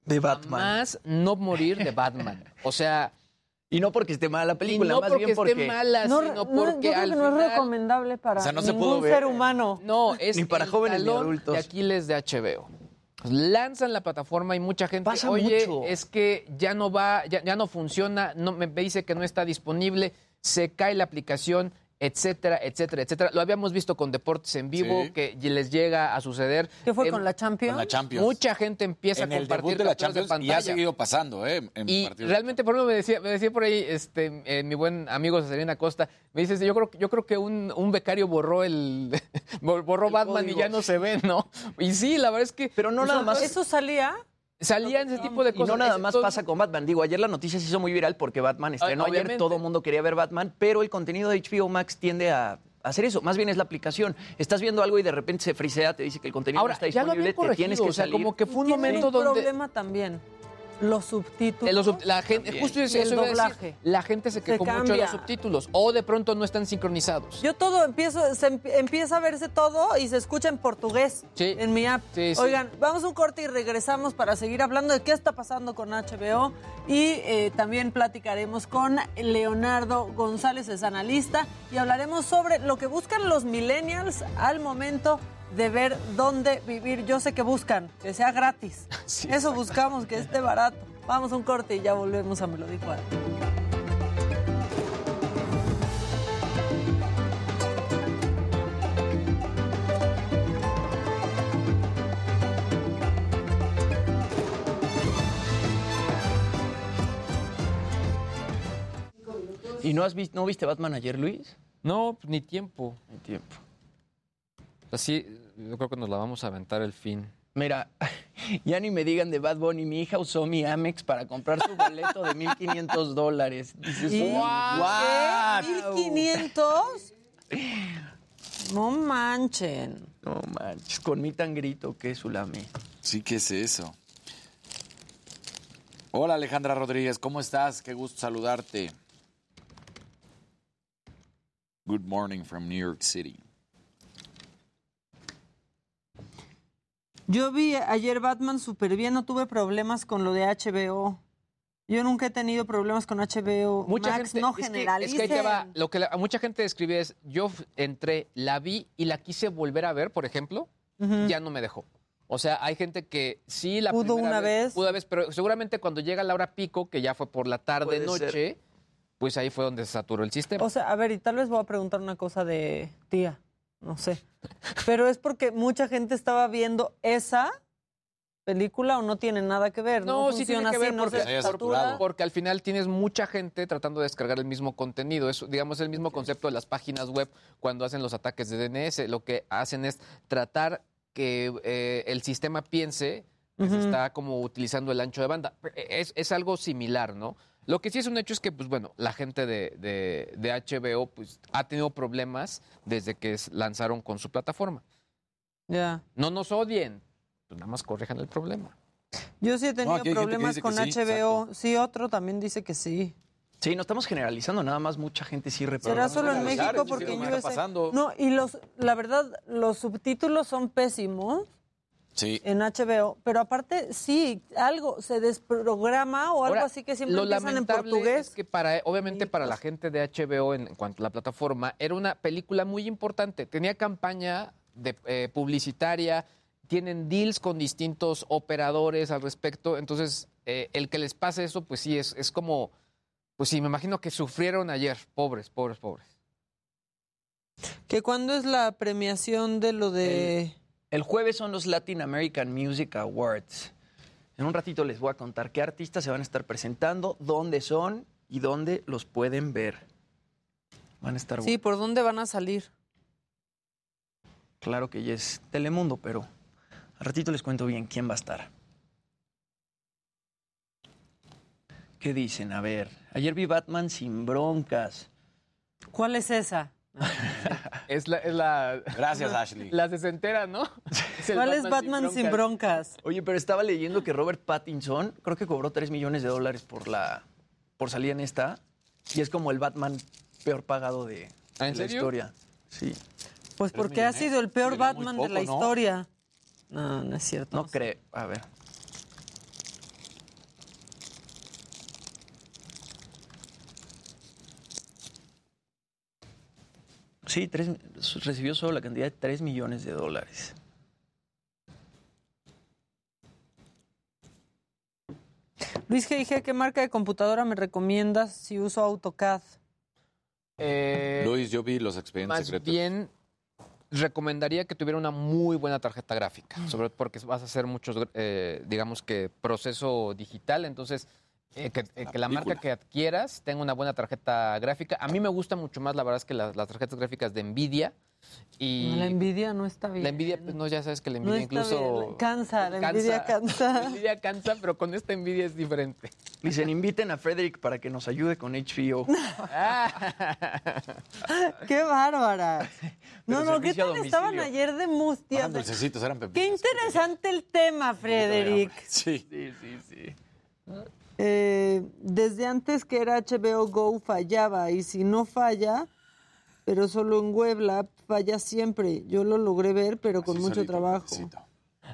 Speaker 30: De Batman.
Speaker 29: más no morir de Batman. O sea, <laughs>
Speaker 30: Y no porque esté mala la
Speaker 29: y
Speaker 30: película,
Speaker 29: no
Speaker 30: más
Speaker 29: porque
Speaker 30: bien porque...
Speaker 29: esté mala,
Speaker 5: No,
Speaker 29: sino
Speaker 5: no,
Speaker 29: porque
Speaker 5: yo creo
Speaker 29: al
Speaker 5: que no es
Speaker 29: final-
Speaker 5: recomendable para
Speaker 28: O sea, no se
Speaker 5: ningún
Speaker 28: pudo ver.
Speaker 5: ser humano.
Speaker 29: No, es
Speaker 30: Ni para
Speaker 29: el
Speaker 30: jóvenes ni adultos.
Speaker 29: de Aquiles de HBO. Lanzan la plataforma y mucha gente,
Speaker 30: Pasa
Speaker 29: oye,
Speaker 30: mucho.
Speaker 29: es que ya no va, ya, ya no funciona, no me me dice que no está disponible, se cae la aplicación, etcétera, etcétera, etcétera. Lo habíamos visto con deportes en vivo
Speaker 28: Sí.
Speaker 29: que les llega a suceder.
Speaker 5: ¿Qué fue con la Champions?
Speaker 28: Con la Champions.
Speaker 29: Mucha gente empieza
Speaker 28: en
Speaker 29: a
Speaker 28: el
Speaker 29: compartir
Speaker 28: debut de la
Speaker 29: de
Speaker 28: Champions y ha seguido pasando, ¿eh? En
Speaker 29: Y realmente, por ejemplo, me decía, me decía por ahí este, eh, mi buen amigo Cesarina Costa, me dice, yo creo, yo creo que un, un becario borró el <laughs> borró
Speaker 30: El
Speaker 29: Batman y ya no se ve, ¿no? Y sí, la verdad es que...
Speaker 30: Pero no nada más-
Speaker 5: ¿Eso salía?
Speaker 29: Salían ese tipo de
Speaker 30: Y
Speaker 29: cosas.
Speaker 30: no nada más pasa con Batman. Digo, ayer la noticia se hizo muy viral porque Batman estrenó ayer, todo el mundo quería ver Batman, pero el contenido de HBO Max tiende a hacer eso. Más bien es la aplicación. Estás viendo algo y de repente se frisea, te dice que el contenido
Speaker 29: Ahora,
Speaker 30: no está
Speaker 29: ya lo
Speaker 30: disponible,
Speaker 29: habían
Speaker 30: te tienes que
Speaker 29: o sea,
Speaker 30: salir.
Speaker 29: como que fue un momento donde...
Speaker 5: problema también. Los subtítulos.
Speaker 29: Eh, los sub- la gente,
Speaker 30: También.
Speaker 29: justo
Speaker 5: Y el
Speaker 29: decir,
Speaker 5: doblaje.
Speaker 29: la gente se quejó mucho de los subtítulos o de pronto no están sincronizados.
Speaker 5: Yo todo empiezo, se em- empieza a verse todo y se escucha en portugués
Speaker 29: Sí.
Speaker 5: en mi app.
Speaker 29: Sí, sí.
Speaker 5: Oigan, vamos a un corte y regresamos para seguir hablando de qué está pasando con HBO y eh, también platicaremos con Leonardo González, es analista, y hablaremos sobre lo que buscan los millennials al momento de ver dónde vivir. Yo sé que buscan, que sea gratis. <laughs>
Speaker 29: Sí,
Speaker 5: Eso buscamos, que esté barato. Vamos a un corte y ya volvemos a Me lo dijo Adri.
Speaker 30: ¿Y no, has visto, no viste Batman ayer, Luis?
Speaker 29: No, ni tiempo.
Speaker 30: Hay tiempo.
Speaker 29: Así, yo creo que nos la vamos a aventar el fin.
Speaker 30: Mira, <laughs> ya ni me digan de Bad Bunny. Mi hija usó mi Amex para comprar su boleto de 1.500 dólares. Dices,
Speaker 5: ¿Y
Speaker 30: "What?".
Speaker 5: qué? ¿1500? No manchen.
Speaker 30: No manches, con mi tan grito que Sulami.
Speaker 28: Sí, ¿qué es eso? Hola Alejandra Rodríguez, ¿cómo estás? Qué gusto saludarte. Good morning from New York City.
Speaker 5: Yo vi ayer Batman súper bien, no tuve problemas con lo de HBO. Yo nunca he tenido problemas con HBO.
Speaker 29: Mucha
Speaker 5: Max,
Speaker 29: gente,
Speaker 5: no
Speaker 29: es que-
Speaker 5: generalicen.
Speaker 29: Es que, ahí te va. Lo que la- mucha gente describe es, yo entré, la vi y la quise volver a ver, por ejemplo, ya no me dejó. O sea, hay gente que sí la
Speaker 5: Pudo una vez.
Speaker 29: Pudo una vez, pero seguramente cuando llega la hora pico, que ya fue por la tarde,
Speaker 30: Puede
Speaker 29: noche,
Speaker 30: ser.
Speaker 29: pues ahí fue donde se saturó el sistema.
Speaker 5: O sea, a ver, y tal vez voy a preguntar una cosa de tía, no sé. Pero es porque mucha gente estaba viendo esa película o no tiene nada que ver. No,
Speaker 29: No, sí tiene
Speaker 5: funciona
Speaker 29: que ver
Speaker 5: así, no
Speaker 29: porque, porque al final tienes mucha gente tratando de descargar el mismo contenido. Es, digamos, el mismo concepto de las páginas web cuando hacen los ataques de DNS. Lo que hacen es tratar que eh, el sistema piense que se está como utilizando el ancho de banda. Es, es algo similar, ¿no? Lo que sí es un hecho es que, pues bueno, la gente de, de- de HBO pues, ha tenido problemas desde que lanzaron con su plataforma.
Speaker 5: Ya.
Speaker 29: No nos odien, pues nada más corrijan el problema.
Speaker 5: Yo sí he tenido problemas con
Speaker 30: sí,
Speaker 5: HBO. Sí, otro también dice que sí.
Speaker 30: Sí, no estamos generalizando, nada más mucha gente sí reproduce.
Speaker 5: ¿Será solo en México? Porque USA... No, y los, la verdad, los subtítulos son pésimos
Speaker 28: Sí.
Speaker 5: en HBO, pero aparte sí, algo se desprograma o algo
Speaker 29: Ahora,
Speaker 5: así que siempre
Speaker 29: lo
Speaker 5: empiezan en portugués.
Speaker 29: Es que para, obviamente para la
Speaker 5: pues.
Speaker 29: gente de HBO en, en cuanto a la plataforma, era una película muy importante. Tenía campaña de, eh, publicitaria, tienen deals con distintos operadores al respecto. Entonces, eh, el que les pase eso, pues sí, es, es como, pues sí, me imagino que sufrieron ayer. Pobres, pobres, pobres.
Speaker 5: Que cuando es la premiación de lo de...
Speaker 30: El jueves son los Latin American Music Awards. En un ratito les voy a contar qué artistas se van a estar presentando, dónde son y dónde los pueden ver. Van a estar
Speaker 5: Sí, ¿por dónde van a salir?
Speaker 30: Claro que ya es Telemundo, pero al ratito les cuento bien quién va a estar. ¿Qué dicen? A ver, ayer vi Batman sin broncas.
Speaker 5: ¿Cuál es esa?
Speaker 29: Es la, es la...
Speaker 28: Gracias, Ashley.
Speaker 29: La sesentera, ¿no?
Speaker 5: ¿Cuál es Batman sin broncas?
Speaker 30: Oye, pero estaba leyendo que Robert Pattinson creo que cobró 3 millones de dólares por la por salir en esta y es como el Batman peor pagado de,
Speaker 29: ¿Ah, en
Speaker 30: de la
Speaker 29: serio?
Speaker 30: historia. Sí.
Speaker 5: Pues porque ha sido el peor Batman de la
Speaker 30: ¿no?
Speaker 5: historia. No, no es cierto.
Speaker 30: No creo. A ver. Sí, tres- recibió solo la cantidad de 3 millones de dólares.
Speaker 5: Luis G.I.G., ¿qué marca de computadora me recomiendas si uso AutoCAD?
Speaker 29: Eh,
Speaker 28: Luis, yo vi los expedientes
Speaker 29: Más
Speaker 28: secretos.
Speaker 29: bien, recomendaría que tuviera una muy buena tarjeta gráfica, sobre todo porque vas a hacer muchos, eh, digamos que proceso digital, entonces eh, que, eh, que la marca que adquieras tenga una buena tarjeta gráfica. A mí me gusta mucho más, la verdad es que las, las tarjetas gráficas de Nvidia y
Speaker 5: La envidia no está bien.
Speaker 29: la Nvidia, pues no, ya sabes que la
Speaker 5: No
Speaker 29: Nvidia
Speaker 5: está
Speaker 29: incluso
Speaker 5: bien. Cansa, la envidia cansa.
Speaker 29: La <laughs> Nvidia cansa, pero con esta Nvidia es diferente.
Speaker 30: Dicen, inviten a Frederick para que nos ayude con HBO. <laughs>
Speaker 5: ¡Qué bárbara! No, no, ¿qué tal estaban ayer de mustia?
Speaker 28: Eran dulcecitos, eran pepitas.
Speaker 5: Qué interesante el tema, Frederick.
Speaker 28: Sí.
Speaker 30: Sí, sí, sí.
Speaker 5: Eh, desde antes que era HBO Go fallaba y si no falla, pero solo en Weblab falla siempre. Yo lo logré ver, pero con mucho trabajo.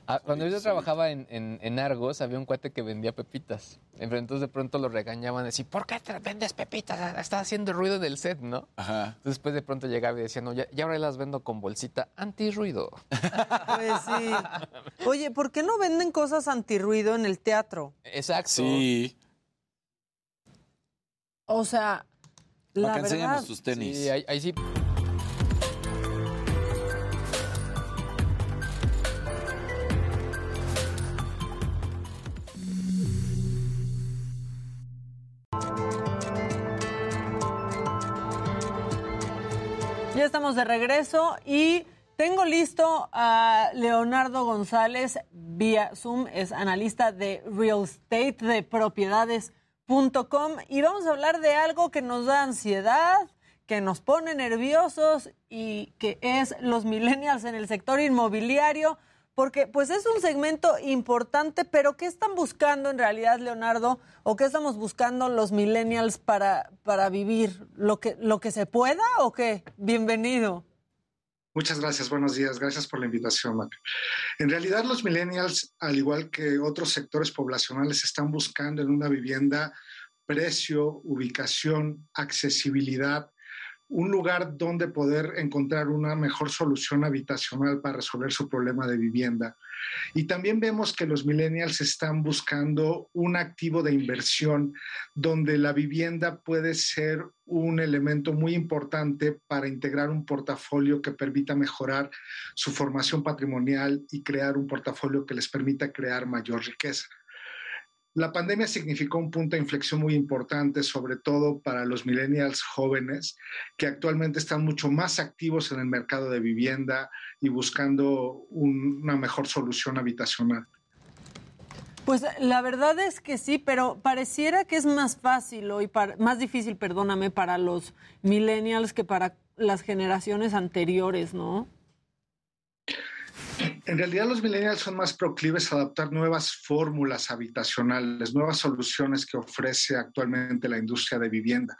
Speaker 29: Ah, cuando yo trabajaba en, en- en Argos, había un cuate que vendía pepitas. Entonces de pronto lo regañaban así, ¿por qué te vendes pepitas? Está haciendo ruido en el set, ¿no?
Speaker 28: Ajá.
Speaker 29: Entonces después de pronto llegaba y decía, no, ya, ya ahora las vendo con bolsita antirruido.
Speaker 5: Pues sí. Oye, ¿por qué no venden cosas antirruido en el teatro?
Speaker 29: Exacto.
Speaker 28: Sí.
Speaker 5: O sea, la
Speaker 28: Acá
Speaker 5: verdad.
Speaker 28: tus tenis.
Speaker 29: Sí, ahí, ahí sí.
Speaker 5: Estamos de regreso y tengo listo a Leonardo González vía Zoom, es analista de real estate de propiedades.com y vamos a hablar de algo que nos da ansiedad, que nos pone nerviosos y que es los millennials en el sector inmobiliario, porque pues es un segmento importante, pero ¿qué están buscando en realidad, Leonardo? ¿O qué estamos buscando los millennials para, para vivir? ¿Lo que, ¿Lo que se pueda o qué? Bienvenido.
Speaker 40: Muchas gracias, buenos días, gracias por la invitación, Mac. En realidad los millennials, al igual que otros sectores poblacionales, están buscando en una vivienda precio, ubicación, accesibilidad, un lugar donde poder encontrar una mejor solución habitacional para resolver su problema de vivienda. Y también vemos que los millennials están buscando un activo de inversión donde la vivienda puede ser un elemento muy importante para integrar un portafolio que permita mejorar su formación patrimonial y crear un portafolio que les permita crear mayor riqueza. La pandemia significó un punto de inflexión muy importante, sobre todo para los millennials jóvenes, que actualmente están mucho más activos en el mercado de vivienda y buscando una mejor solución habitacional.
Speaker 5: Pues la verdad es que sí, pero pareciera que es más fácil o más difícil, perdóname, para los millennials que para las generaciones anteriores, ¿no?
Speaker 40: En realidad los millennials son más proclives a adaptar nuevas fórmulas habitacionales, nuevas soluciones que ofrece actualmente la industria de vivienda.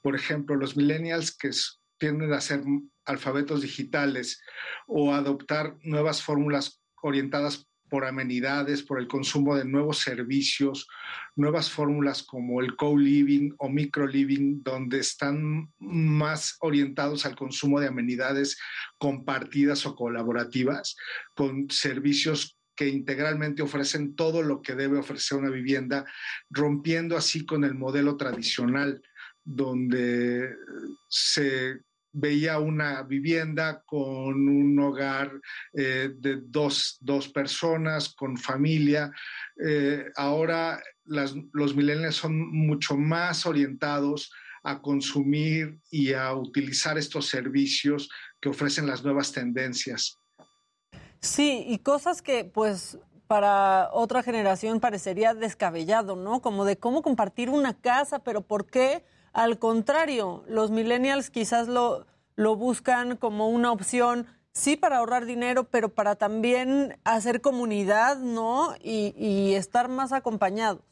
Speaker 40: Por ejemplo, los millennials que tienden a ser alfabetos digitales o adoptar nuevas fórmulas orientadas por amenidades, por el consumo de nuevos servicios, nuevas fórmulas como el co-living o micro-living, donde están más orientados al consumo de amenidades compartidas o colaborativas, con servicios que integralmente ofrecen todo lo que debe ofrecer una vivienda, rompiendo así con el modelo tradicional, donde se veía una vivienda con un hogar eh, de dos, personas, con familia. Eh, ahora los millennials son mucho más orientados a consumir y a utilizar estos servicios que ofrecen las nuevas tendencias.
Speaker 5: Sí, y cosas que pues para otra generación parecería descabellado, ¿no? Como de cómo compartir una casa, pero ¿por qué? Al contrario, los millennials quizás lo, lo buscan como una opción, sí para ahorrar dinero, pero para también hacer comunidad, ¿no? Y, estar más acompañados.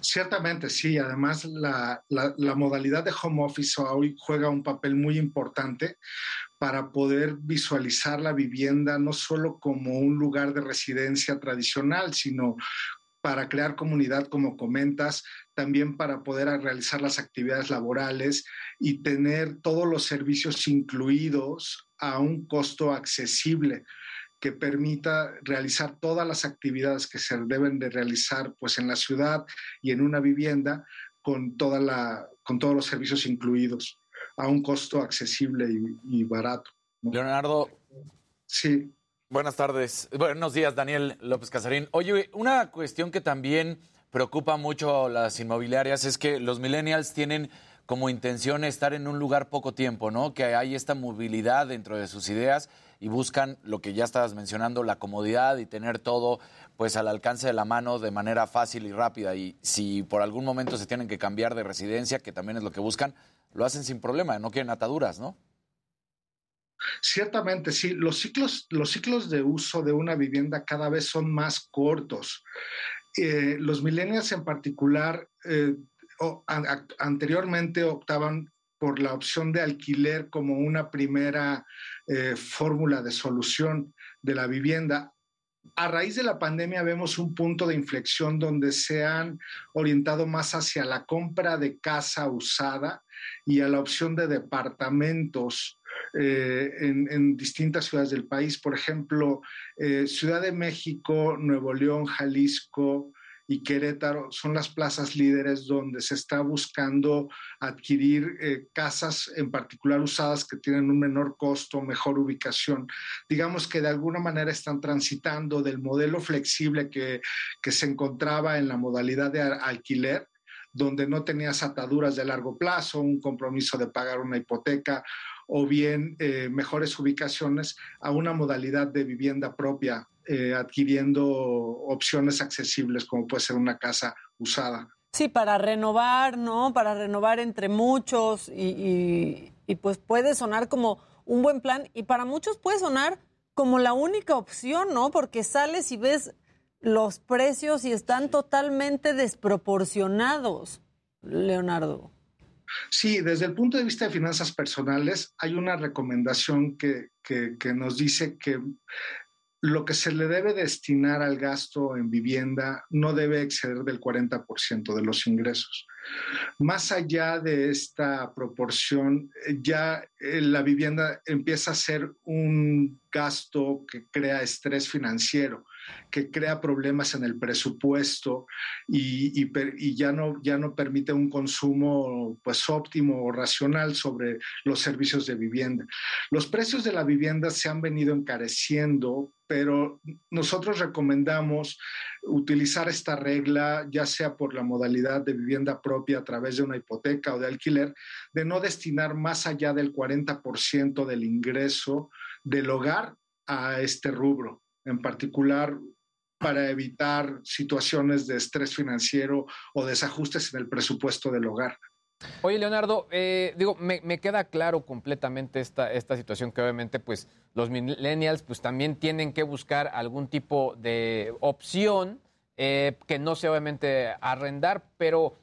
Speaker 40: Ciertamente, sí. Además, la, la, modalidad de home office hoy juega un papel muy importante para poder visualizar la vivienda no solo como un lugar de residencia tradicional, sino para crear comunidad, como comentas, también para poder realizar las actividades laborales y tener todos los servicios incluidos a un costo accesible que permita realizar todas las actividades que se deben de realizar pues en la ciudad y en una vivienda con toda la con todos los servicios incluidos a un costo accesible y, barato.
Speaker 28: Leonardo.
Speaker 40: Sí.
Speaker 28: Buenas tardes. Buenos días, Daniel López Casarín. Oye, una cuestión que también preocupa mucho las inmobiliarias es que los millennials tienen como intención estar en un lugar poco tiempo, ¿no? Que hay esta movilidad dentro de sus ideas y buscan lo que ya estabas mencionando, la comodidad y tener todo pues al alcance de la mano de manera fácil y rápida. Y si por algún momento se tienen que cambiar de residencia, que también es lo que buscan, lo hacen sin problema, no quieren ataduras, ¿no?
Speaker 40: Ciertamente, sí, los ciclos, los ciclos de uso de una vivienda cada vez son más cortos. Eh, los millennials en particular eh, anteriormente optaban por la opción de alquiler como una primera eh, fórmula de solución de la vivienda. A raíz de la pandemia vemos un punto de inflexión donde se han orientado más hacia la compra de casa usada y a la opción de departamentos eh, en, distintas ciudades del país. Por ejemplo, eh, Ciudad de México, Nuevo León, Jalisco y Querétaro son las plazas líderes donde se está buscando adquirir eh, casas en particular usadas que tienen un menor costo, mejor ubicación. Digamos que de alguna manera están transitando del modelo flexible que, que se encontraba en la modalidad de alquiler donde no tenías ataduras de largo plazo, un compromiso de pagar una hipoteca o bien eh, mejores ubicaciones a una modalidad de vivienda propia, eh, adquiriendo opciones accesibles como puede ser una casa usada.
Speaker 5: Sí, para renovar, ¿no? Para renovar entre muchos y, y pues puede sonar como un buen plan y para muchos puede sonar como la única opción, ¿no? Porque sales y ves los precios y están totalmente desproporcionados, Leonardo.
Speaker 40: Sí, desde el punto de vista de finanzas personales, hay una recomendación que, que, nos dice que lo que se le debe destinar al gasto en vivienda no debe exceder del 40% de los ingresos. Más allá de esta proporción, ya eh, la vivienda empieza a ser un gasto que crea estrés financiero que crea problemas en el presupuesto y, ya, no, ya no permite un consumo pues óptimo o racional sobre los servicios de vivienda. Los precios de la vivienda se han venido encareciendo, pero nosotros recomendamos utilizar esta regla, ya sea por la modalidad de vivienda propia a través de una hipoteca o de alquiler, de no destinar más allá del 40% del ingreso del hogar a este rubro en particular para evitar situaciones de estrés financiero o desajustes en el presupuesto del hogar.
Speaker 29: Oye, Leonardo, eh, digo, me, queda claro completamente esta, esta situación que obviamente pues los millennials pues también tienen que buscar algún tipo de opción eh, que no sea obviamente arrendar, pero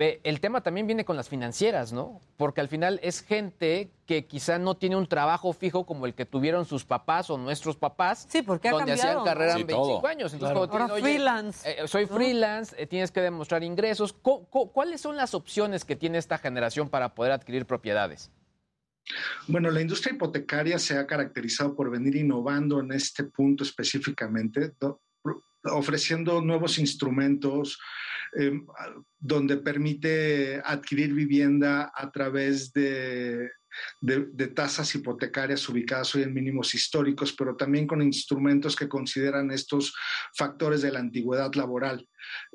Speaker 29: el tema también viene con las financieras, ¿no? Porque al final es gente que quizá no tiene un trabajo fijo como el que tuvieron sus papás o nuestros papás.
Speaker 5: Sí, porque ha
Speaker 29: donde hacían carrera en 25
Speaker 5: años. Entonces, Ahora freelance.
Speaker 29: Eh, soy freelance, eh, tienes que demostrar ingresos. ¿Cuáles son las opciones que tiene esta generación para poder adquirir propiedades?
Speaker 40: Bueno, la industria hipotecaria se ha caracterizado por venir innovando en este punto específicamente, ofreciendo nuevos instrumentos, Em, donde permite adquirir vivienda a través de, tasas hipotecarias ubicadas hoy en mínimos históricos, pero también con instrumentos que consideran estos factores de la antigüedad laboral.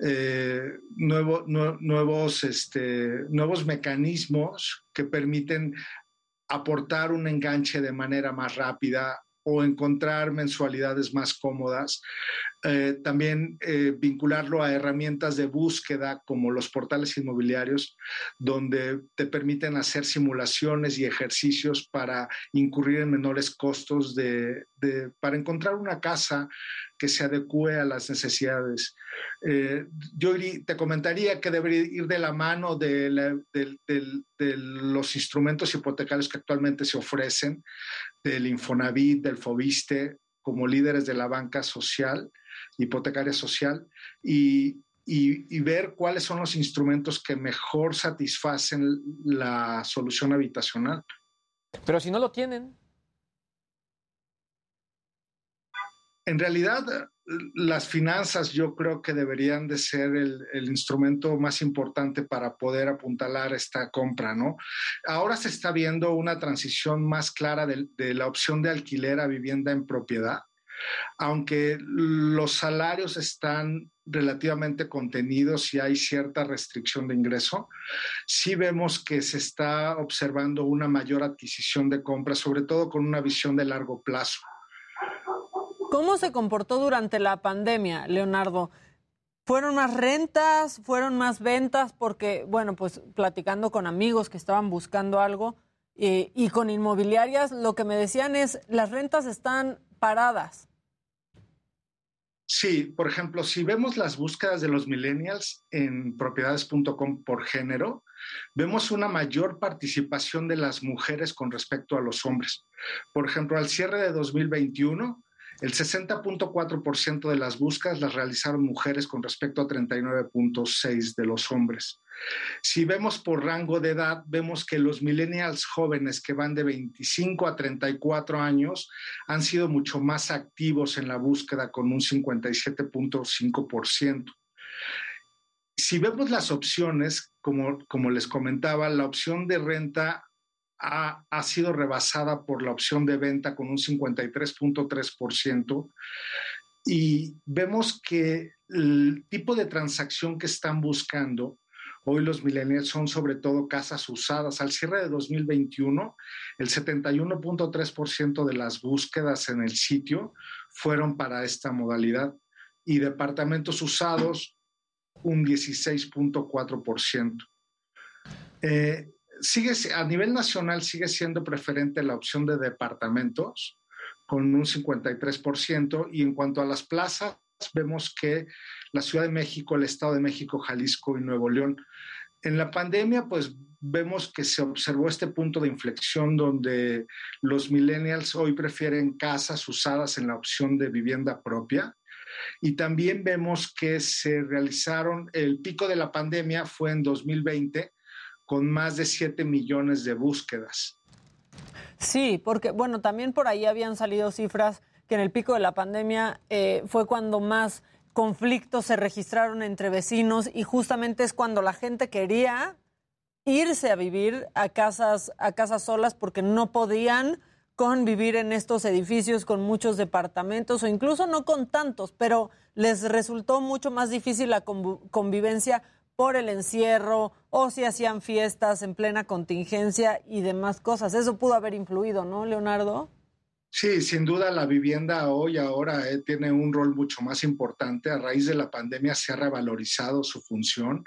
Speaker 40: Eh, nuevos, este, nuevos mecanismos que permiten aportar un enganche de manera más rápida o encontrar mensualidades más cómodas. Eh, también eh, vincularlo a herramientas de búsqueda como los portales inmobiliarios, donde te permiten hacer simulaciones y ejercicios para incurrir en menores costos de, para encontrar una casa que se adecue a las necesidades. Eh, yo te comentaría que debería ir de la mano de, de, los instrumentos hipotecarios que actualmente se ofrecen, del Infonavit, del Fobiste, como líderes de la banca social, hipotecaria social, y, y, ver cuáles son los instrumentos que mejor satisfacen la solución habitacional.
Speaker 29: Pero si no lo tienen.
Speaker 40: En realidad, las finanzas yo creo que deberían de ser el, instrumento más importante para poder apuntalar esta compra, ¿no? Ahora se está viendo una transición más clara de, la opción de alquiler a vivienda en propiedad, aunque los salarios están relativamente contenidos y hay cierta restricción de ingreso, sí vemos que se está observando una mayor adquisición de compras, sobre todo con una visión de largo plazo.
Speaker 5: ¿Cómo se comportó durante la pandemia, Leonardo? ¿Fueron más rentas? ¿Fueron más ventas? Porque, bueno, pues platicando con amigos que estaban buscando algo eh, y con inmobiliarias, lo que me decían es, las rentas están paradas.
Speaker 40: Sí, por ejemplo, si vemos las búsquedas de los millennials en propiedades.com por género, vemos una mayor participación de las mujeres con respecto a los hombres. Por ejemplo, al cierre de 2021, el 60.4% de las búsquedas las realizaron mujeres con respecto a 39.6% de los hombres. Si vemos por rango de edad, vemos que los millennials jóvenes que van de 25 a 34 años han sido mucho más activos en la búsqueda con un 57.5%. Si vemos las opciones, como, como les comentaba, la opción de renta ha, sido rebasada por la opción de venta con un 53.3%. Y vemos que el tipo de transacción que están buscando hoy los millennials son sobre todo casas usadas. Al cierre de 2021, el 71.3% de las búsquedas en el sitio fueron para esta modalidad y departamentos usados un 16.4%. Eh, sigue, a nivel nacional sigue siendo preferente la opción de departamentos con un 53% y en cuanto a las plazas vemos que la Ciudad de México, el Estado de México, Jalisco y Nuevo León en la pandemia, pues vemos que se observó este punto de inflexión donde los millennials hoy prefieren casas usadas en la opción de vivienda propia. Y también vemos que se realizaron, el pico de la pandemia fue en 2020 con más de 7 millones de búsquedas.
Speaker 5: Sí, porque bueno, también por ahí habían salido cifras que en el pico de la pandemia eh, fue cuando más conflictos se registraron entre vecinos y justamente es cuando la gente quería irse a vivir a casas, a casas solas porque no podían convivir en estos edificios con muchos departamentos o incluso no con tantos, pero les resultó mucho más difícil la convivencia por el encierro o si hacían fiestas en plena contingencia y demás cosas. Eso pudo haber influido, ¿no, Leonardo?
Speaker 40: Sí, sin duda la vivienda hoy ahora eh, tiene un rol mucho más importante. A raíz de la pandemia se ha revalorizado su función,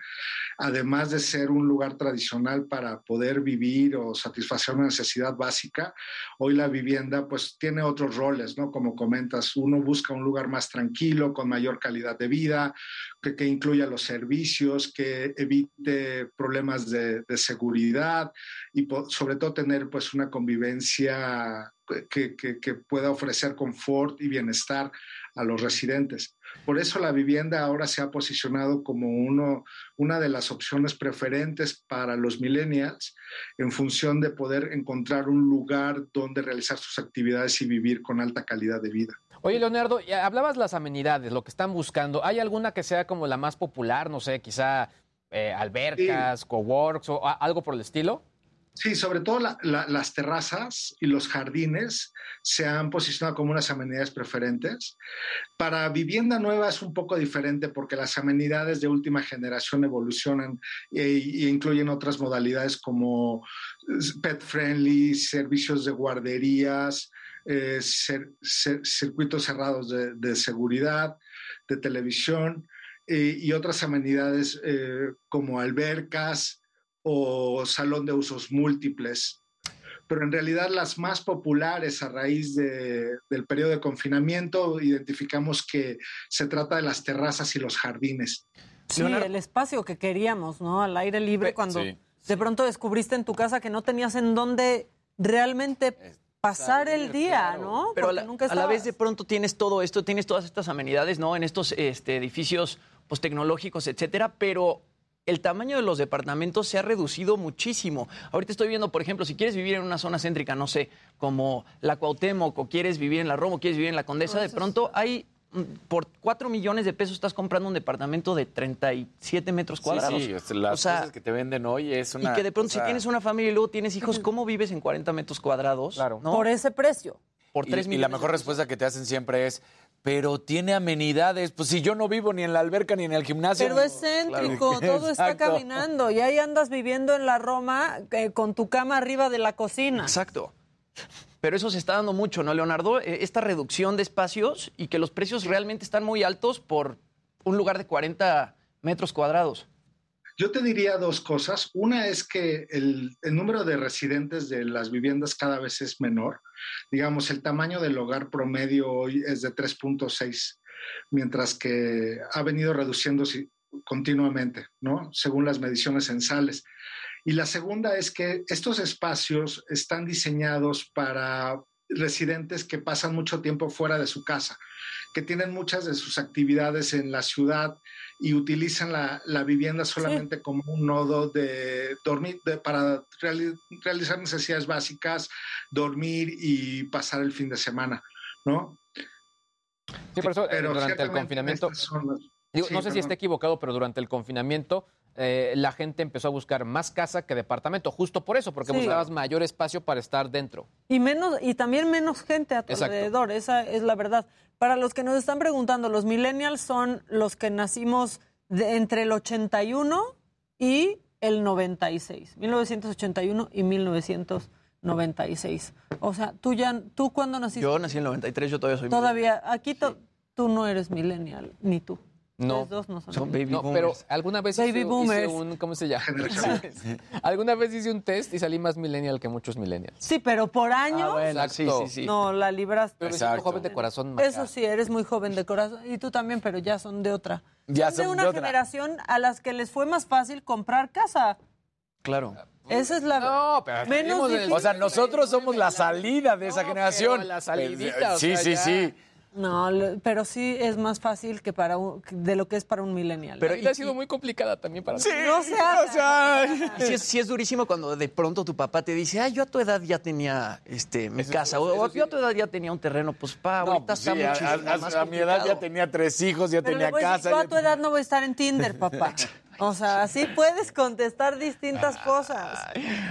Speaker 40: además de ser un lugar tradicional para poder vivir o satisfacer una necesidad básica. Hoy la vivienda pues tiene otros roles, ¿no? Como comentas, uno busca un lugar más tranquilo, con mayor calidad de vida, que, incluya los servicios, que evite problemas de, seguridad y sobre todo tener pues una convivencia que, pueda ofrecer confort y bienestar a los residentes. Por eso la vivienda ahora se ha posicionado como uno, una de las opciones preferentes para los millennials en función de poder encontrar un lugar donde realizar sus actividades y vivir con alta calidad de vida.
Speaker 29: Oye, Leonardo, hablabas las amenidades, lo que están buscando. ¿Hay alguna que sea como la más popular? No sé, quizá eh, albercas, coworks o algo por el estilo.
Speaker 40: Sí, sobre todo las terrazas y los jardines se han posicionado como unas amenidades preferentes. Para vivienda nueva es un poco diferente porque las amenidades de última generación evolucionan e, e incluyen otras modalidades como pet friendly, servicios de guarderías, eh, circuitos cerrados de, seguridad, de televisión eh, y otras amenidades eh, como albercas, o salón de usos múltiples. Pero en realidad las más populares a raíz de, del periodo de confinamiento identificamos que se trata de las terrazas y los jardines.
Speaker 5: Sí, el espacio que queríamos, ¿no? Al aire libre, cuando de pronto descubriste en tu casa que no tenías en dónde realmente pasar el día, ¿no?
Speaker 30: Pero a la, a la, vez de pronto tienes todo esto, tienes todas estas amenidades, ¿no? En estos este, edificios pues, tecnológicos, etcétera, pero el tamaño de los departamentos se ha reducido muchísimo. Ahorita estoy viendo, por ejemplo, si quieres vivir en una zona céntrica, no sé, como la Cuauhtémoc, o quieres vivir en la Roma, o quieres vivir en la Condesa, de pronto hay mm, por 4 millones de pesos estás comprando un departamento de 37 metros cuadrados.
Speaker 28: Sí, sí las cosas que te venden hoy es una...
Speaker 30: Y que de pronto si tienes una familia y luego tienes hijos, ¿cómo vives en 40 metros cuadrados?
Speaker 5: Claro. Por ese precio.
Speaker 30: Por 3
Speaker 28: y, y la mejor respuesta que te hacen siempre es, pero tiene amenidades. Pues si yo no vivo ni en la alberca ni en el gimnasio.
Speaker 5: Pero es céntrico, todo <laughs> está caminando. Y ahí andas viviendo en la Roma eh, con tu cama arriba de la cocina.
Speaker 30: Exacto. Pero eso se está dando mucho, ¿no, Leonardo? Eh, esta reducción de espacios y que los precios realmente están muy altos por un lugar de 40 metros cuadrados.
Speaker 40: Yo te diría dos cosas. Una es que el, número de residentes de las viviendas cada vez es menor. Digamos, el tamaño del hogar promedio hoy es de 3.6, mientras que ha venido reduciéndose continuamente, ¿no? Según las mediciones censales. Y la segunda es que estos espacios están diseñados para residentes que pasan mucho tiempo fuera de su casa, que tienen muchas de sus actividades en la ciudad y utilizan la, vivienda solamente como un nodo de dormir, para realizar necesidades básicas, dormir y pasar el fin de semana, ¿no?
Speaker 29: Sí, por eso eh, durante el confinamiento, no sé si está equivocado, pero durante el confinamiento eh, la gente empezó a buscar más casa que departamento, justo por eso, porque buscabas mayor espacio para estar dentro.
Speaker 5: Y menos, y también menos gente a tu alrededor, esa es la verdad. Para los que nos están preguntando, los millennials son los que nacimos de, entre el 81 y el 96, 1981 y 1996. O sea, tú ya, ¿tú cuándo naciste?
Speaker 30: Yo nací en el 93, yo todavía soy
Speaker 5: Todavía, aquí tú no eres millennial, ni tú.
Speaker 29: No,
Speaker 5: dos no son,
Speaker 28: Son baby
Speaker 29: no, pero alguna vez
Speaker 5: Baby
Speaker 29: hice, un, ¿cómo se llama? <laughs> Alguna vez hice un test y salí más millennial que muchos millennials.
Speaker 5: Sí, pero por años.
Speaker 28: Ah, bueno, sí,
Speaker 29: Exacto.
Speaker 28: sí, sí.
Speaker 5: No, la libraste.
Speaker 29: Pero
Speaker 28: Exacto.
Speaker 29: joven de corazón. Maca.
Speaker 5: Eso sí, eres muy joven de corazón. Y tú también, pero ya son de otra.
Speaker 28: Ya
Speaker 5: son de una
Speaker 28: de otra.
Speaker 5: generación a las que les fue más fácil comprar casa.
Speaker 28: Claro.
Speaker 5: Esa es la.
Speaker 29: No, pero
Speaker 5: Menos difícil.
Speaker 28: O sea, nosotros somos la salida de esa
Speaker 29: No,
Speaker 28: generación.
Speaker 29: pero la salidita, o
Speaker 28: Sí,
Speaker 29: sea,
Speaker 28: sí,
Speaker 29: ya.
Speaker 28: sí.
Speaker 5: No, pero sí es más fácil que para un- de lo que es para un millennial.
Speaker 29: Pero ella ha sido muy complicada también para
Speaker 28: Sí,
Speaker 5: No se haga.
Speaker 28: o sea,
Speaker 30: Y sí es, sí es durísimo cuando de pronto tu papá te dice, ay, yo a tu edad ya tenía este, mi
Speaker 29: Eso-
Speaker 30: casa,
Speaker 29: eso
Speaker 30: o yo a tu edad ya tenía un terreno, pues pa,
Speaker 28: No,
Speaker 30: ahorita
Speaker 28: pues
Speaker 30: está
Speaker 28: sí, a,
Speaker 30: muchísimo
Speaker 28: a-
Speaker 30: más
Speaker 28: a mi edad ya tenía tres hijos, ya
Speaker 5: Pero
Speaker 28: tenía
Speaker 5: voy decir,
Speaker 28: casa.
Speaker 5: yo a
Speaker 28: ya
Speaker 5: tu edad no voy a estar en Tinder, <laughs> papá. O sea, así puedes contestar distintas cosas,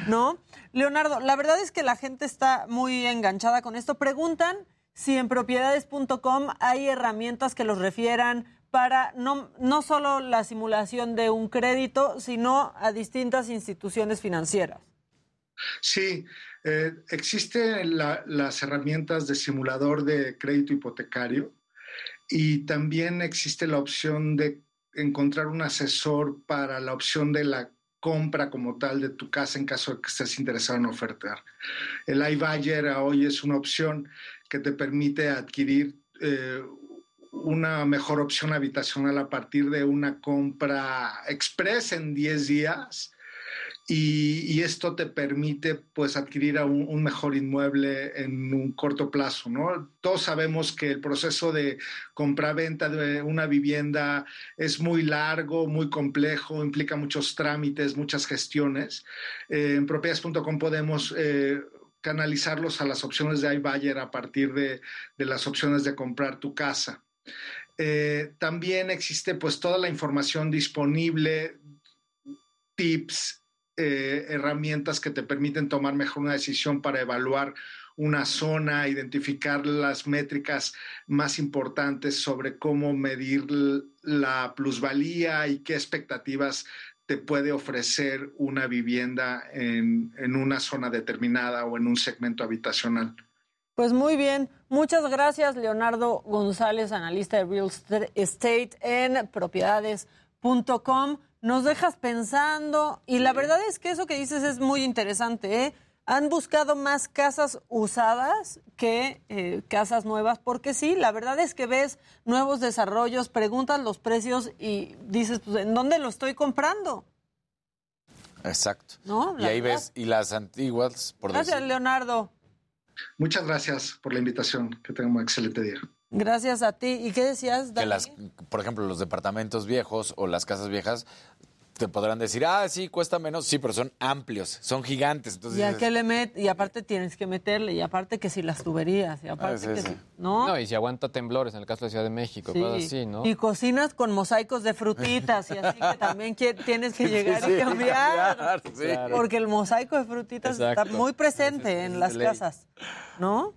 Speaker 5: ¿no? Leonardo, la verdad es que la gente está muy enganchada con esto. Preguntan si en propiedades.com hay herramientas que los refieran para no, no solo la simulación de un crédito, sino a distintas instituciones financieras.
Speaker 40: Sí, eh, existen la- las herramientas de simulador de crédito hipotecario y también existe la opción de encontrar un asesor para la opción de la compra como tal de tu casa en caso de que estés interesado en ofertar. El iBuyer hoy es una opción que te permite adquirir eh, una mejor opción habitacional a partir de una compra express en 10 días y, esto te permite pues adquirir un mejor inmueble en un corto plazo, ¿no? Todos sabemos que el proceso de compra-venta de una vivienda es muy largo, muy complejo, implica muchos trámites, muchas gestiones. Eh, en propiedades.com podemos eh, canalizarlos a las opciones de iBuyer a partir de, las opciones de comprar tu casa. Eh, también existe pues toda la información disponible, tips, eh, herramientas que te permiten tomar mejor una decisión para evaluar una zona, identificar las métricas más importantes sobre cómo medir la plusvalía y qué expectativas te puede ofrecer una vivienda en, en una zona determinada o en un segmento habitacional.
Speaker 5: Pues muy bien, muchas gracias Leonardo González, analista de real estate en propiedades.com. Nos dejas pensando y la verdad es que eso que dices es muy interesante. ¿eh? Han buscado más casas usadas que eh, casas nuevas porque sí, la verdad es que ves nuevos desarrollos, preguntas los precios y dices, pues, ¿en dónde lo estoy comprando?
Speaker 28: Exacto.
Speaker 5: ¿No?
Speaker 28: Y ahí
Speaker 5: verdad.
Speaker 28: ves, y las antiguas, por
Speaker 5: Gracias
Speaker 28: decir.
Speaker 5: Leonardo,
Speaker 40: Muchas gracias por la invitación. Que tengan un excelente día.
Speaker 5: gracias a ti. ¿Y qué decías,
Speaker 28: Que
Speaker 5: Dani?
Speaker 28: las, por ejemplo, los departamentos viejos o las casas viejas te podrán decir, ah, sí, cuesta menos, sí, pero son amplios, son gigantes. Entonces
Speaker 5: ¿Y qué le met Y aparte tienes que meterle, y aparte que si las tuberías, y aparte
Speaker 28: sí,
Speaker 5: que
Speaker 28: sí.
Speaker 5: si- ¿no?
Speaker 29: No, y si aguanta temblores en el caso de Ciudad de México,
Speaker 5: Sí.
Speaker 29: cosas así, ¿no?
Speaker 5: Y cocinas con mosaicos de frutitas, y así que también qui- tienes que llegar
Speaker 28: Sí,
Speaker 5: y cambiar.
Speaker 28: cambiar, sí.
Speaker 29: Claro.
Speaker 5: Porque el mosaico de frutitas está muy presente en
Speaker 29: es
Speaker 5: las
Speaker 29: ley.
Speaker 5: casas, ¿no?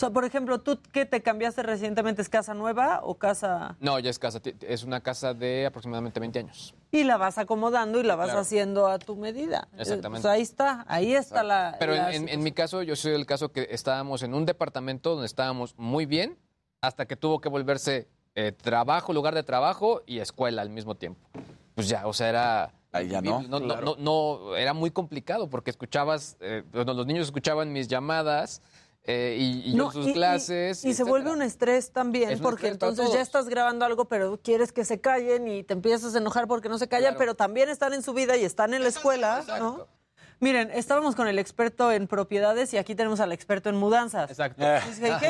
Speaker 5: O sea, por ejemplo, ¿tú qué te cambiaste recientemente? ¿Es casa nueva o casa...?
Speaker 29: No, ya es casa, es una casa de aproximadamente 20 años.
Speaker 5: Y la vas acomodando y la vas
Speaker 29: Claro.
Speaker 5: haciendo a tu medida. Eh,
Speaker 29: Exactamente.
Speaker 5: pues ahí está, ahí está la...
Speaker 29: Pero en,
Speaker 5: la
Speaker 29: en- en mi caso, yo soy el caso que estábamos en un departamento donde estábamos muy bien hasta que tuvo que volverse eh, trabajo, lugar de trabajo y escuela al mismo tiempo. Pues ya, o sea, era...
Speaker 28: Ahí ya no.
Speaker 29: No, no, no, no, era muy complicado porque escuchabas, eh, los niños escuchaban mis llamadas eh, y,
Speaker 5: No,
Speaker 29: sus
Speaker 5: y-
Speaker 29: clases.
Speaker 5: Y, se vuelve un estrés también,
Speaker 29: Es
Speaker 5: porque
Speaker 29: estrés
Speaker 5: entonces ya estás grabando algo, pero quieres que se callen y te empiezas a enojar porque no se callan,
Speaker 29: Claro.
Speaker 5: pero también están en su vida y están en la escuela, ¿no? Miren, estábamos con el experto en propiedades y aquí tenemos al experto en mudanzas.
Speaker 29: Exacto.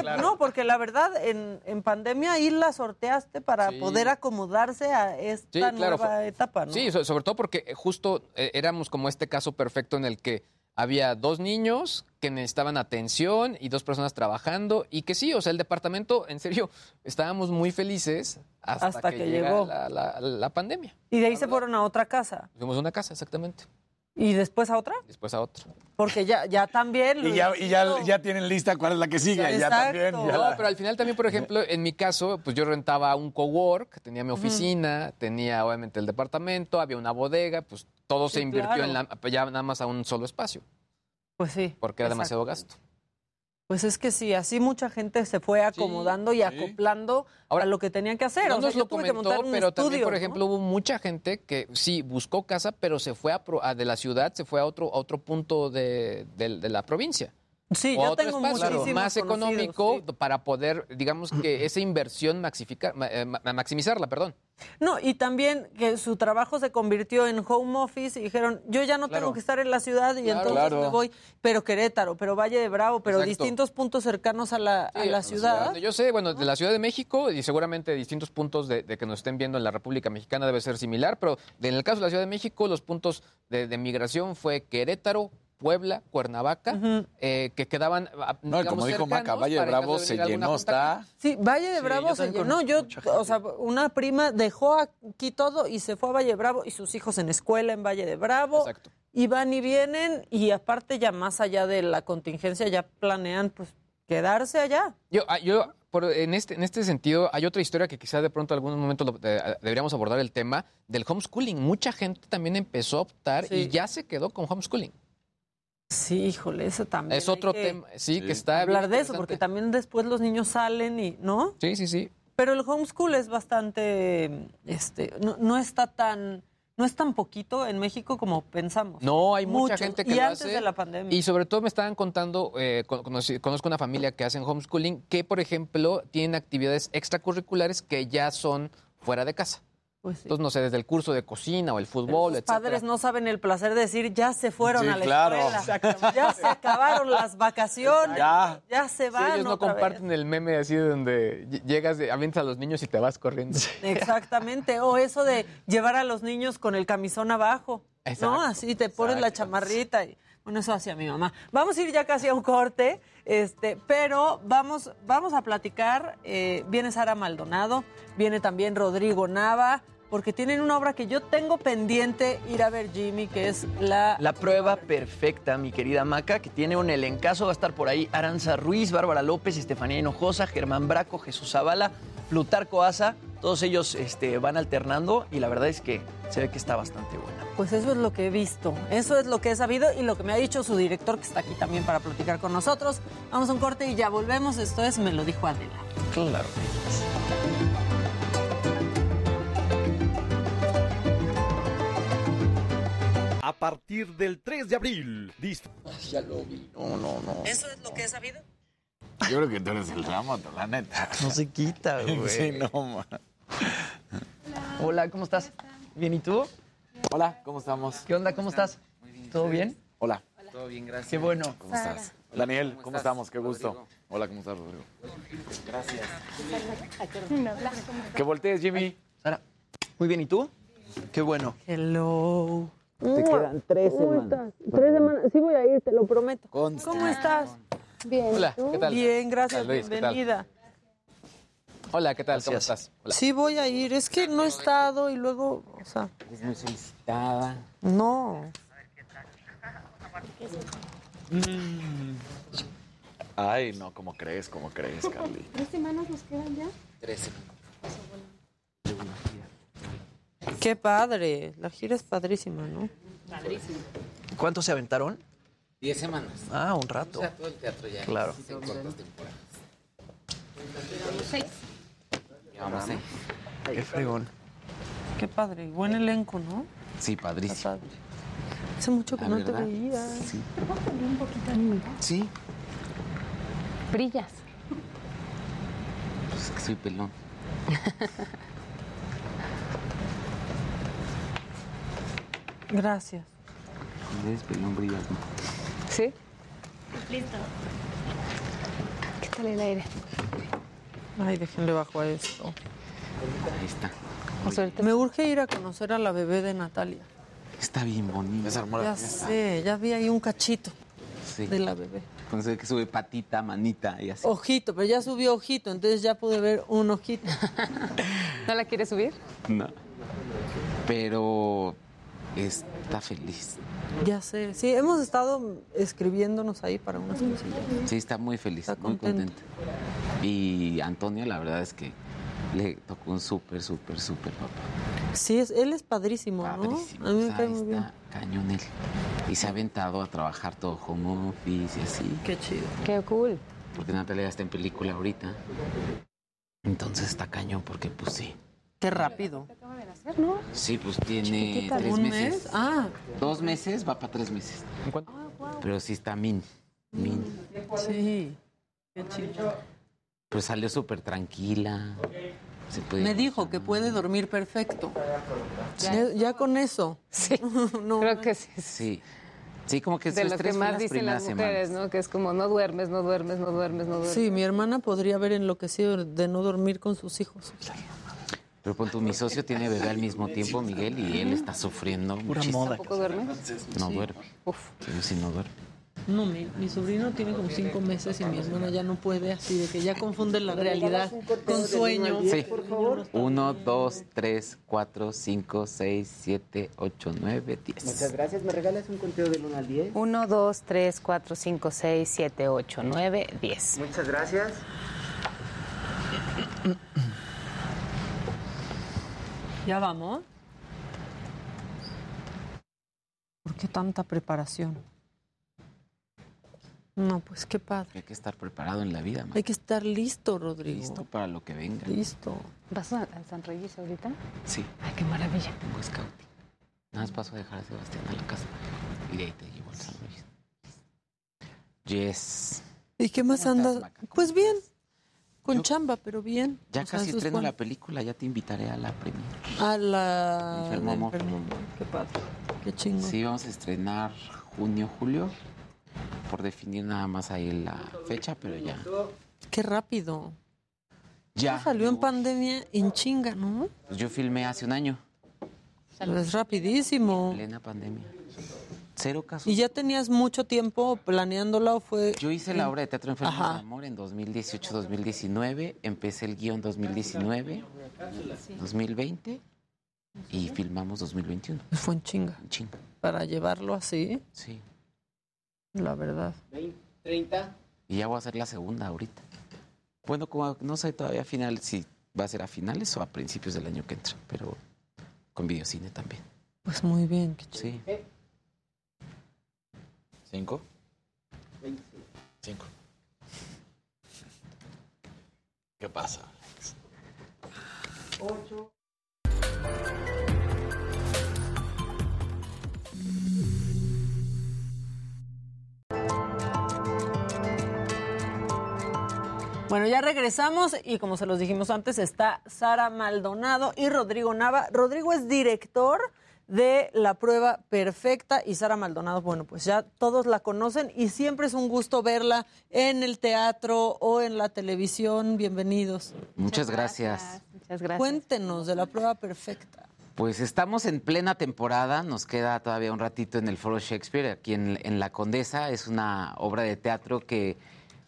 Speaker 29: Claro.
Speaker 5: No, porque la verdad, en, en pandemia ahí la sorteaste para
Speaker 29: Sí.
Speaker 5: poder acomodarse a esta
Speaker 29: Sí,
Speaker 5: nueva etapa, ¿no?
Speaker 29: Sí, so- sobre todo porque justo eh, éramos como este caso perfecto en el que había dos niños que necesitaban atención y dos personas trabajando y que sí, o sea, el departamento, en serio, <laughs> estábamos muy felices hasta,
Speaker 5: Hasta
Speaker 29: que,
Speaker 5: que llegó.
Speaker 29: La, la- la pandemia.
Speaker 5: Y de ahí se fueron a otra casa.
Speaker 29: Fuimos a una casa, exactamente.
Speaker 5: ¿Y después a otra?
Speaker 29: Después a otra.
Speaker 5: Porque ya, ya también...
Speaker 28: Y ya, y ya, ya tienen lista cuál es la que sigue. Ya
Speaker 5: Exacto.
Speaker 28: también. ya
Speaker 29: No,
Speaker 28: la-
Speaker 29: pero al final también, por ejemplo, en mi caso, pues yo rentaba un cowork, tenía mi oficina, tenía obviamente el departamento, había una bodega, pues todo
Speaker 5: Sí,
Speaker 29: se invirtió
Speaker 5: claro.
Speaker 29: en la, ya nada más a un solo espacio,
Speaker 5: Pues sí.
Speaker 29: porque era
Speaker 5: exacto.
Speaker 29: demasiado gasto.
Speaker 5: Pues es que sí, así mucha gente se fue acomodando y acoplando a lo que tenían que hacer.
Speaker 29: No
Speaker 5: O sea,
Speaker 29: nos lo
Speaker 5: tuve que
Speaker 29: comentó,
Speaker 5: montar un
Speaker 29: pero también,
Speaker 5: estudio,
Speaker 29: por
Speaker 5: ¿no?
Speaker 29: ejemplo, hubo mucha gente que sí buscó casa, pero se fue a pro- a de la ciudad, se fue a otro, a otro punto de, de- de la provincia.
Speaker 5: Sí,
Speaker 29: o
Speaker 5: yo
Speaker 29: otro
Speaker 5: tengo
Speaker 29: espacio
Speaker 5: muchísimos
Speaker 29: más
Speaker 5: conocidos,
Speaker 29: económico para poder, digamos que esa inversión maxificar, eh, ma- maximizarla, perdón.
Speaker 5: No, y también que su trabajo se convirtió en home office y dijeron, yo ya no
Speaker 29: Claro.
Speaker 5: tengo que estar en la ciudad y
Speaker 29: Claro.
Speaker 5: entonces
Speaker 29: Claro.
Speaker 5: me voy, pero Querétaro, pero Valle de Bravo, pero
Speaker 29: Exacto.
Speaker 5: distintos puntos cercanos a la, a la ciudad.
Speaker 29: Yo sé, bueno, de la Ciudad de México y seguramente distintos puntos de, de que nos estén viendo en la República Mexicana debe ser similar, pero en el caso de la Ciudad de México, los puntos de, de migración fue Querétaro, Puebla, Cuernavaca, eh, que quedaban. ah,
Speaker 28: No,
Speaker 29: digamos,
Speaker 28: como dijo Maca, Valle de Bravo se llenó, está.
Speaker 5: Sí, Valle de
Speaker 29: Sí,
Speaker 5: Bravo se llenó. Yo, o sea, una prima dejó aquí todo y se fue a Valle de Bravo y sus hijos en escuela en Valle de Bravo.
Speaker 29: Exacto.
Speaker 5: Y van y vienen y aparte ya más allá de la contingencia ya planean pues quedarse allá.
Speaker 29: Yo, ah, yo por- en, este, en este sentido, hay otra historia que quizá de pronto en algún momento lo- eh, deberíamos abordar el tema del homeschooling. Mucha gente también empezó a optar y ya se quedó con homeschooling.
Speaker 5: Sí, híjole, eso también.
Speaker 29: Es otro
Speaker 5: que
Speaker 29: tema, sí, que está.
Speaker 5: Hablar de eso, porque también después los niños salen y, ¿no?
Speaker 29: Sí, sí, sí.
Speaker 5: Pero el homeschool es bastante, este, no, no está tan, no es tan poquito en México como pensamos.
Speaker 29: No, hay mucha
Speaker 5: Muchos.
Speaker 29: gente que
Speaker 5: y
Speaker 29: lo
Speaker 5: antes
Speaker 29: hace.
Speaker 5: de la pandemia.
Speaker 29: Y sobre todo me estaban contando, eh, conozco una familia que hacen homeschooling, que por ejemplo tienen actividades extracurriculares que ya son fuera de casa.
Speaker 5: Pues sí.
Speaker 29: Entonces, no sé, desde el curso de cocina o el fútbol,
Speaker 5: Los
Speaker 29: etcétera.
Speaker 5: padres no saben el placer de decir ya se fueron
Speaker 29: Sí,
Speaker 5: a la
Speaker 29: claro.
Speaker 5: escuela. Ya se acabaron las vacaciones.
Speaker 29: Ya.
Speaker 5: Ya se
Speaker 29: Sí,
Speaker 5: van
Speaker 29: ellos no
Speaker 5: otra vez.
Speaker 29: comparten el meme así de donde ll- llegas, de, avientas a los niños y te vas corriendo.
Speaker 5: Exactamente. O eso de llevar a los niños con el camisón abajo.
Speaker 29: Exacto,
Speaker 5: ¿No? Así te pones la chamarrita. Y, bueno, eso hacía mi mamá. Vamos a ir ya casi a un corte, este, pero vamos, vamos a platicar. eh, viene Sara Maldonado, viene también Rodrigo Nava, porque tienen una obra que yo tengo pendiente ir a ver, Jimmy, que es la...
Speaker 30: La prueba perfecta, mi querida Maca, que tiene un elencazo. Va a estar por ahí Aranza Ruiz, Bárbara López, Estefanía Hinojosa, Germán Braco, Jesús Zavala, Plutarco Asa. Todos ellos este, van alternando y la verdad es que se ve que está bastante buena.
Speaker 5: Pues eso es lo que he visto, eso es lo que he sabido y lo que me ha dicho su director, que está aquí también para platicar con nosotros. Vamos a un corte y ya volvemos. Esto es Me lo dijo Adela.
Speaker 30: Claro.
Speaker 41: A partir del 3 de abril.
Speaker 30: Ya lo vi. No, no, no.
Speaker 5: Eso es lo que he sabido.
Speaker 28: Yo creo que tú eres el ramo, la neta.
Speaker 30: No se quita, <laughs> güey.
Speaker 28: Sí, no, ma.
Speaker 30: Hola, ¿cómo estás? ¿Bien y tú?
Speaker 28: Hola, ¿cómo estamos?
Speaker 30: ¿Qué onda? ¿Cómo estás? ¿Todo bien?
Speaker 28: Hola.
Speaker 30: Todo bien, gracias. Qué bueno.
Speaker 28: ¿Cómo estás? Daniel, ¿cómo, estamos? Qué gusto. Hola, ¿cómo estás, Rodrigo?
Speaker 30: Gracias.
Speaker 28: Que voltees, Jimmy.
Speaker 30: Sara, muy bien, ¿y tú? Qué bueno.
Speaker 5: Hello.
Speaker 30: Te quedan tres
Speaker 5: ¿Cómo
Speaker 30: semanas.
Speaker 5: estás? Tres semanas. Sí voy a ir, te lo prometo.
Speaker 28: Consta.
Speaker 5: ¿Cómo estás? Bien.
Speaker 29: Hola, ¿qué tal?
Speaker 5: Bien, gracias.
Speaker 29: ¿Qué tal, Luis? ¿Qué tal?
Speaker 5: Bienvenida.
Speaker 29: Hola, ¿qué tal? ¿Cómo estás? Hola.
Speaker 5: Sí voy a ir. Es que no he estado y luego, o sea,
Speaker 28: Es muy solicitada.
Speaker 5: no.
Speaker 28: Ay, no, ¿cómo crees? ¿Cómo crees, Carly?
Speaker 32: ¿Tres semanas nos quedan ya?
Speaker 28: Tres.
Speaker 5: Qué padre. La gira es padrísima, ¿no?
Speaker 32: Padrísimo.
Speaker 30: ¿Cuántos se aventaron?
Speaker 28: Diez semanas.
Speaker 30: Ah, un rato.
Speaker 28: O sea, todo el teatro ya.
Speaker 30: Claro.
Speaker 28: En cortas temporadas.
Speaker 32: Llevamos seis.
Speaker 28: Llevamos seis.
Speaker 30: Qué fregón.
Speaker 5: Qué padre. Buen elenco, ¿no?
Speaker 28: Sí, padrísimo.
Speaker 5: Hace mucho que
Speaker 28: Ah,
Speaker 5: no te
Speaker 28: ¿verdad?
Speaker 5: veía.
Speaker 28: Sí.
Speaker 32: ¿Te puedo pedir un poquito de mi
Speaker 28: Sí.
Speaker 32: Brillas.
Speaker 28: Pues es que soy pelón. <laughs>
Speaker 5: Gracias.
Speaker 28: Eres pelón, brillas, ¿no?
Speaker 32: ¿Sí? Listo. ¿Qué tal el aire?
Speaker 5: Ay, déjenle bajo a esto.
Speaker 28: Ahí está.
Speaker 5: Me urge ir a conocer a la bebé de Natalia.
Speaker 28: Está bien bonita. Esa
Speaker 5: Ya sé, ya vi ahí un cachito
Speaker 28: Sí.
Speaker 5: de la bebé.
Speaker 28: Entonces que sube patita, manita y así.
Speaker 5: Ojito, pero ya subió ojito, entonces ya pude ver un ojito.
Speaker 32: ¿No la quieres subir?
Speaker 28: No. Pero está feliz.
Speaker 5: Ya sé, sí, hemos estado escribiéndonos ahí para unas cosillas.
Speaker 28: Sí, está muy feliz,
Speaker 5: Está
Speaker 28: muy
Speaker 5: contenta.
Speaker 28: contenta. Y Antonio, la verdad es que le tocó un súper, súper, súper papá.
Speaker 5: Sí, es, él es padrísimo,
Speaker 28: Padrísimo.
Speaker 5: ¿no? A mí
Speaker 28: O
Speaker 5: me
Speaker 28: sea,
Speaker 5: cae muy bien.
Speaker 28: cañón él. Y se ha aventado a trabajar todo home office y así.
Speaker 5: Qué chido.
Speaker 32: Qué cool.
Speaker 42: porque Natalia está en película ahorita. Entonces está cañón, porque pues sí.
Speaker 5: Qué rápido.
Speaker 43: Nacer, ¿no?
Speaker 42: Sí, pues tiene
Speaker 5: Chiquitita,
Speaker 42: tres
Speaker 5: ¿un
Speaker 42: meses.
Speaker 5: mes? Ah.
Speaker 42: Dos meses, va para tres meses. Pero sí está min. Min.
Speaker 5: Sí. Qué chido.
Speaker 42: Pero salió súper tranquila. Se puede
Speaker 5: Me dijo que puede dormir perfecto. Ya, ya con eso.
Speaker 43: Sí. <laughs> Creo que sí.
Speaker 42: Sí. Sí, como que
Speaker 43: De lo
Speaker 42: estrés
Speaker 43: que más dicen las mujeres,
Speaker 42: semanas.
Speaker 43: ¿no? Que es como no duermes, no duermes, no duermes, no duermes.
Speaker 5: Sí, mi hermana podría haber enloquecido de no dormir con sus hijos.
Speaker 42: Pero pon tú, mi socio tiene bebé al mismo tiempo, Miguel, y él está sufriendo muchísimo.
Speaker 43: ¿Tampoco duerme?
Speaker 42: No
Speaker 5: Sí.
Speaker 42: duerme. Sí, sí, no duerme.
Speaker 5: No, mi, mi sobrino tiene como cinco meses y mi hermana ya no puede, así de que ya confunde la realidad con sueño.
Speaker 42: Sí. Uno, dos, tres, cuatro, cinco, seis, siete, ocho, nueve, diez.
Speaker 44: Muchas gracias. ¿Me regalas un conteo del 1 al 10?
Speaker 43: 1, 2, 3, 4, 5, 6, 7, 8, 9, 10.
Speaker 44: Muchas gracias.
Speaker 5: ¿Ya vamos? ¿Por qué tanta preparación? No, pues qué padre.
Speaker 42: Hay que estar preparado en la vida, man.
Speaker 5: Hay que estar listo, Rodrigo.
Speaker 42: Listo para lo que venga.
Speaker 5: Listo.
Speaker 43: ¿Vas a San Reyes ahorita?
Speaker 42: Sí.
Speaker 43: Ay, qué maravilla.
Speaker 42: Tengo scouting. Nada más paso a dejar a Sebastián a la casa. Y de ahí te llevo al San Luis. Yes.
Speaker 5: ¿Y qué más
Speaker 42: ¿Cómo estás,
Speaker 5: andas? Pues bien. Con chamba, pero bien.
Speaker 42: Ya
Speaker 5: O
Speaker 42: casi estreno la película, ya te invitaré a la premier.
Speaker 5: A la...
Speaker 42: Enfermo amor.
Speaker 5: Qué padre. Qué chingo.
Speaker 42: Sí, vamos a estrenar junio, julio. Por definir nada más ahí la fecha, pero ya.
Speaker 5: Qué rápido.
Speaker 42: Ya.
Speaker 5: Salió en pandemia en chinga, ¿no?
Speaker 42: Pues yo filmé hace un año,
Speaker 5: Es rapidísimo.
Speaker 42: plena pandemia. Cero casos.
Speaker 5: ¿Y ya tenías mucho tiempo planeándola o fue...?
Speaker 42: Yo hice la obra de teatro Enfermos
Speaker 5: Ajá.
Speaker 42: de Amor en 2018-2019. Empecé el guion 2019, 2020 y filmamos 2021.
Speaker 5: Fue en chinga.
Speaker 42: En chinga.
Speaker 5: Para llevarlo así,
Speaker 42: Sí.
Speaker 5: la verdad.
Speaker 44: 30.
Speaker 42: Y ya voy a hacer la segunda ahorita. Bueno, como no sé todavía final si va a ser a finales o a principios del año que entra, pero con videocine también.
Speaker 5: Pues muy bien. qué chido.
Speaker 42: Sí. ¿Cinco? Cinco. ¿Qué pasa?
Speaker 5: Bueno, ya regresamos y como se los dijimos antes, está Sara Maldonado y Rodrigo Nava. Rodrigo es director de La Prueba Perfecta y Sara Maldonado, bueno, pues ya todos la conocen y siempre es un gusto verla en el teatro o en la televisión. Bienvenidos.
Speaker 42: Muchas gracias.
Speaker 43: Muchas gracias.
Speaker 5: Cuéntenos de La Prueba Perfecta.
Speaker 42: Pues estamos en plena temporada, nos queda todavía un ratito en el Foro Shakespeare, aquí en, en La Condesa. Es una obra de teatro que,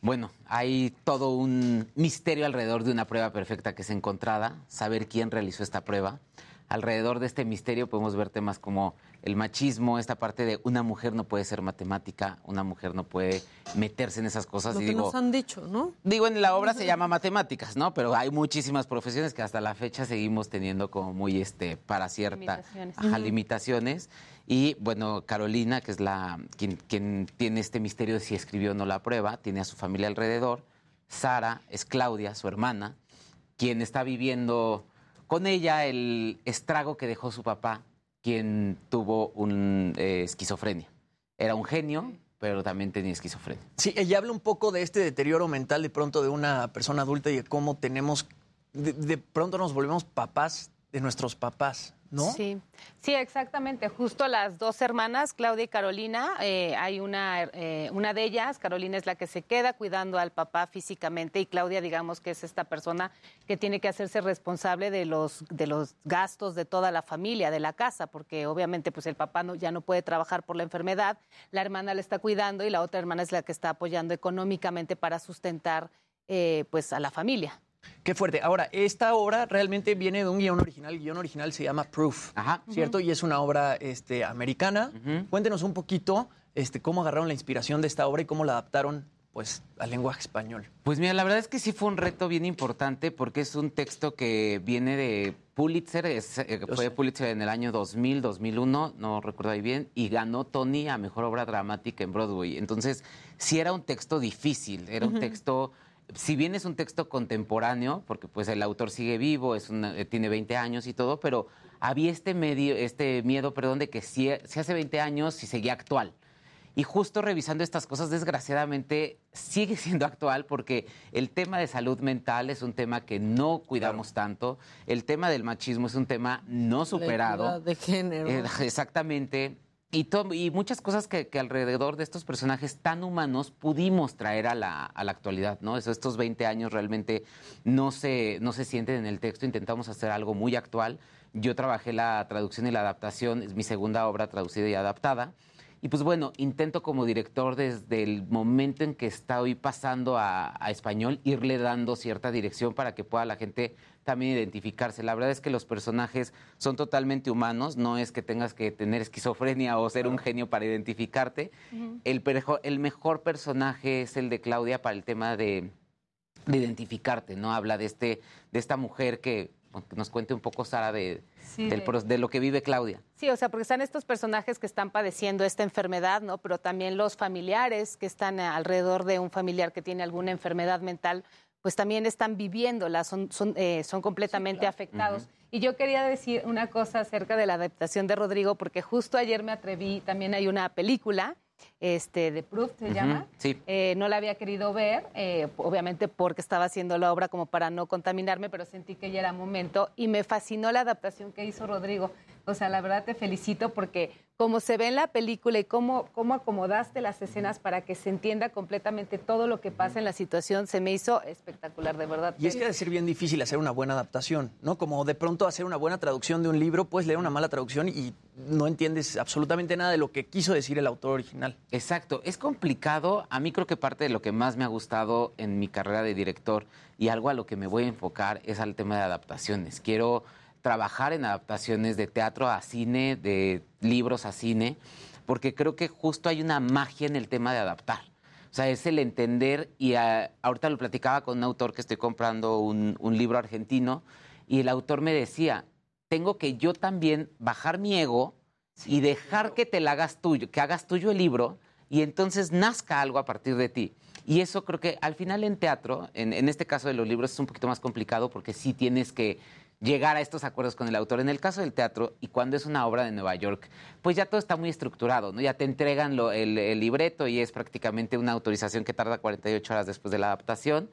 Speaker 42: bueno, hay todo un misterio alrededor de una prueba perfecta que es encontrada, saber quién realizó esta prueba. Alrededor de este misterio podemos ver temas como el machismo, esta parte de una mujer no puede ser matemática, una mujer no puede meterse en esas cosas.
Speaker 5: Lo
Speaker 42: y
Speaker 5: que
Speaker 42: digo,
Speaker 5: nos han dicho, ¿no?
Speaker 42: Digo, en la obra se llama matemáticas, ¿no? Pero hay muchísimas profesiones que hasta la fecha seguimos teniendo como muy, este, para cierta,
Speaker 43: Limitaciones.
Speaker 42: ajá, limitaciones. Y bueno, Carolina, que es la quien, quien tiene este misterio de si escribió o no la prueba, tiene a su familia alrededor. Sara es Claudia, su hermana, quien está viviendo con ella el estrago que dejó su papá, quien tuvo un eh, esquizofrenia. Era un genio, pero también tenía esquizofrenia.
Speaker 30: Sí, ella habla un poco de este deterioro mental de pronto de una persona adulta y de cómo tenemos, de, de pronto nos volvemos papás de nuestros papás,
Speaker 43: Sí, sí, exactamente. Justo las dos hermanas, Claudia y Carolina, eh, hay una, eh, una de ellas, Carolina es la que se queda cuidando al papá físicamente y Claudia, digamos que es esta persona que tiene que hacerse responsable de los, de los gastos de toda la familia, de la casa, porque obviamente pues el papá no, ya no puede trabajar por la enfermedad, la hermana le está cuidando y la otra hermana es la que está apoyando económicamente para sustentar eh, pues a la familia.
Speaker 30: Qué fuerte. Ahora, esta obra realmente viene de un guion original. El guion original se llama Proof, ¿cierto? Y es una obra este, americana. Cuéntenos un poquito este, cómo agarraron la inspiración de esta obra y cómo la adaptaron pues al lenguaje español.
Speaker 42: Pues mira, la verdad es que sí fue un reto bien importante porque es un texto que viene de Pulitzer, es, eh, fue Pulitzer en el año 2000, 2001, no recuerdo ahí bien, y ganó Tony a Mejor Obra Dramática en Broadway. Entonces, sí era un texto difícil, era un texto, si bien es un texto contemporáneo, porque pues el autor sigue vivo, es una- eh, tiene 20 años y todo, pero había este, medio, este miedo, perdón, de que si, si hace 20 años, si seguía actual. Y justo revisando estas cosas, desgraciadamente sigue siendo actual porque el tema de salud mental es un tema que no cuidamos tanto, el tema del machismo es un tema no superado.
Speaker 5: equidad de género.
Speaker 42: Eh, exactamente. Y, muchas cosas que, alrededor de estos personajes tan humanos pudimos traer a la, a la actualidad, ¿no? Eso, estos 20 años realmente no se, no se sienten en el texto, intentamos hacer algo muy actual. Yo trabajé la traducción y la adaptación, es mi segunda obra traducida y adaptada. Y pues bueno, intento como director desde el momento en que estoy pasando a, a español, irle dando cierta dirección para que pueda la gente también identificarse. La verdad es que los personajes son totalmente humanos, no es que tengas que tener esquizofrenia o ser un genio para identificarte. El, el mejor personaje es el de Claudia para el tema de, de identificarte, ¿no? Habla de, este, de esta mujer que, nos cuente un poco, Sara, de,
Speaker 43: Sí,
Speaker 42: del
Speaker 43: de-
Speaker 42: lo que vive Claudia.
Speaker 43: Sí, o sea, porque están estos personajes que están padeciendo esta enfermedad, ¿no? Pero también los familiares que están alrededor de un familiar que tiene alguna enfermedad mental, pues también están viviéndola, son, son, eh, son completamente afectados. Y yo quería decir una cosa acerca de la adaptación de Rodrigo, porque justo ayer me atreví, también hay una película, este, de Proof se llama,
Speaker 42: Sí.
Speaker 43: eh, no la había querido ver, eh, obviamente porque estaba haciendo la obra como para no contaminarme, pero sentí que ya era momento y me fascinó la adaptación que hizo Rodrigo. O sea, la verdad te felicito porque como se ve en la película y cómo, cómo acomodaste las escenas para que se entienda completamente todo lo que pasa en la situación, se me hizo espectacular, de verdad.
Speaker 30: Y es que ha de ser bien difícil hacer una buena adaptación, ¿no? Como de pronto hacer una buena traducción de un libro, puedes leer una mala traducción y no entiendes absolutamente nada de lo que quiso decir el autor original.
Speaker 42: Exacto, es complicado. A mí creo que parte de lo que más me ha gustado en mi carrera de director y algo a lo que me voy a enfocar es al tema de adaptaciones. Quiero trabajar en adaptaciones de teatro a cine, de libros a cine, porque creo que justo hay una magia en el tema de adaptar. O sea, es el entender, y ah, ahorita lo platicaba con un autor que estoy comprando un, un libro argentino, y el autor me decía, tengo que yo también bajar mi ego y dejar que te la hagas tuyo, que hagas tuyo el libro, y entonces nazca algo a partir de ti. Y eso creo que al final en teatro, en, en este caso de los libros es un poquito más complicado porque sí tienes que llegar a estos acuerdos con el autor. En el caso del teatro, y cuando es una obra de Nueva York, pues ya todo está muy estructurado, ¿no? Ya te entregan lo- el, el libreto y es prácticamente una autorización que tarda 48 horas después de la adaptación.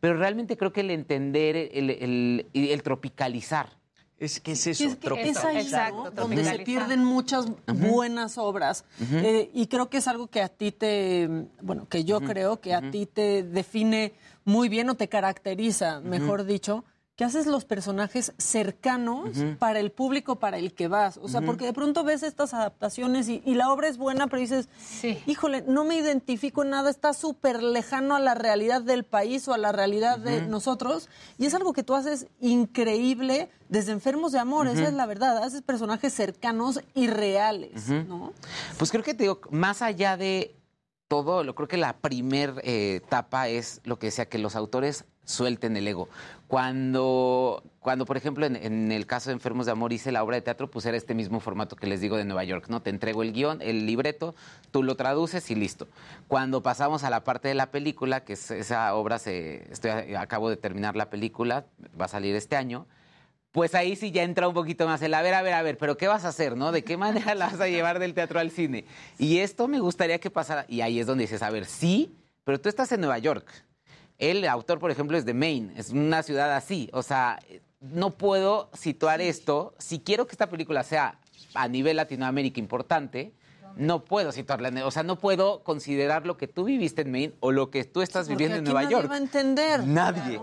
Speaker 42: Pero realmente creo que el entender, el, el- el tropicalizar.
Speaker 30: Es que es
Speaker 5: Y es, que es ahí, ¿no? donde se pierden muchas buenas obras. Eh, y creo que es algo que a ti te, bueno, que yo creo que a ti te define muy bien o te caracteriza, mejor dicho, que haces los personajes cercanos para el público para el que vas. O sea, porque de pronto ves estas adaptaciones y, y la obra es buena, pero dices, híjole, no me identifico en nada, está súper lejano a la realidad del país o a la realidad de nosotros. Y es algo que tú haces increíble desde Enfermos de Amor, esa es la verdad. Haces personajes cercanos y reales. ¿no?
Speaker 42: Pues creo que te digo, más allá de todo, lo creo que la primer eh, etapa es lo que decía, que los autores suelten el ego. Cuando, cuando por ejemplo, en, el caso de Enfermos de Amor hice la obra de teatro, pues era este mismo formato que les digo de Nueva York, ¿no? Te entrego el guion, el libreto, tú lo traduces y listo. Cuando pasamos a la parte de la película, que es esa obra, se, estoy, acabo de terminar la película, va a salir este año, pues ahí sí ya entra un poquito más el a ver, a ver, a ver, pero ¿qué vas a hacer, no? ¿De qué manera la vas a llevar del teatro al cine? Y esto me gustaría que pasara, y ahí es donde dices, a ver, sí, pero tú estás en Nueva York. El autor, por ejemplo, es de Maine, es una ciudad así. O sea, no puedo situar esto. Si quiero que esta película sea a nivel Latinoamérica importante, no puedo situarla. O sea, no puedo considerar lo que tú viviste en Maine o lo que tú estás viviendo en Nueva
Speaker 5: nadie
Speaker 42: York.
Speaker 5: va a entender.
Speaker 42: Nadie.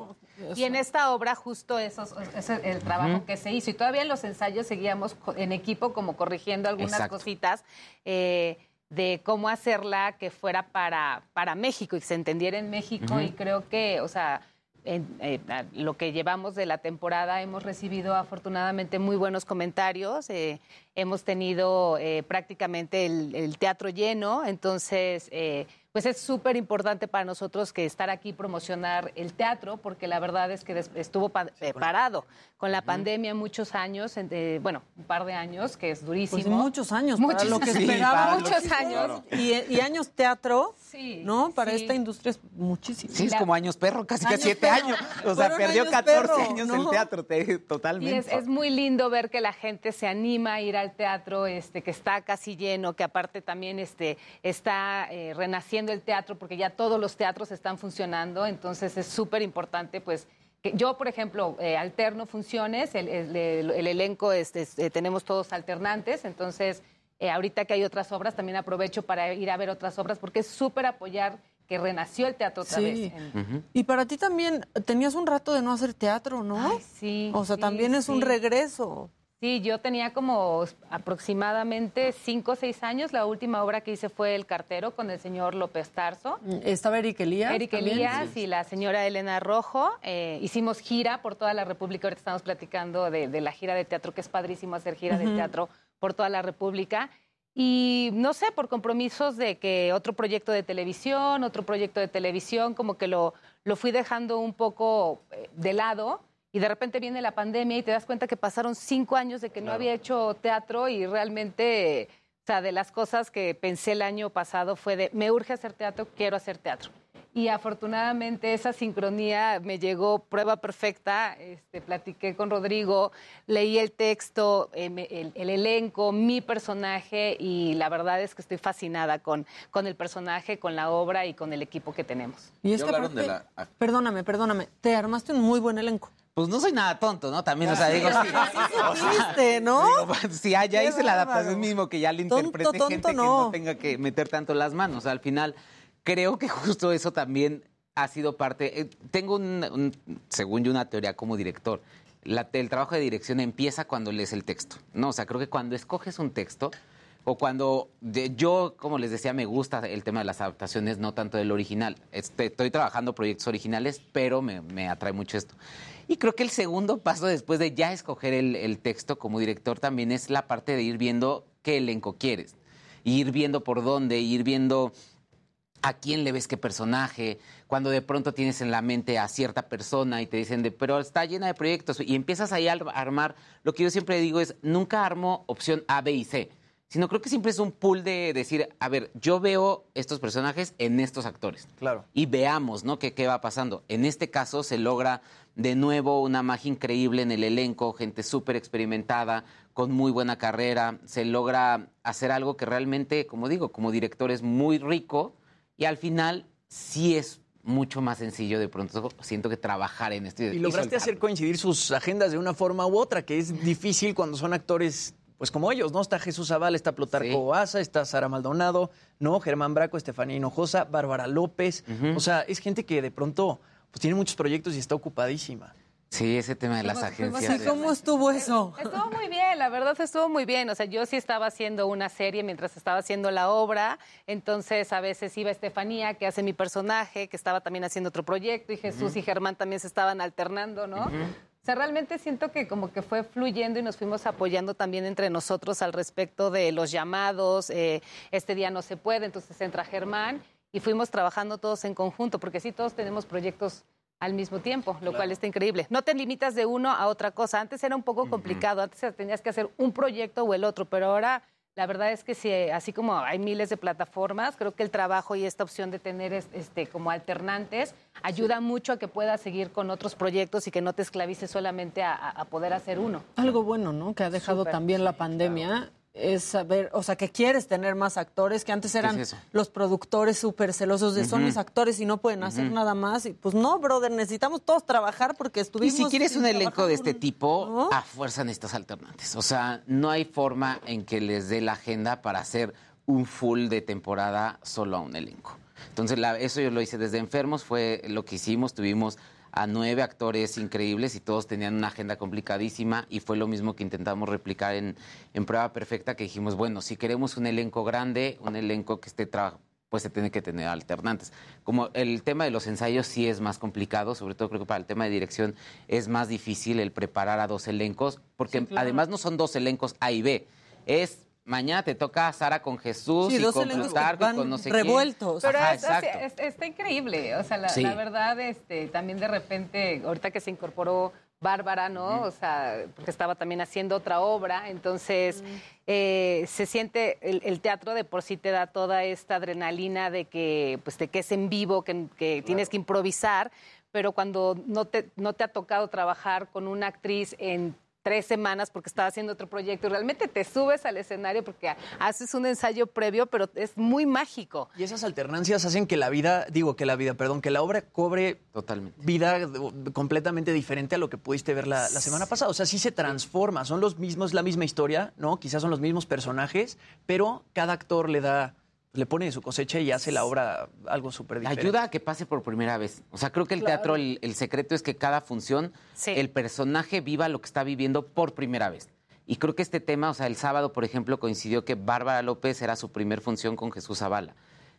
Speaker 43: Y en esta obra justo eso es el trabajo que se hizo. Y todavía en los ensayos seguíamos co- en equipo como corrigiendo algunas
Speaker 42: Exacto.
Speaker 43: cositas eh, de cómo hacerla que fuera para, para México y que se entendiera en México. Y creo que, o sea, en, eh, lo que llevamos de la temporada hemos recibido afortunadamente muy buenos comentarios. eh, hemos tenido eh, prácticamente el, el teatro lleno. Entonces, eh, pues es súper importante para nosotros que estar aquí promocionar el teatro, porque la verdad es que estuvo pa- eh, parado con la pandemia muchos años, en- eh, bueno, un par de años, que es durísimo.
Speaker 5: Pues muchos años, para
Speaker 43: Muchos
Speaker 5: lo que
Speaker 43: años.
Speaker 5: esperábamos.
Speaker 43: Muchos años.
Speaker 5: Y, y años teatro,
Speaker 43: Sí,
Speaker 5: ¿no? Para
Speaker 43: sí.
Speaker 5: esta industria es muchísimo.
Speaker 42: Sí, es como años perro, casi que siete
Speaker 5: perro.
Speaker 42: años. O sea,
Speaker 5: Fueron
Speaker 42: perdió
Speaker 5: años
Speaker 42: 14
Speaker 5: perro,
Speaker 42: años
Speaker 5: ¿no?
Speaker 42: el teatro, te-
Speaker 43: Y
Speaker 42: totalmente.
Speaker 43: es, es muy lindo ver que la gente se anima a ir al teatro, este, que está casi lleno, que aparte también este, está eh, renaciendo el teatro, porque ya todos los teatros están funcionando, entonces es súper importante, pues, que yo, por ejemplo, eh, alterno funciones, el, el- el- el elenco, este, este, tenemos todos alternantes, entonces, eh, ahorita que hay otras obras, también aprovecho para ir a ver otras obras, porque es súper apoyar que renació el teatro otra
Speaker 5: Sí.
Speaker 43: vez. en-
Speaker 5: Y para ti también tenías un rato de no hacer teatro, ¿no?
Speaker 43: sí.
Speaker 5: O sea,
Speaker 43: sí,
Speaker 5: también es un regreso.
Speaker 43: Sí, yo tenía como aproximadamente cinco o seis años. La última obra que hice fue El cartero con el señor López Tarso.
Speaker 5: Estaba Eric Elías.
Speaker 43: Eric
Speaker 5: también.
Speaker 43: Elías y la señora Elena Rojo. Eh, hicimos gira por toda la República. Ahorita estamos platicando de, de la gira de teatro, que es padrísimo hacer gira de teatro por toda la República. Y no sé, por compromisos de que otro proyecto de televisión, otro proyecto de televisión, como que lo, lo fui dejando un poco eh, de lado. Y de repente viene la pandemia y te das cuenta que pasaron cinco años de que no
Speaker 45: Claro.
Speaker 43: había hecho teatro y realmente, o sea, de las cosas que pensé el año pasado fue de, me urge hacer teatro, quiero hacer teatro. Y afortunadamente esa sincronía me llegó prueba perfecta. Este, platiqué con Rodrigo, leí el texto, me- el, el elenco, mi personaje y la verdad es que estoy fascinada con, con el personaje, con la obra y con el equipo que tenemos.
Speaker 5: Y es que aparte- Perdóname, perdóname. Te armaste un muy buen elenco.
Speaker 42: Pues no soy nada tonto, ¿no? También, o sea, digo, sí.
Speaker 5: Supiste, ¿no?
Speaker 42: digo, <laughs> sí, ah, ya
Speaker 5: Qué
Speaker 42: hice la adaptación mismo, que ya le interprete
Speaker 5: tonto,
Speaker 42: gente que
Speaker 5: no.
Speaker 42: no tenga que meter tanto las manos. Al final, creo que justo eso también ha sido parte. eh, tengo, un, según yo, una teoría como director. La- el trabajo de dirección empieza cuando lees el texto, ¿no? O sea, creo que cuando escoges un texto o cuando yo, como les decía, me gusta el tema de las adaptaciones, no tanto del original. Este, estoy trabajando proyectos originales, pero me, me atrae mucho esto. Y creo que el segundo paso después de ya escoger el, texto como director también es la parte de ir viendo qué elenco quieres. Ir viendo por dónde, ir viendo a quién le ves qué personaje, cuando de pronto tienes en la mente a cierta persona y te dicen, de, pero está llena de proyectos y empiezas ahí a ar- armar, lo que yo siempre digo es, nunca armo opción A, B y C, sino creo que siempre es un pool de decir, a ver, yo veo estos personajes en estos actores.
Speaker 30: Claro.
Speaker 42: Y veamos, ¿no? ¿Qué, qué va pasando? En este caso se logra de nuevo una magia increíble en el elenco, gente súper experimentada, con muy buena carrera, se logra hacer algo que realmente, como digo, como director es muy rico y al final sí es mucho más sencillo de pronto siento que trabajar en esto.
Speaker 30: Y lograste hacer coincidir sus agendas de una forma u otra, que es difícil cuando son actores, pues como ellos, ¿no? Está Jesús Zaval, está Plutarco Asa, está Sara Maldonado, ¿no? Germán Braco, Estefanía Hinojosa, Bárbara López. O sea, es gente que de pronto pues tiene muchos proyectos y está ocupadísima.
Speaker 42: Sí, ese tema de las agencias.
Speaker 5: ¿Y cómo estuvo eso?
Speaker 43: Estuvo muy bien, la verdad estuvo muy bien. O sea, yo sí estaba haciendo una serie mientras estaba haciendo la obra. Entonces, a veces iba Estefanía, que hace mi personaje, que estaba también haciendo otro proyecto, y Jesús y Germán también se estaban alternando, ¿no? O sea, realmente siento que como que fue fluyendo y nos fuimos apoyando también entre nosotros al respecto de los llamados, eh, este día no se puede, entonces entra Germán y fuimos trabajando todos en conjunto, porque sí, todos tenemos proyectos al mismo tiempo, lo cual está increíble. No te limitas de uno a otra cosa. Antes era un poco complicado, antes tenías que hacer un proyecto o el otro, pero ahora la verdad es que sí, así como hay miles de plataformas, creo que el trabajo y esta opción de tener es- este, como alternantes ayuda mucho a que puedas seguir con otros proyectos y que no te esclavices solamente a, poder hacer uno.
Speaker 5: Algo bueno, ¿no? Que ha dejado
Speaker 43: Súper,
Speaker 5: también la pandemia es saber, o sea, que quieres tener más actores, que antes eran
Speaker 42: es
Speaker 5: los productores súper celosos de son mis actores y no pueden hacer nada más. Y pues no, brother, necesitamos todos trabajar porque
Speaker 42: Y
Speaker 5: estuvimos...
Speaker 42: si quieres un elenco de este tipo, a fuerza necesitas alternantes. O sea, no hay forma en que les dé la agenda para hacer un full de temporada solo a un elenco. Entonces, la- eso yo lo hice desde Enfermos, fue lo que hicimos. Tuvimos a nueve actores increíbles y todos tenían una agenda complicadísima y fue lo mismo que intentamos replicar en, en Prueba Perfecta, que dijimos, bueno, si queremos un elenco grande, un elenco que esté trabajando pues se tiene que tener alternantes. Como el tema de los ensayos sí es más complicado, sobre todo creo que para el tema de dirección es más difícil el preparar a dos elencos, porque
Speaker 45: Sí, claro.
Speaker 42: además no son dos elencos A y B, es mañana te toca Sara con Jesús
Speaker 5: Sí,
Speaker 42: y con Plutarco con no sé
Speaker 5: revueltos.
Speaker 42: quién.
Speaker 43: Pero
Speaker 42: Ajá,
Speaker 43: es-
Speaker 42: exacto.
Speaker 43: es- es- está increíble, o sea, la,
Speaker 42: Sí.
Speaker 43: la verdad, este, también de repente, ahorita que se incorporó Bárbara, ¿no? O sea, porque estaba también haciendo otra obra, entonces eh, se siente, el, el teatro de por sí te da toda esta adrenalina de que, pues, de que es en vivo, que, que tienes que improvisar, pero cuando no te, no te ha tocado trabajar con una actriz en tres semanas porque estaba haciendo otro proyecto y realmente te subes al escenario porque haces un ensayo previo, pero es muy mágico.
Speaker 30: Y esas alternancias hacen que la vida, digo que la vida, perdón, que la obra cobre
Speaker 42: Totalmente.
Speaker 30: vida completamente diferente a lo que pudiste ver la, la semana pasada. O sea, sí se transforma, son los mismos, la misma historia, ¿no? Quizás son los mismos personajes, pero cada actor le da, le pone de su cosecha y hace la obra algo súper diferente.
Speaker 42: Ayuda a que pase por primera vez. O sea, creo que el teatro, el, el secreto es que cada función, el personaje viva lo que está viviendo por primera vez. Y creo que este tema, o sea, el sábado, por ejemplo, coincidió que Bárbara López era su primer función con Jesús Zavala.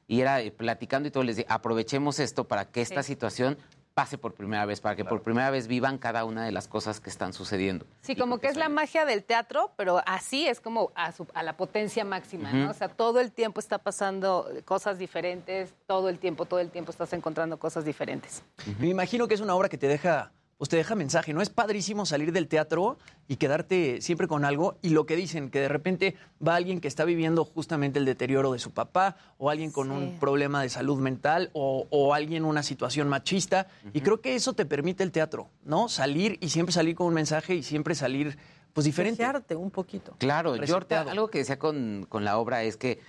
Speaker 42: Y era eh, platicando y todo, les dije, aprovechemos esto para que esta
Speaker 43: Sí.
Speaker 42: situación pase por primera vez, para que por primera vez vivan cada una de las cosas que están sucediendo.
Speaker 43: Sí, como que es la magia del teatro, pero así es como a, su- a la potencia máxima, ¿no? O sea, todo el tiempo está pasando cosas diferentes, todo el tiempo, todo el tiempo estás encontrando cosas diferentes.
Speaker 30: Me imagino que es una obra que te deja, pues te deja mensaje, ¿no? Es padrísimo salir del teatro y quedarte siempre con algo. Y lo que dicen, que de repente va alguien que está viviendo justamente el deterioro de su papá, o alguien con un problema de salud mental, o, o alguien una situación machista. Y creo que eso te permite el teatro, ¿no? Salir y siempre salir con un mensaje y siempre salir, pues diferente.
Speaker 5: Resetearte un poquito.
Speaker 42: Claro, yo algo que decía con, con la obra es que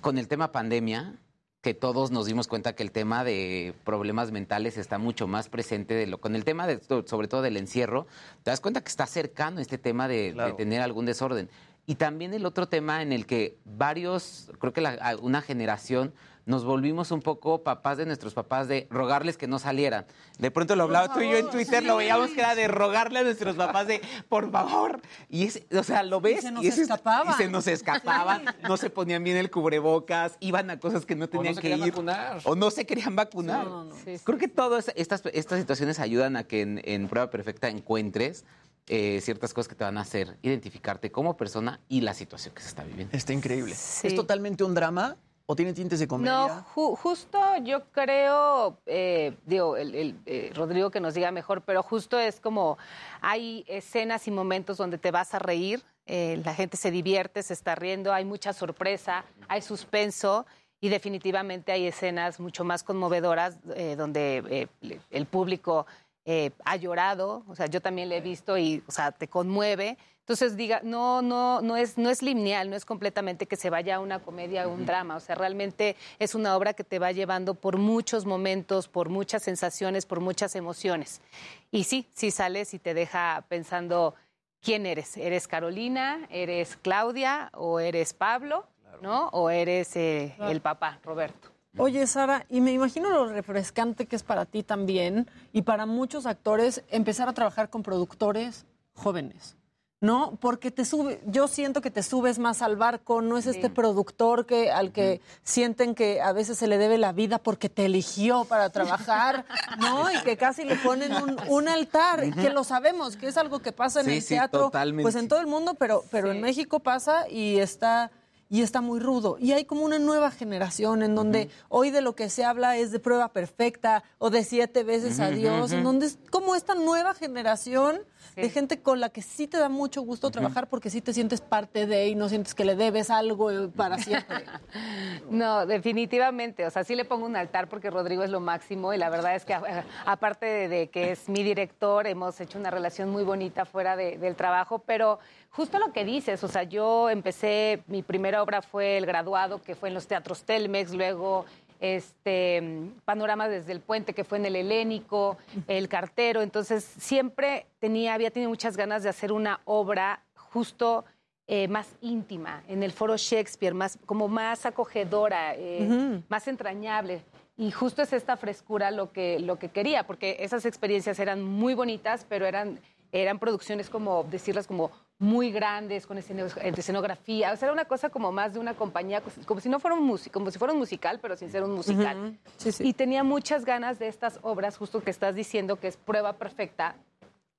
Speaker 42: con el tema pandemia, que todos nos dimos cuenta que el tema de problemas mentales está mucho más presente de lo con el tema de sobre todo del encierro, te das cuenta que está cercano este tema de, de tener algún desorden. Y también el otro tema en el que varios, creo que la- una generación nos volvimos un poco papás de nuestros papás de rogarles que no salieran. De pronto lo hablaba tú y yo en Twitter, lo veíamos que era de rogarle a nuestros papás de por favor. Y es, o sea, lo ves
Speaker 5: se nos
Speaker 42: y es-
Speaker 5: escapaban.
Speaker 42: y se nos escapaban, no se ponían bien el cubrebocas, iban a cosas que no tenían
Speaker 28: se
Speaker 42: que
Speaker 28: querían
Speaker 42: ir.
Speaker 28: vacunar.
Speaker 42: O no se querían vacunar.
Speaker 28: No, no, no. Sí,
Speaker 42: Creo que todas estas, estas situaciones ayudan a que en, en prueba perfecta encuentres eh, ciertas cosas que te van a hacer identificarte como persona y la situación que se está viviendo.
Speaker 30: Está increíble. ¿Es totalmente un drama o tiene tintes de comedia?
Speaker 43: No, ju- justo yo creo, eh, digo, el, eh, Rodrigo que nos diga mejor, pero justo es como hay escenas y momentos donde te vas a reír, eh, la gente se divierte, se está riendo, hay mucha sorpresa, hay suspenso y definitivamente hay escenas mucho más conmovedoras eh, donde el público eh, ha llorado, o sea, yo también le he visto y, o sea, te conmueve. Entonces, diga, no, no, no es, no es lineal, no es completamente que se vaya a una comedia o un drama, o sea, realmente es una obra que te va llevando por muchos momentos, por muchas sensaciones, por muchas emociones. Y sí, sí sales y te deja pensando quién eres. ¿Eres Carolina? ¿Eres Claudia? ¿O eres Pablo? ¿No? ¿O eres eh,
Speaker 5: Claro.
Speaker 43: el papá, Roberto?
Speaker 5: Oye, Sara, y me imagino lo refrescante que es para ti también y para muchos actores empezar a trabajar con productores jóvenes. ¿No? Porque te sube, yo siento que te subes más al barco, no es este productor que, al que sienten que a veces se le debe la vida porque te eligió para trabajar, <laughs> ¿no? Y que casi le ponen un, un altar, que lo sabemos, que es algo que pasa en
Speaker 42: Sí,
Speaker 5: el
Speaker 42: sí,
Speaker 5: teatro,
Speaker 42: totalmente.
Speaker 5: pues en todo el mundo, pero, pero en México pasa y está y está muy rudo. Y hay como una nueva generación en donde hoy de lo que se habla es de prueba perfecta o de siete veces
Speaker 42: Ujú,
Speaker 5: adiós, en
Speaker 42: ujú.
Speaker 5: donde es como esta nueva generación de gente con la que sí te da mucho gusto trabajar porque sí te sientes parte de y no sientes que le debes algo eh, para siempre. <laughs>
Speaker 43: No, definitivamente. O sea, sí le pongo un altar porque Rodrigo es lo máximo y la verdad es que a- aparte de, de que es mi director, hemos hecho una relación muy bonita fuera de- del trabajo, pero justo lo que dices, o sea, yo empecé, mi primera obra fue El Graduado, que fue en los teatros Telmex, luego este Panorama desde el Puente, que fue en el Helénico, El Cartero, entonces siempre tenía, había tenido muchas ganas de hacer una obra justo eh, más íntima, en el foro Shakespeare, más, como más acogedora, eh, más entrañable. Y justo es esta frescura lo que, lo que quería, porque esas experiencias eran muy bonitas, pero eran, eran producciones como, decirlas como muy grandes, con esceno- escenografía. O sea, era una cosa como más de una compañía, como si no fuera un músico, como si fuera un musical, pero sin ser un musical. Y tenía muchas ganas de estas obras, justo que estás diciendo que es prueba perfecta,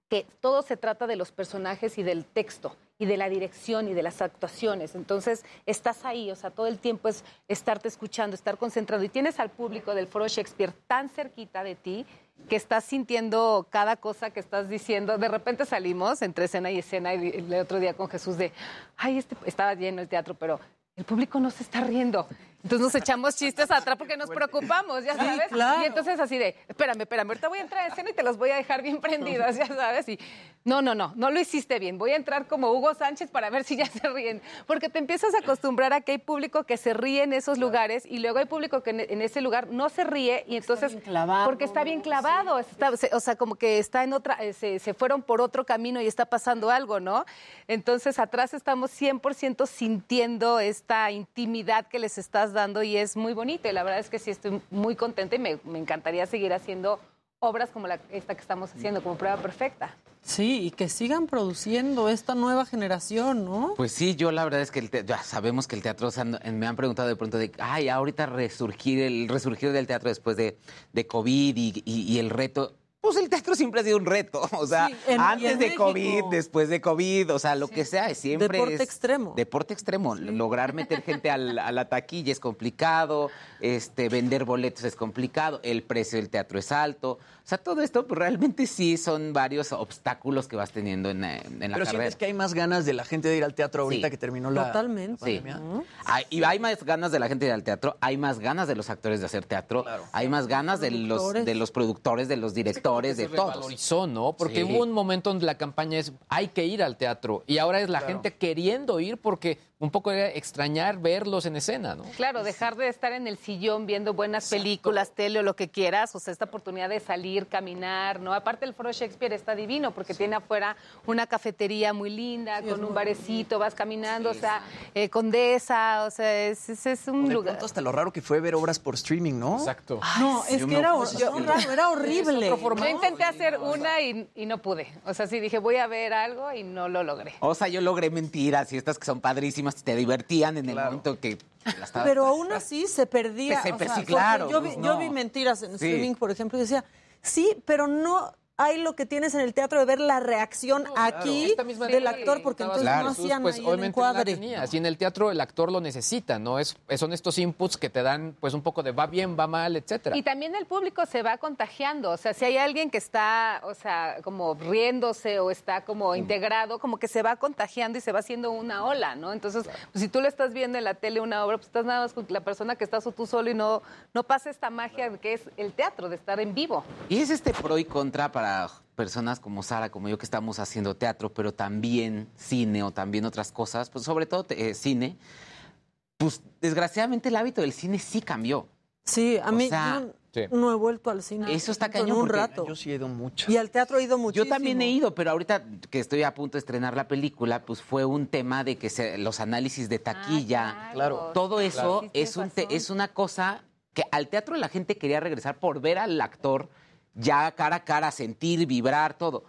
Speaker 43: que todo se trata de los personajes y del texto y de la dirección y de las actuaciones. Entonces, estás ahí, o sea, todo el tiempo es estarte escuchando, estar concentrado. Y tienes al público del Foro Shakespeare tan cerquita de ti que estás sintiendo cada cosa que estás diciendo. De repente salimos entre escena y escena y el otro día con Jesús de, ay, este, estaba lleno el teatro, pero el público no se está riendo. Entonces nos echamos chistes atrás porque nos preocupamos, ya
Speaker 5: Sí,
Speaker 43: sabes.
Speaker 5: claro.
Speaker 43: Y entonces así de, espérame, espérame, ahorita voy a entrar a escena y te los voy a dejar bien <laughs> prendidos, ya sabes. Y no, no, no, no lo hiciste bien. Voy a entrar como Hugo Sánchez para ver si ya <laughs> se ríen. Porque te empiezas a acostumbrar a que hay público que se ríe en esos lugares y luego hay público que en, ese lugar no se ríe y entonces... porque está bien clavado, está- se- o sea, como que está en otra, eh, se, se fueron por otro camino y está pasando algo, ¿no? Entonces atrás estamos 100% sintiendo esta intimidad que les estás dando y es muy bonito. Y la verdad es que sí estoy muy contenta y me, me encantaría seguir haciendo obras como la, esta que estamos haciendo, como prueba perfecta.
Speaker 5: Sí, y que sigan produciendo esta nueva generación, ¿no?
Speaker 42: Pues sí, yo la verdad es que el te- ya sabemos que el teatro, o sea, no- me han preguntado de pronto de, ay, ahorita resurgir, el resurgir del teatro después de, de COVID y, y- y el reto. Pues el teatro siempre ha sido un reto, <laughs> o sea,
Speaker 5: Sí, en- y
Speaker 42: antes de
Speaker 5: México.
Speaker 42: COVID, después de COVID, o sea, lo que sea, siempre
Speaker 5: Deporte
Speaker 42: es
Speaker 5: extremo.
Speaker 42: Deporte extremo, lograr meter gente al- <laughs> a la taquilla es complicado, este, vender boletos es complicado, el precio del teatro es alto, o sea, todo esto pues, realmente sí son varios obstáculos que vas teniendo en, eh, en la
Speaker 30: Pero
Speaker 42: carrera.
Speaker 30: sientes que hay más ganas de la gente de ir al teatro ahorita
Speaker 42: Sí.
Speaker 30: que terminó la,
Speaker 5: Totalmente.
Speaker 30: la pandemia.
Speaker 42: Hay, y hay más ganas de la gente de ir al teatro, hay más ganas de los actores de hacer teatro, hay más ganas de los, de los productores, de los directores, de todos.
Speaker 29: revalorizó, ¿no? Porque
Speaker 42: Sí.
Speaker 29: hubo un momento donde la campaña es hay que ir al teatro y ahora es la
Speaker 43: Claro.
Speaker 29: gente queriendo ir porque un poco era extrañar verlos en escena, ¿no?
Speaker 43: Claro, dejar de estar en el sillón viendo buenas películas, tele o lo que quieras, o sea, esta oportunidad de salir, caminar, ¿no? Aparte el Foro Shakespeare está divino porque tiene afuera una cafetería muy linda, con un barecito, vas caminando, o sea, eh, Condesa, o sea, es, es- es un
Speaker 30: De
Speaker 43: lugar.
Speaker 30: hasta lo raro que fue ver obras por streaming, ¿no?
Speaker 29: Exacto.
Speaker 5: No, es que era, raro, era horrible.
Speaker 43: Yo intenté hacer una y, y no pude. O sea, sí dije, voy a ver algo y no lo logré.
Speaker 42: O sea, yo logré mentiras y estas que son padrísimas, te divertían en el momento que la estaba-
Speaker 5: Pero aún así se perdía.
Speaker 42: Pues,
Speaker 5: o sea,
Speaker 42: sí, claro,
Speaker 5: Yo vi,
Speaker 42: pues,
Speaker 5: yo
Speaker 42: no.
Speaker 5: vi mentiras en
Speaker 42: Sí.
Speaker 5: streaming, por ejemplo, y decía, sí, pero no hay lo que tienes en el teatro de ver la reacción aquí del actor,
Speaker 29: que
Speaker 5: porque entonces no hacían
Speaker 29: pues
Speaker 5: ahí el
Speaker 29: obviamente
Speaker 5: encuadre.
Speaker 29: en el teatro el actor lo necesita, ¿no? Es, son estos inputs que te dan pues un poco de va bien, va mal, etcétera.
Speaker 43: Y también el público se va contagiando. O sea, si hay alguien que está, o sea, como riéndose o está como integrado, como que se va contagiando y se va haciendo una ola, ¿no? Entonces, pues, si tú lo estás viendo en la tele una obra, pues estás nada más con la persona que estás o tú solo y no, no pasa esta magia que es el teatro, de estar en vivo.
Speaker 42: Y es este pro y contra para personas como Sara, como yo, que estamos haciendo teatro, pero también cine o también otras cosas, pues sobre todo eh, cine. Pues desgraciadamente el hábito del cine sí cambió.
Speaker 5: Sí, a
Speaker 42: O
Speaker 5: mí
Speaker 42: sea,
Speaker 5: yo no he vuelto al cine.
Speaker 42: Eso está
Speaker 5: en
Speaker 42: cañón.
Speaker 5: un rato.
Speaker 30: Yo sí he ido mucho.
Speaker 5: Y al teatro he ido muchísimo.
Speaker 42: Yo también he ido, pero ahorita que estoy a punto de estrenar la película, pues fue un tema de que se- los análisis de taquilla,
Speaker 30: claro.
Speaker 42: todo eso
Speaker 30: Claro. Sí,
Speaker 42: es, un te- es una cosa que al teatro la gente quería regresar por ver al actor ya cara a cara, sentir, vibrar, todo.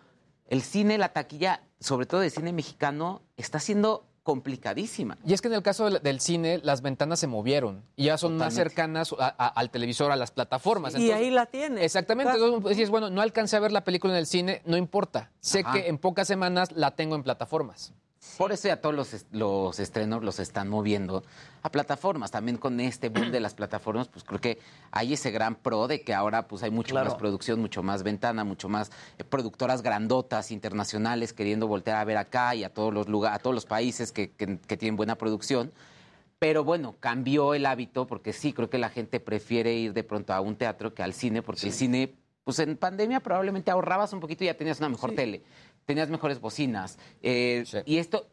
Speaker 42: El cine, la taquilla, sobre todo de cine mexicano, está siendo complicadísima.
Speaker 29: Y es que en el caso del, del cine, las ventanas se movieron y ya son más cercanas a- a- al televisor, a las plataformas.
Speaker 5: Y ahí la tienes.
Speaker 29: Exactamente.
Speaker 5: Claro.
Speaker 29: Entonces dices, bueno, no alcancé a ver la película en el cine, no importa. Sé
Speaker 42: Ajá.
Speaker 29: que en pocas semanas la tengo en plataformas.
Speaker 42: Por eso ya todos los, est- los estrenos los están moviendo a plataformas. También con este boom de las plataformas, pues creo que hay ese gran pro de que ahora pues hay mucho
Speaker 30: Claro.
Speaker 42: más producción, mucho más ventana, mucho más eh, productoras grandotas, internacionales, queriendo voltear a ver acá y a todos los lugares, a todos los países que, que- que tienen buena producción. Pero bueno, cambió el hábito porque sí, creo que la gente prefiere ir de pronto a un teatro que al cine, porque el cine, pues en pandemia probablemente ahorrabas un poquito y ya tenías una mejor tele, tenías mejores bocinas. eh, Y esto,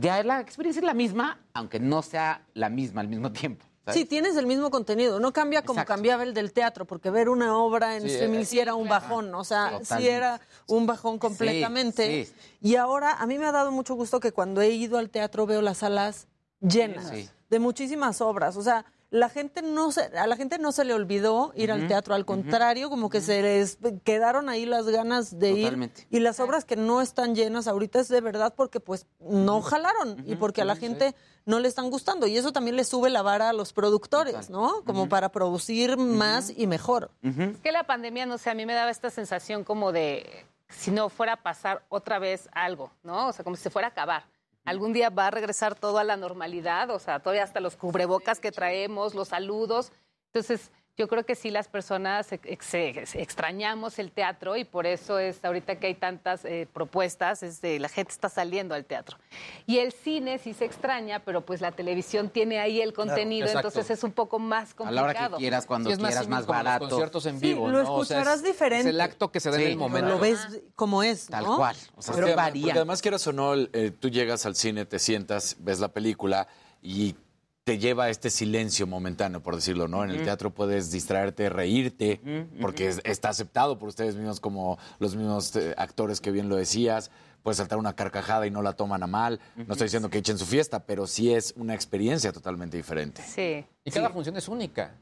Speaker 42: ya la experiencia es la misma, aunque no sea la misma al mismo <laughs> tiempo. ¿sabes?
Speaker 5: Sí, tienes el mismo contenido. No cambia como
Speaker 42: Exacto.
Speaker 5: cambiaba el del teatro, porque ver una obra en
Speaker 42: Sí,
Speaker 5: streaming sí era un bajón. O sea, sí
Speaker 42: Totalmente.
Speaker 5: era un bajón completamente.
Speaker 42: sí.
Speaker 5: Y ahora a mí me ha dado mucho gusto que cuando he ido al teatro veo las salas llenas
Speaker 42: Sí.
Speaker 5: de muchísimas obras. O sea, la gente no se, a la gente no se le olvidó ir al teatro, al contrario, como que se les quedaron ahí las ganas de
Speaker 42: Totalmente.
Speaker 5: ir. Y las obras que no están llenas ahorita es de verdad porque pues no jalaron y porque a la gente no le están gustando. Y eso también le sube la vara a los productores, ¿no? Como para producir más y mejor.
Speaker 43: Es que la pandemia, no sé, a mí me daba esta sensación como de si no fuera a pasar otra vez algo, ¿no? O sea, como si se fuera a acabar. Algún día va a regresar todo a la normalidad, o sea, todavía hasta los cubrebocas que traemos, los saludos. Entonces, yo creo que sí las personas ex- ex- extrañamos el teatro y por eso es ahorita que hay tantas eh, propuestas, es de, la gente está saliendo al teatro. Y el cine sí se extraña, pero pues la televisión tiene ahí el contenido, entonces es un poco más
Speaker 42: A
Speaker 43: complicado.
Speaker 42: la hora que quieras, cuando
Speaker 29: Sí, es más
Speaker 42: quieras,
Speaker 29: cínico
Speaker 42: más
Speaker 29: como los
Speaker 42: barato.
Speaker 29: conciertos en
Speaker 5: Sí,
Speaker 29: vivo,
Speaker 5: lo
Speaker 29: ¿no? O sea,
Speaker 5: escucharás
Speaker 29: es-
Speaker 5: diferente.
Speaker 29: Es el acto que se da en
Speaker 42: Sí,
Speaker 29: el momento.
Speaker 5: Lo ves como es,
Speaker 42: Tal
Speaker 5: ¿no?
Speaker 42: cual. O sea,
Speaker 28: Pero-
Speaker 42: sí
Speaker 28: porque
Speaker 42: varía.
Speaker 28: además, quieras o no, eh, tú llegas al cine, te sientas, ves la película y te lleva a este silencio momentáneo, por decirlo, ¿no? En el teatro puedes distraerte, reírte, porque es- está aceptado por ustedes mismos como los mismos eh, actores que bien lo decías. Puedes saltar una carcajada y no la toman a mal. No estoy diciendo que echen su fiesta, pero sí es una experiencia totalmente diferente.
Speaker 43: Sí.
Speaker 29: Y cada función es única.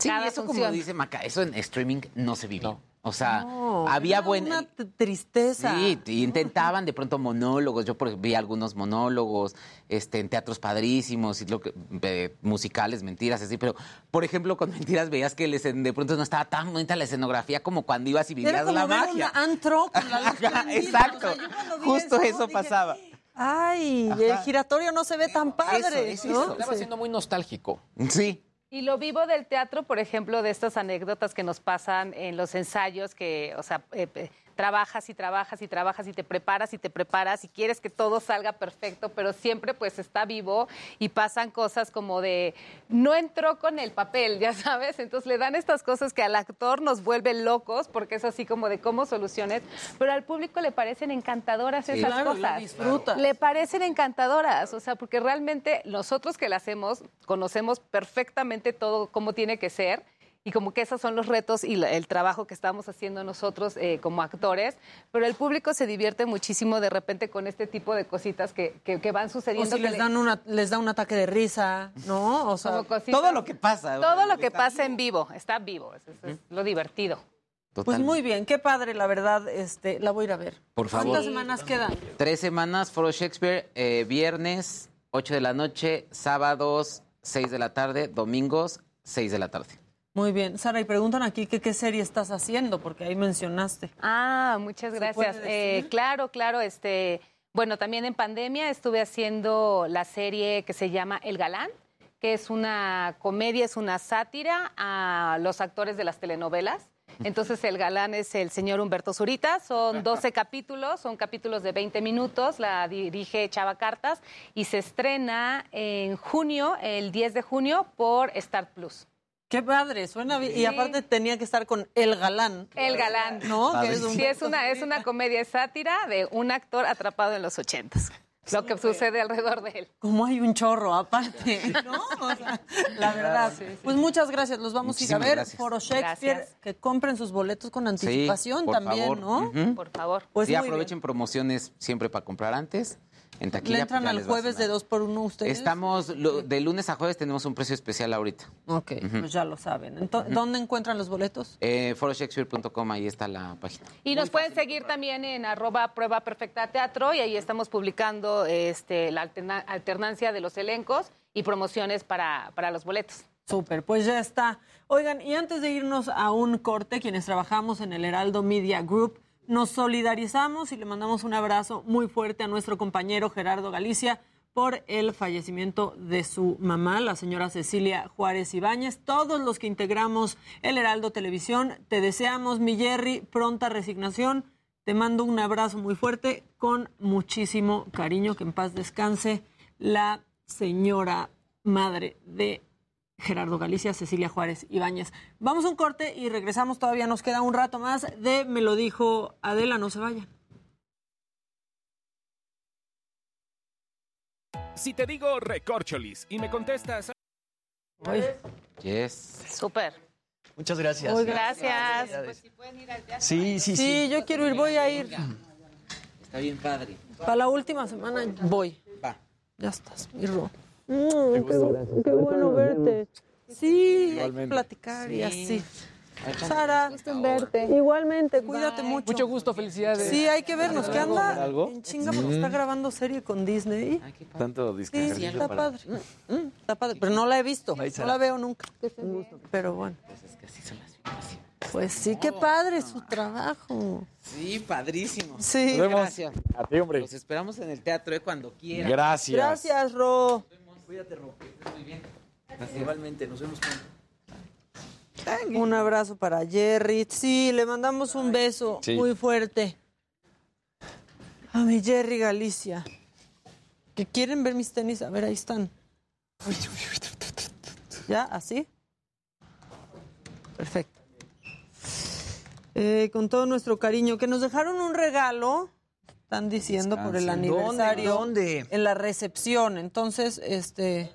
Speaker 42: Sí,
Speaker 43: Cada
Speaker 42: eso como
Speaker 43: función.
Speaker 42: dice Maca, eso en streaming no se vivió. O sea,
Speaker 5: No,
Speaker 42: había
Speaker 5: era
Speaker 42: buen...
Speaker 5: Una tristeza.
Speaker 42: Sí, intentaban de pronto monólogos. Yo por ejemplo, vi algunos monólogos este, en teatros padrísimos y lo que, eh, musicales, mentiras, así. Pero, por ejemplo, con mentiras veías que escen- de pronto no estaba tan bonita la escenografía como cuando ibas y
Speaker 5: Era
Speaker 42: vivías
Speaker 5: como
Speaker 42: la
Speaker 5: ver
Speaker 42: magia.
Speaker 5: un antro con la <laughs> luz
Speaker 42: Ajá,
Speaker 5: prendida.
Speaker 42: exacto.
Speaker 5: O sea,
Speaker 42: Justo
Speaker 5: eso,
Speaker 42: eso
Speaker 5: dije,
Speaker 42: pasaba.
Speaker 5: Ay, el giratorio no se ve tan padre.
Speaker 42: es
Speaker 5: ¿no?
Speaker 42: eso.
Speaker 29: Estaba
Speaker 5: Sí.
Speaker 29: siendo muy nostálgico.
Speaker 42: Sí.
Speaker 43: Y lo vivo del teatro, por ejemplo, de estas anécdotas que nos pasan en los ensayos, que, o sea, eh, eh, trabajas y trabajas y trabajas y te preparas y te preparas y quieres que todo salga perfecto, pero siempre pues está vivo y pasan cosas como de no entró con el papel, ya sabes, entonces le dan estas cosas que al actor nos vuelven locos porque es así como de cómo soluciones, pero al público le parecen encantadoras
Speaker 5: Sí.
Speaker 43: esas
Speaker 5: Claro, lo
Speaker 43: cosas.
Speaker 5: disfrutas.
Speaker 43: Le parecen encantadoras, o sea, porque realmente nosotros que la hacemos conocemos perfectamente todo cómo tiene que ser y como que esos son los retos y la- el trabajo que estamos haciendo nosotros eh, como actores, pero el público se divierte muchísimo de repente con este tipo de cositas que, que- que van
Speaker 5: O
Speaker 43: sucediendo.
Speaker 5: si
Speaker 43: que
Speaker 5: les,
Speaker 43: le-
Speaker 5: dan una, les da un ataque de risa, ¿no? O sea,
Speaker 43: cositas-
Speaker 42: Todo lo que pasa.
Speaker 43: todo lo que pasa en vivo, está vivo, eso es, es lo divertido.
Speaker 5: pues muy bien, qué padre, la verdad, este, la voy a ir a ver.
Speaker 42: Por favor.
Speaker 5: ¿Cuántas semanas quedan?
Speaker 42: Tres semanas, Foro Shakespeare, eh, viernes, 8 de la noche, sábados, 6 de la tarde, domingos, 6 de la tarde.
Speaker 5: Muy bien. Sara, y preguntan aquí que qué serie estás haciendo, porque ahí mencionaste.
Speaker 43: Ah, muchas
Speaker 5: ¿Se
Speaker 43: gracias. Eh, claro, claro. Este, bueno, también en pandemia estuve haciendo la serie que se llama El Galán, que es una comedia, es una sátira a los actores de las telenovelas. Entonces el galán es el señor Humberto Zurita, son <laughs> 12 capítulos, son capítulos de 20 minutos, la dirige Chava Cartas y se estrena en junio, el 10 de junio, por Star Plus.
Speaker 5: Qué padre, suena bien. Y aparte tenía que estar con El Galán.
Speaker 43: El galán.
Speaker 5: ¿No? Que es un-
Speaker 43: Sí, es una, es una comedia sátira de un actor atrapado en los ochentas. Lo que sucede alrededor de él.
Speaker 5: Como hay un chorro aparte, <laughs> ¿no? O sea, la verdad. Pues muchas gracias. Los vamos a ir a ver.
Speaker 42: gracias.
Speaker 5: Foro Shakespeare,
Speaker 43: Gracias.
Speaker 5: que compren sus boletos con anticipación
Speaker 42: por
Speaker 5: también,
Speaker 42: favor.
Speaker 5: ¿no?
Speaker 43: Por favor.
Speaker 5: Pues
Speaker 42: sí, aprovechen promociones siempre para comprar antes. En taquilla.
Speaker 5: ¿Le entran
Speaker 42: pues ya
Speaker 5: al
Speaker 42: les
Speaker 5: jueves de
Speaker 42: sonar.
Speaker 5: dos por uno ustedes?
Speaker 42: Estamos, lo- de lunes a jueves tenemos un precio especial ahorita.
Speaker 5: Ok, pues ya lo saben. Entonces, ¿Dónde encuentran los boletos?
Speaker 42: Eh, foroshakespeare.com, ahí está la página.
Speaker 43: Y nos pueden seguir también en arroba prueba perfecta teatro y ahí estamos publicando este, la alterna- alternancia de los elencos y promociones para, para los boletos.
Speaker 5: Súper, pues ya está. Oigan, y antes de irnos a un corte, quienes trabajamos en el Heraldo Media Group, nos solidarizamos y le mandamos un abrazo muy fuerte a nuestro compañero Gerardo Galicia por el fallecimiento de su mamá, la señora Cecilia Juárez Ibáñez. Todos los que integramos el Heraldo Televisión, te deseamos, mi Jerry, pronta resignación. Te mando un abrazo muy fuerte con muchísimo cariño. Que en paz descanse la señora madre de Gerardo Galicia, Cecilia Juárez Ibáñez. Vamos a un corte y regresamos. Todavía nos queda un rato más de Me lo dijo Adela, no se vayan.
Speaker 45: Si te digo recorcholis y me contestas.
Speaker 42: Yes.
Speaker 43: Súper.
Speaker 30: Muchas gracias.
Speaker 5: Oiga.
Speaker 43: Gracias.
Speaker 30: Sí, sí,
Speaker 5: Sí,
Speaker 30: sí.
Speaker 5: yo quiero ir, voy a ir.
Speaker 42: Está bien padre.
Speaker 5: Para la última semana voy.
Speaker 42: Va.
Speaker 5: Ya estás, mi Ro. Mm, qué, qué bueno verte. Sí, hay que
Speaker 28: Igualmente.
Speaker 5: platicar y
Speaker 42: Sí.
Speaker 5: así. Sara, igualmente, cuídate mucho.
Speaker 29: Mucho gusto, felicidades.
Speaker 5: Sí, hay que vernos. ¿Qué anda?
Speaker 28: ¿Algo?
Speaker 5: En chinga porque está grabando serie con Disney.
Speaker 28: Tanto
Speaker 5: Sí,
Speaker 28: disque.
Speaker 5: está padre. Está padre, pero no la he visto. No la veo nunca. Pero bueno.
Speaker 42: Pues es que así son las
Speaker 5: Pues sí, qué padre su trabajo.
Speaker 42: Sí, padrísimo.
Speaker 5: Sí.
Speaker 28: Nos vemos.
Speaker 42: Gracias.
Speaker 28: A ti, hombre.
Speaker 42: Los esperamos en el teatro eh, cuando quieran.
Speaker 28: Gracias.
Speaker 5: Gracias, Ro.
Speaker 42: Cuídate, Ro. que estés Muy bien.
Speaker 29: Igualmente, nos vemos pronto.
Speaker 5: Un abrazo para Jerry. Sí, le mandamos un beso
Speaker 28: Sí.
Speaker 5: muy fuerte. A mi Jerry Galicia. ¿Que quieren ver mis tenis? A ver, ahí están. ¿Ya? ¿Así? Perfecto. Eh, con todo nuestro cariño, que nos dejaron un regalo, están diciendo, por el aniversario.
Speaker 30: ¿Dónde?
Speaker 5: En la recepción. Entonces, este...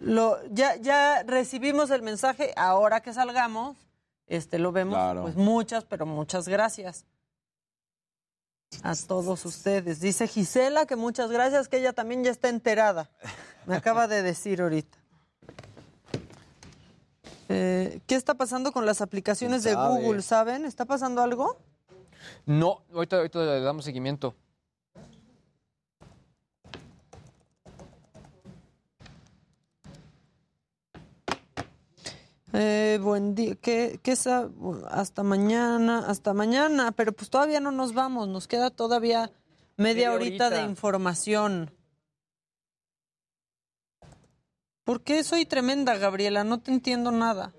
Speaker 5: Lo, ya, ya recibimos el mensaje, ahora que salgamos, este lo vemos,
Speaker 28: Claro.
Speaker 5: pues muchas, pero muchas gracias a todos ustedes. Dice Gisela que muchas gracias, que ella también ya está enterada. Me acaba de decir ahorita. Eh, ¿Qué está pasando con las aplicaciones de. Google? ¿Saben? ¿Está pasando algo?
Speaker 29: No, ahorita, ahorita le damos seguimiento.
Speaker 5: Eh, buen día. ¿Qué, qué sa- Hasta mañana, hasta mañana, pero pues todavía no nos vamos, nos queda todavía media, horita, de información. ¿Por qué soy tremenda, Gabriela? No te entiendo nada.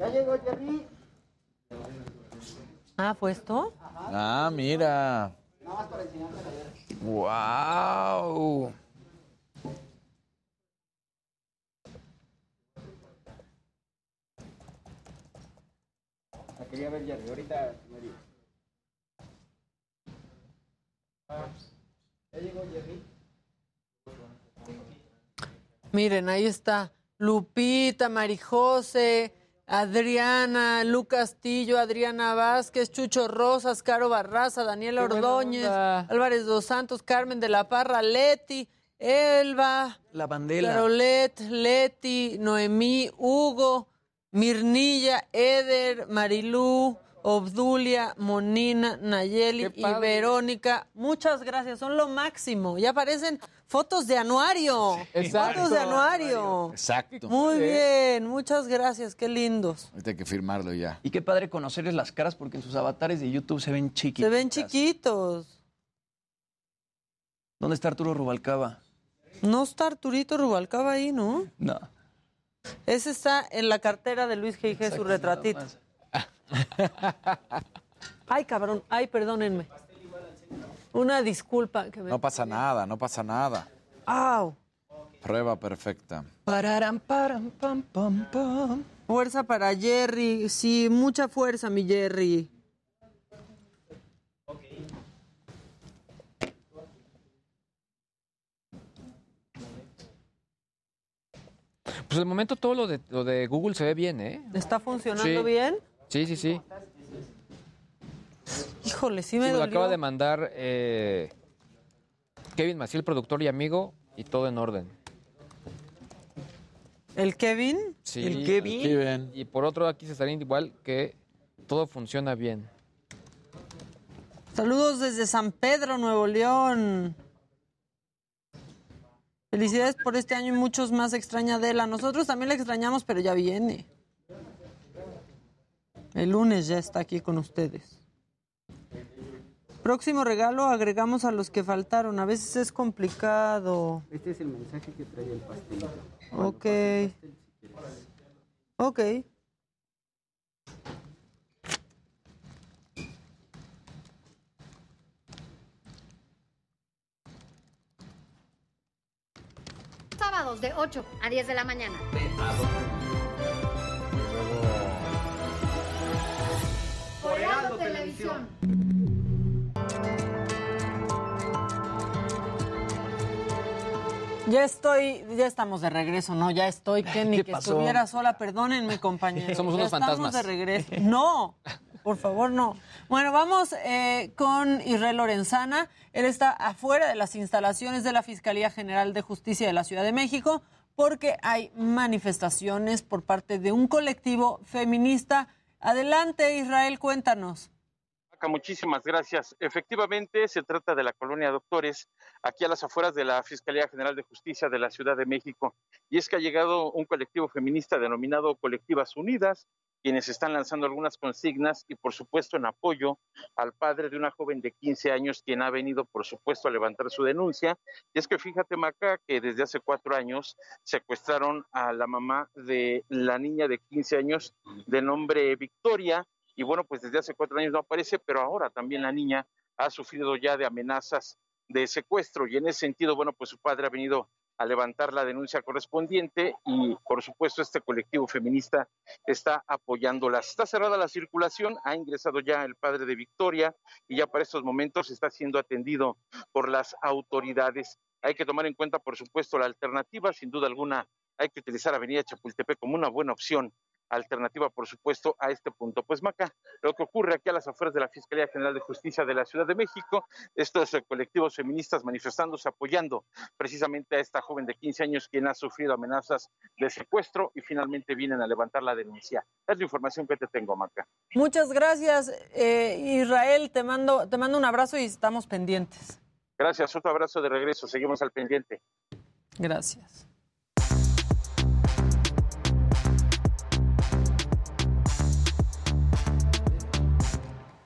Speaker 44: Ya llegó Jerry.
Speaker 5: Ah, ¿fue esto?
Speaker 28: Ah, mira.
Speaker 44: Nada más para enseñarte a ver.
Speaker 28: Wow.
Speaker 44: La quería ver Jerry. Ahorita me digo. Ya llegó Jerry.
Speaker 5: Miren, ahí está Lupita, Marijose, Adriana, Lu Castillo, Adriana Vázquez, Chucho Rosas, Caro Barraza, Daniela Ordóñez. Álvarez Dos Santos, Carmen de la Parra, Leti, Elba,
Speaker 30: La.
Speaker 5: Carolet, Leti, Noemí, Hugo, Mirnilla, Eder, Marilú, Obdulia, Monina, Nayeli y. Verónica. Muchas gracias, son lo máximo. Ya aparecen fotos de anuario.
Speaker 28: Exacto.
Speaker 5: Fotos de anuario.
Speaker 28: Exacto.
Speaker 5: Muy bien, muchas gracias, qué lindos.
Speaker 28: Ahorita hay que firmarlo ya.
Speaker 30: Y qué padre conocerles las caras porque en sus avatares de YouTube se ven chiquitos.
Speaker 5: Se ven chiquitos.
Speaker 30: ¿Dónde está Arturo Rubalcaba?
Speaker 5: No está Arturito Rubalcaba ahí, ¿no?
Speaker 30: No.
Speaker 5: Ese está en la cartera de Luis G.I.G., su retratito.
Speaker 30: más. <laughs>
Speaker 5: Ay, cabrón, ay, perdónenme. Una disculpa. Que me...
Speaker 28: No pasa nada, no pasa nada.
Speaker 5: ¡Au!
Speaker 28: Prueba perfecta.
Speaker 30: Pararam, param, pam, pam, pam.
Speaker 5: Fuerza para Jerry. Sí, mucha fuerza, mi Jerry.
Speaker 29: Pues de momento todo lo de, lo de Google se ve bien, ¿eh?
Speaker 5: ¿Está funcionando
Speaker 29: Sí.
Speaker 5: bien?
Speaker 29: Sí, sí, sí.
Speaker 5: Híjole, sí
Speaker 29: Sí,
Speaker 5: me
Speaker 29: me lo acaba de mandar eh, Kevin Maciel, productor y amigo, y todo en orden.
Speaker 5: ¿El Kevin?
Speaker 29: Sí,
Speaker 30: ¿El Kevin?
Speaker 28: Kevin.
Speaker 29: Y por otro, aquí se estaría igual que todo funciona bien.
Speaker 5: Saludos desde San Pedro, Nuevo León. Felicidades por este año y muchos más extraña Adela. Nosotros también la extrañamos, pero ya viene. El lunes ya está aquí con ustedes. Próximo regalo agregamos a los que faltaron. A veces es complicado.
Speaker 44: Este es el mensaje que trae el pastelito.
Speaker 5: Ok. Ok.
Speaker 46: Sábados de 8 a 10 de la mañana. Heraldo Televisión.
Speaker 5: Ya estoy, ya estamos de regreso, no, ya estoy, que <laughs> ni
Speaker 29: ¿Qué
Speaker 5: que
Speaker 29: pasó?
Speaker 5: estuviera sola, perdónenme, compañeros. <laughs>
Speaker 29: Somos
Speaker 5: Ya
Speaker 29: unos
Speaker 5: estamos
Speaker 29: fantasmas.
Speaker 5: de regreso. <laughs> No, por favor, no. Bueno, vamos eh, con Israel Lorenzana. Él está afuera de las instalaciones de la Fiscalía General de Justicia de la Ciudad de México porque hay manifestaciones por parte de un colectivo feminista. Adelante, Israel, cuéntanos.
Speaker 27: Maca, muchísimas gracias. Efectivamente, se trata de la colonia Doctores, aquí a las afueras de la Fiscalía General de Justicia de la Ciudad de México. Y es que ha llegado un colectivo feminista denominado Colectivas Unidas, quienes están lanzando algunas consignas y, por supuesto, en apoyo al padre de una joven de 15 años, quien ha venido, por supuesto, a levantar su denuncia. Y es que fíjate, Maca, que desde hace cuatro años secuestraron a la mamá de la niña de 15 años de nombre Victoria. Y bueno, pues desde hace cuatro años no aparece, pero ahora también la niña ha sufrido ya de amenazas de secuestro. Y en ese sentido, bueno, pues su padre ha venido a levantar la denuncia correspondiente y por supuesto este colectivo feminista está apoyándolas. Está cerrada la circulación, ha ingresado ya el padre de Victoria y ya para estos momentos está siendo atendido por las autoridades. Hay que tomar en cuenta, por supuesto, la alternativa, sin duda alguna, hay que utilizar Avenida Chapultepec como una buena opción alternativa, por supuesto, a este punto. Pues Maca, lo que ocurre aquí a las afueras de la Fiscalía General de Justicia de la Ciudad de México, estos eh, colectivos feministas manifestándose, apoyando precisamente a esta joven de 15 años quien ha sufrido amenazas de secuestro y finalmente vienen a levantar la denuncia. Es la información que te tengo, Maca.
Speaker 5: Muchas gracias, eh, Israel. Te mando, te mando un abrazo y estamos pendientes.
Speaker 27: Gracias, otro abrazo de regreso. Seguimos al pendiente.
Speaker 5: Gracias.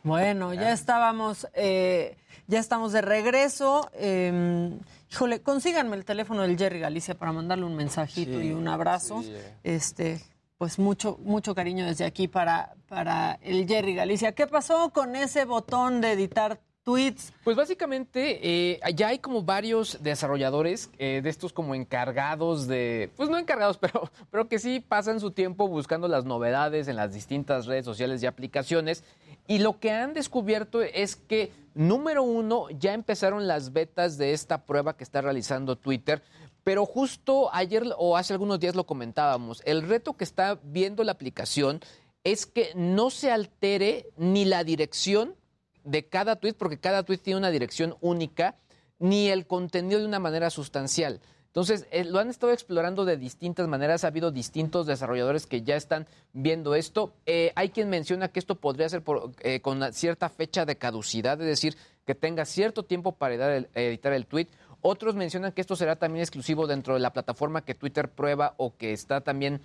Speaker 5: Bueno, ya estábamos, eh, ya estamos de regreso. Eh, híjole, consíganme el teléfono del Jerry Galicia para mandarle un mensajito
Speaker 29: Sí,
Speaker 5: y un abrazo.
Speaker 29: sí, eh.
Speaker 5: Este, pues mucho, mucho cariño desde aquí para, para el Jerry Galicia. ¿Qué pasó con ese botón de editar tweets?
Speaker 29: Pues básicamente eh, ya hay como varios desarrolladores eh, de estos como encargados de, pues no encargados, <laughs> pero, pero que sí pasan su tiempo buscando las novedades en las distintas redes sociales y aplicaciones. Y lo que han descubierto es que, número uno, ya empezaron las betas de esta prueba que está realizando Twitter. Pero justo ayer o hace algunos días lo comentábamos, el reto que está viendo la aplicación es que no se altere ni la dirección de cada tweet, porque cada tweet tiene una dirección única, ni el contenido de una manera sustancial. Entonces, eh, lo han estado explorando de distintas maneras. Ha habido distintos desarrolladores que ya están viendo esto. Eh, hay quien menciona que esto podría ser por, eh, con cierta fecha de caducidad, es decir, que tenga cierto tiempo para editar el, editar el tweet. Otros mencionan que esto será también exclusivo dentro de la plataforma que Twitter prueba o que está también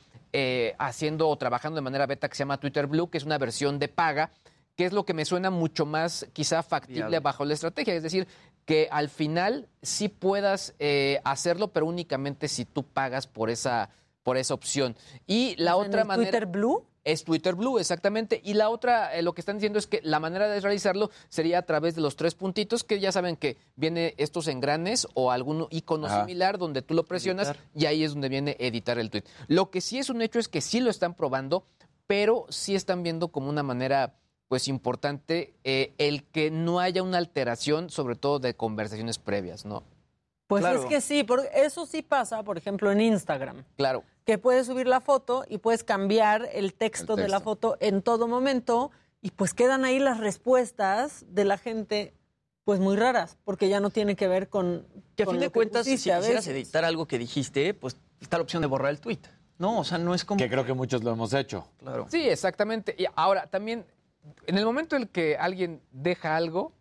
Speaker 29: haciendo o trabajando de manera beta que se llama Twitter Blue, que es una versión de paga que es lo que me suena mucho más quizá factible
Speaker 30: Viable.
Speaker 29: bajo la estrategia. Es decir, que al final sí puedas eh, hacerlo, pero únicamente si tú pagas por esa, por esa opción. Y la
Speaker 5: O sea, ¿en
Speaker 29: otra
Speaker 5: el
Speaker 29: manera...
Speaker 5: Twitter Blue?
Speaker 29: Es Twitter Blue, exactamente. Y la otra, eh, lo que están diciendo es que la manera de realizarlo sería a través de los tres puntitos, que ya saben que viene estos engranes o algún icono
Speaker 28: Ajá.
Speaker 29: similar donde tú lo presionas
Speaker 28: Editar.
Speaker 29: y ahí es donde viene editar el tweet. Lo que sí es un hecho es que sí lo están probando, pero sí están viendo como una manera pues importante eh, el que no haya una alteración, sobre todo de conversaciones previas, ¿no?
Speaker 5: Pues
Speaker 29: Claro.
Speaker 5: es que sí, porque eso sí pasa, por ejemplo, en Instagram.
Speaker 29: Claro.
Speaker 5: que puedes subir la foto y puedes cambiar el texto,
Speaker 29: El
Speaker 5: de la foto en todo momento y pues quedan ahí las respuestas de la gente pues muy raras, porque ya no tiene que ver con
Speaker 30: Que a
Speaker 5: con
Speaker 30: fin de cuentas, si
Speaker 5: pusiste
Speaker 30: quisieras editar algo que dijiste, pues está la opción de borrar el tweet. No, o sea, no es como...
Speaker 28: Que creo que muchos lo hemos hecho.
Speaker 30: Claro.
Speaker 29: Sí, exactamente. Y ahora también, en el momento en que alguien deja algo,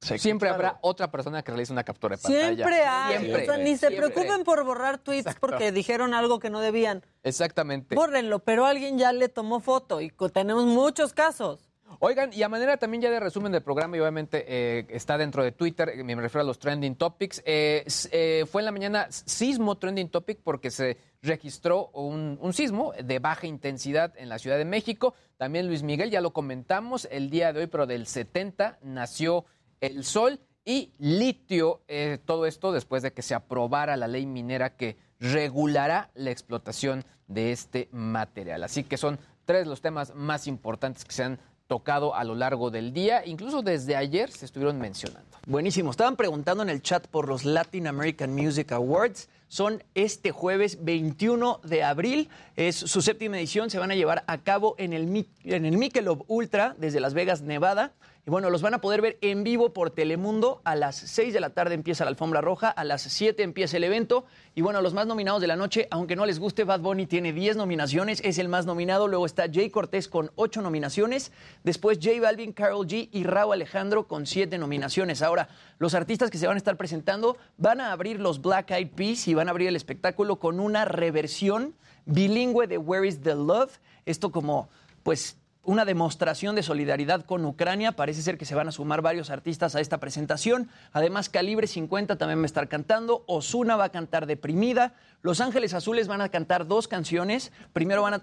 Speaker 29: siempre
Speaker 30: claro.
Speaker 29: habrá otra persona que realice una captura de pantalla.
Speaker 5: Siempre hay,
Speaker 29: Siempre.
Speaker 5: o sea, ni se
Speaker 29: Siempre.
Speaker 5: preocupen por borrar tweets
Speaker 29: Exacto.
Speaker 5: porque dijeron algo que no debían.
Speaker 29: Exactamente.
Speaker 5: Bórrenlo, pero alguien ya le tomó foto y tenemos muchos casos.
Speaker 29: Oigan, y a manera también ya de resumen del programa, y obviamente eh, está dentro de Twitter, eh, me refiero a los trending topics. eh, fue en la mañana sismo trending topic porque se registró un, un sismo de baja intensidad en la Ciudad de México. También Luis Miguel, ya lo comentamos el día de hoy, pero del 70 nació el sol y litio, todo esto después de que se aprobara la ley minera que regulará la explotación de este material. Así que son tres los temas más importantes que se han tocado a lo largo del día, incluso desde ayer se estuvieron mencionando.
Speaker 30: Buenísimo. Estaban preguntando en el chat por los Latin American Music Awards. son este jueves 21 de abril. Es su séptima edición, se van a llevar a cabo en el, en el Michelob Ultra desde Las Vegas, Nevada. Y bueno, los van a poder ver en vivo por Telemundo. A las 6 de la tarde empieza la alfombra roja, a las 7 empieza el evento. Y bueno, los más nominados de la noche, aunque no les guste, Bad Bunny tiene 10 nominaciones, es el más nominado. Luego está Jay Cortés con 8 nominaciones. Después J Balvin, Carol G y Raúl Alejandro con 7 nominaciones. Ahora, los artistas que se van a estar presentando van a abrir los Black Eyed Peas y van a abrir el espectáculo con una reversión bilingüe de Where is the Love. Esto como, pues, una demostración de solidaridad con Ucrania. Parece ser que se van a sumar varios artistas a esta presentación. Además, Calibre 50 también va a estar cantando. Osuna va a cantar Deprimida. Los Ángeles Azules van a cantar dos canciones. Primero van a,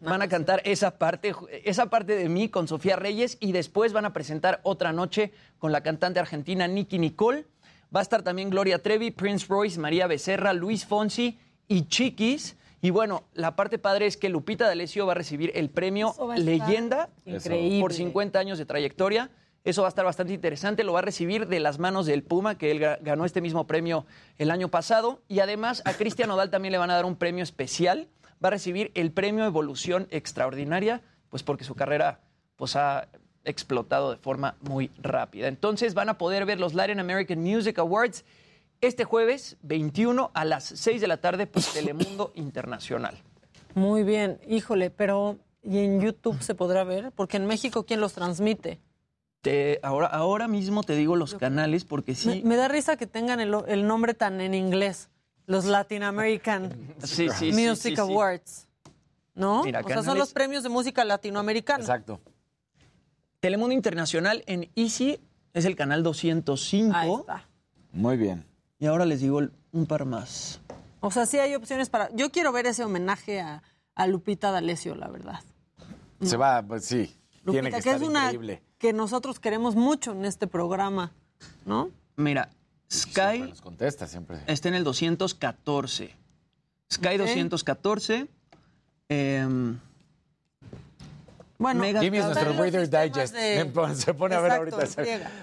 Speaker 30: van a cantar esa parte, esa parte de mí con Sofía Reyes y después van a presentar otra noche con la cantante argentina Nicky Nicole. Va a estar también Gloria Trevi, Prince Royce, María Becerra, Luis Fonsi y Chiquis. Y bueno, la parte padre es que Lupita D'Alessio va a recibir el premio Leyenda
Speaker 5: increíble.
Speaker 30: por 50 años de trayectoria. Eso va a estar bastante interesante. Lo va a recibir de las manos del Puma, que él ga- ganó este mismo premio el año pasado. Y además a Cristian Nodal también le van a dar un premio especial. Va a recibir el premio Evolución Extraordinaria, pues porque su carrera pues, ha explotado de forma muy rápida. Entonces van a poder ver los Latin American Music Awards este jueves 21 a las 6 de la tarde por Telemundo Internacional.
Speaker 5: Muy bien, híjole, pero ¿y en YouTube se podrá ver? Porque en México, ¿quién los transmite?
Speaker 30: Te- ahora, ahora mismo te digo los canales porque sí.
Speaker 5: Me, me da risa que tengan el, el nombre tan en inglés, los Latin American <laughs>
Speaker 30: Sí, sí, sí,
Speaker 5: Music
Speaker 30: sí, sí.
Speaker 5: Awards. ¿No?
Speaker 30: Mira,
Speaker 5: o sea, son los premios de música latinoamericana.
Speaker 28: Exacto.
Speaker 30: Telemundo Internacional en Easy es el canal 205.
Speaker 5: Ahí está.
Speaker 28: Muy bien.
Speaker 30: Y ahora les digo un par más.
Speaker 5: O sea, sí hay opciones para. Yo quiero ver ese homenaje a, a Lupita D'Alessio, la verdad.
Speaker 28: Se va, pues sí. Tiene
Speaker 5: Lupita,
Speaker 28: que
Speaker 5: que,
Speaker 28: estar
Speaker 5: es una
Speaker 28: increíble.
Speaker 5: que nosotros queremos mucho en este programa, ¿no?
Speaker 30: Mira, Sky
Speaker 28: Nos contesta siempre.
Speaker 30: está en el 214. Sky
Speaker 5: Ok.
Speaker 30: 214. em,
Speaker 5: Bueno,
Speaker 30: Mega
Speaker 28: Jimmy es nuestro
Speaker 5: Están los
Speaker 28: Reader
Speaker 5: sistemas
Speaker 28: Digest.
Speaker 5: de- <laughs>
Speaker 28: Se pone a ver ahorita.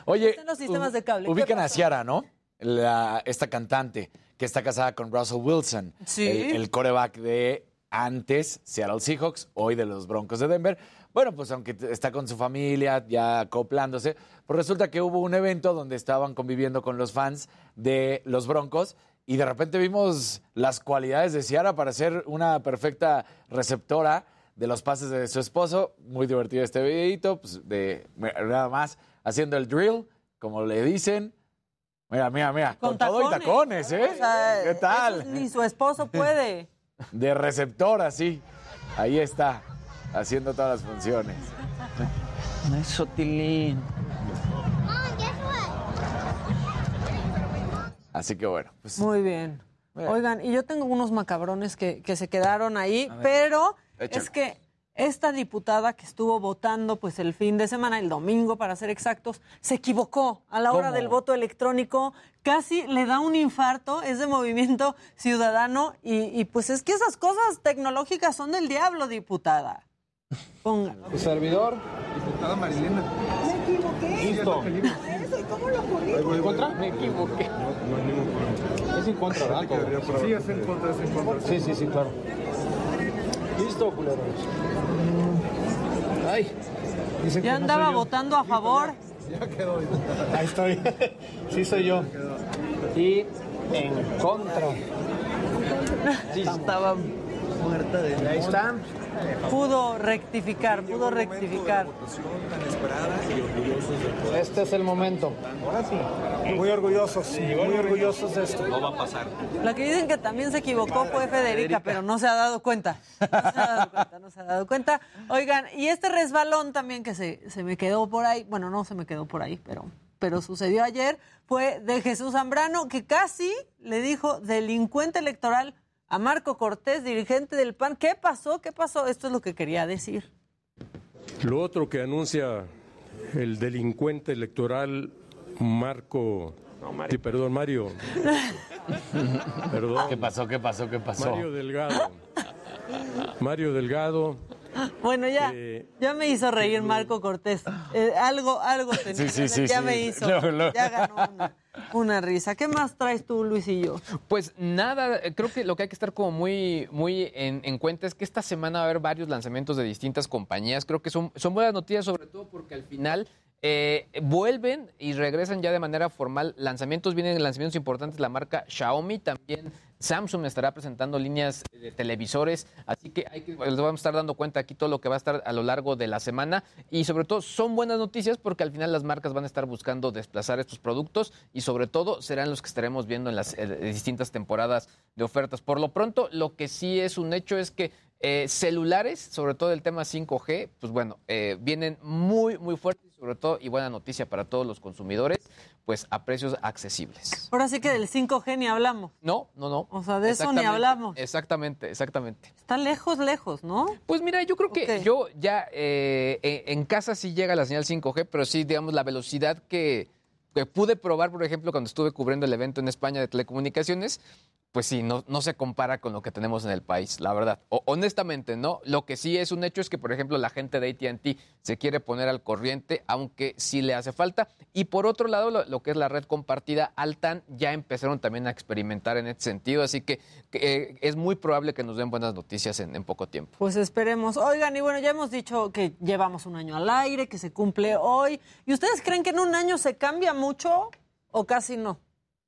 Speaker 28: Oye,
Speaker 5: Están los sistemas de cable. ¿Qué
Speaker 28: ubican a? Ciara, ¿no? La- esta cantante que está casada con Russell Wilson.
Speaker 5: Sí.
Speaker 28: El, el coreback de antes Seattle Seahawks, hoy de los Broncos de Denver. Bueno, pues aunque está con su familia, ya acoplándose, pues resulta que hubo un evento donde estaban conviviendo con los fans de los Broncos y de repente vimos las cualidades de Ciara para ser una perfecta receptora de los pases de su esposo. Muy divertido este videito, pues de nada más haciendo el drill, como le dicen. Mira, mira, mira, con, todo y tacones, ¿eh?
Speaker 5: O sea,
Speaker 28: ¿Qué tal?
Speaker 5: eso Ni su esposo puede. <laughs>
Speaker 28: De receptora, sí. Ahí está, haciendo todas las funciones.
Speaker 30: Eso, Tilín.
Speaker 28: Así que bueno, pues
Speaker 5: Muy bien.
Speaker 28: Mira.
Speaker 5: Oigan, y yo tengo unos macabrones que, que se quedaron ahí, pero
Speaker 28: Échale.
Speaker 5: es que esta diputada que estuvo votando pues el fin de semana, el domingo para ser exactos, se equivocó a la hora
Speaker 28: ¿Cómo?
Speaker 5: del voto electrónico, casi le da un infarto, es de movimiento ciudadano y, y, pues es que esas cosas tecnológicas son del diablo, diputada. Ponga.
Speaker 44: Tu servidor, diputada Marilena.
Speaker 32: Me equivoqué.
Speaker 44: Listo.
Speaker 32: Eso, ¿y cómo lo corrijo?
Speaker 44: ¿En contra? Me equivoqué. No, hay ningún problema. Es en contra, ¿verdad? Sí, es en contra, es en contra. Sí, sí, sí, claro. Listo, culeros. Ay. Dicen
Speaker 5: Ya
Speaker 44: que
Speaker 5: andaba votando a favor.
Speaker 44: Ya quedó. Ahí estoy. <laughs> Sí, soy yo. Y en contra. <laughs>
Speaker 30: Sí, estaba muerta de
Speaker 44: Ahí está.
Speaker 5: Pudo rectificar, pudo rectificar.
Speaker 44: Este es el momento. Ahora sí. Muy orgullosos, muy orgullosos de esto. No va a pasar.
Speaker 5: La que dicen que también se equivocó fue Federica, pero no se ha dado cuenta. No se ha dado cuenta, no se ha dado cuenta. Oigan, y este resbalón también que se, se me quedó por ahí, bueno, no se me quedó por ahí, pero, pero sucedió ayer, fue de Jesús Zambrano, que casi le dijo delincuente electoral a Marco Cortés, dirigente del PAN. ¿Qué pasó? ¿Qué pasó? Esto es lo que quería decir.
Speaker 47: Lo otro que anuncia el delincuente electoral Marco, sí, perdón, Mario. <laughs> Perdón.
Speaker 28: ¿Qué pasó? ¿Qué pasó? ¿Qué pasó?
Speaker 47: Mario Delgado. Mario Delgado
Speaker 5: Bueno, ya,
Speaker 47: Eh,
Speaker 5: ya me hizo reír Marco Cortés. Eh, algo, algo tenía.
Speaker 28: Sí, sí, sí,
Speaker 5: ya
Speaker 28: sí.
Speaker 5: me hizo. <laughs>
Speaker 28: Luego, luego.
Speaker 5: Ya ganó una, una risa. ¿Qué más traes tú, Luis y yo?
Speaker 29: Pues nada, creo que lo que hay que estar como muy, muy en, en cuenta es que esta semana va a haber varios lanzamientos de distintas compañías. Creo que son, son buenas noticias, sobre todo porque al final eh, vuelven y regresan ya de manera formal lanzamientos. Vienen lanzamientos importantes la marca Xiaomi, también Samsung estará presentando líneas de televisores, así que, hay que les vamos a estar dando cuenta aquí todo lo que va a estar a lo largo de la semana y sobre todo son buenas noticias porque al final las marcas van a estar buscando desplazar estos productos y sobre todo serán los que estaremos viendo en las eh, distintas temporadas de ofertas. Por lo pronto, lo que sí es un hecho es que eh, celulares, sobre todo el tema 5G, pues bueno, eh, vienen muy, muy fuertes sobre todo, y buena noticia para todos los consumidores, pues a precios accesibles.
Speaker 5: Ahora sí que del 5G ni hablamos.
Speaker 29: No, no, no.
Speaker 5: O sea, de eso ni hablamos.
Speaker 29: Exactamente, exactamente.
Speaker 5: Está lejos, lejos, ¿no?
Speaker 29: Pues mira, yo creo que yo ya eh, en en casa sí llega la señal 5G, pero sí, digamos, la velocidad que, que pude probar, por ejemplo, cuando estuve cubriendo el evento en España de telecomunicaciones, pues sí, no, no se compara con lo que tenemos en el país, la verdad. O- honestamente, ¿no? Lo que sí es un hecho es que, por ejemplo, la gente de ATT se quiere poner al corriente, aunque sí le hace falta. Y por otro lado, lo, lo que es la red compartida, Altan, ya empezaron también a experimentar en este sentido, así que eh, es muy probable que nos den buenas noticias en, en poco tiempo.
Speaker 5: Pues esperemos. Oigan, y bueno, ya hemos dicho que llevamos un año al aire, que se cumple hoy. ¿Y ustedes creen que en un año se cambia mucho o casi no?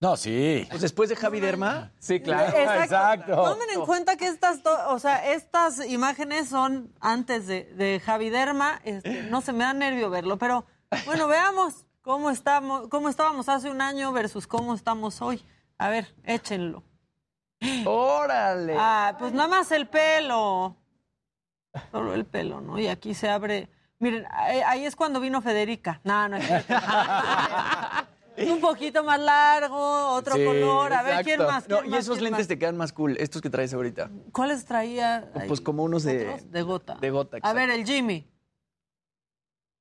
Speaker 28: No, sí.
Speaker 30: Pues después de Javi Derma.
Speaker 29: Sí,
Speaker 5: Tomen en cuenta que estas, o sea, estas imágenes son antes de, de Javi Derma. Este, no se me da nervio verlo, pero bueno, veamos cómo estamos, cómo estábamos hace un año versus cómo estamos hoy. A ver, échenlo.
Speaker 30: ¡Órale!
Speaker 5: Ah, pues nada más el pelo. Solo el pelo, ¿no? Y aquí se abre. Miren, ahí ahí es cuando vino Federica. No, no es cierto. <laughs> <laughs> Un poquito más largo, otro
Speaker 30: Sí,
Speaker 5: color. A ver, ¿quién más?
Speaker 30: No,
Speaker 5: ¿Quién
Speaker 30: y esos
Speaker 5: ¿Quién
Speaker 30: lentes
Speaker 5: más?
Speaker 30: te quedan más cool, estos que traes ahorita.
Speaker 5: ¿Cuáles traía? ahí?
Speaker 30: Pues como unos de,
Speaker 5: De gota.
Speaker 30: de gota.
Speaker 5: A ver, el Jimmy.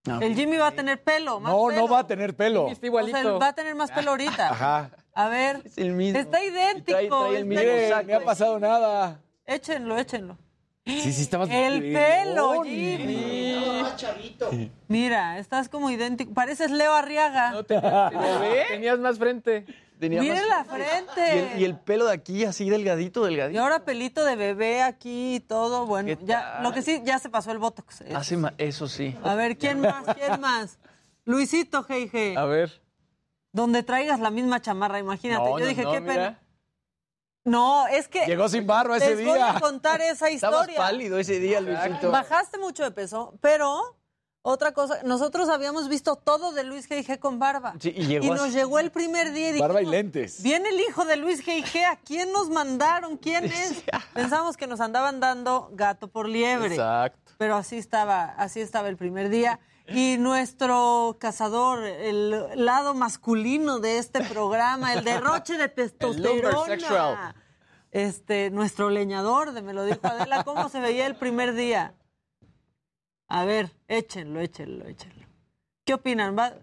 Speaker 30: Ah,
Speaker 5: El Jimmy va a tener pelo. Más
Speaker 28: No,
Speaker 5: pelo.
Speaker 28: no va a tener pelo.
Speaker 5: O sea, él va a tener más pelo ahorita. <laughs>
Speaker 28: Ajá.
Speaker 5: A ver.
Speaker 30: Es el mismo.
Speaker 5: Está idéntico.
Speaker 30: trae- trae el
Speaker 5: está
Speaker 30: mismo
Speaker 28: Mire, no ha pasado nada.
Speaker 5: Échenlo, échenlo.
Speaker 28: Sí, sí, estabas.
Speaker 5: El pelo. Jimmy. Mira, estás como idéntico. Pareces Leo Arriaga.
Speaker 29: Tenías más frente.
Speaker 30: Tenía
Speaker 5: Miren
Speaker 30: más-
Speaker 5: la
Speaker 30: Y
Speaker 5: frente.
Speaker 30: el, y el pelo de aquí así delgadito,
Speaker 5: Y
Speaker 30: delgadito.
Speaker 5: ahora pelito de bebé aquí y todo. Bueno,
Speaker 30: ¿Qué
Speaker 5: ya, lo que sí, ya se pasó el botox.
Speaker 30: Hace ma- eso sí.
Speaker 5: A ver, ¿quién más? ¿Quién más? Luisito G.I.G.
Speaker 29: A ver.
Speaker 5: Donde traigas la misma chamarra, imagínate.
Speaker 29: No,
Speaker 5: Yo
Speaker 29: no,
Speaker 5: dije,
Speaker 29: no,
Speaker 5: qué
Speaker 29: mira.
Speaker 5: pena. No, es que.
Speaker 28: Llegó sin barro ese
Speaker 5: les voy a
Speaker 28: día.
Speaker 5: contar esa <laughs>
Speaker 30: Estabas
Speaker 5: historia.
Speaker 30: pálido ese día, Luisito.
Speaker 5: Bajaste mucho de peso, pero otra cosa, nosotros habíamos visto todo de Luis G.I.G. con barba.
Speaker 30: Sí, y llegó
Speaker 5: y nos llegó el primer día y
Speaker 28: Barba y
Speaker 5: dijimos,
Speaker 28: lentes.
Speaker 5: Viene el hijo de Luis G.I.G. ¿A quién nos mandaron? ¿Quién es? Pensamos que nos andaban dando gato por liebre.
Speaker 29: Exacto.
Speaker 5: Pero así estaba, así estaba el primer día. Y nuestro cazador, el lado masculino de este programa, el derroche de <laughs> testosterona.
Speaker 29: sexual.
Speaker 5: Este, nuestro leñador de Me lo dijo Adela, ¿cómo se veía el primer día? A ver, échenlo, échenlo, échenlo. ¿Qué opinan? ¿Va-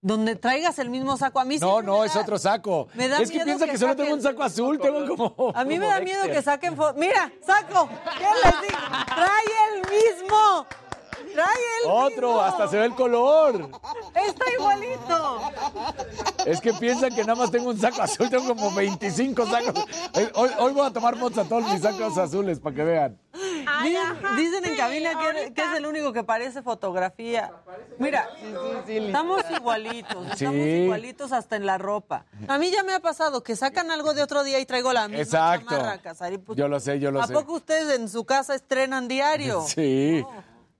Speaker 5: Donde traigas el mismo saco. A mí
Speaker 28: No, no, es otro saco.
Speaker 5: me da
Speaker 28: es que
Speaker 5: miedo
Speaker 28: piensa
Speaker 5: que
Speaker 28: que solo tengo un saco azul, tengo como.
Speaker 5: A mí me da miedo
Speaker 28: Dexter.
Speaker 5: que saquen fotos. Mira, saco. ¿Qué les digo? Trae el mismo. Trae el
Speaker 28: Otro,
Speaker 5: mismo.
Speaker 28: hasta se ve el color.
Speaker 5: Está igualito.
Speaker 28: Es que piensan que nada más tengo un saco azul, tengo como 25 sacos. Eh, Hoy, hoy voy a tomar fotos a todos mis sacos azules para que vean.
Speaker 5: Dicen, dicen en cabina que, que es el único que parece fotografía. Mira, estamos igualitos, estamos
Speaker 28: Sí.
Speaker 5: igualitos hasta en la ropa. A mí ya me ha pasado que sacan algo de otro día y traigo la misma
Speaker 28: Exacto.
Speaker 5: chamarra. Pues,
Speaker 28: Yo lo sé, yo lo
Speaker 5: ¿A
Speaker 28: sé.
Speaker 5: poco ustedes en su casa estrenan diario? <laughs>
Speaker 28: Sí.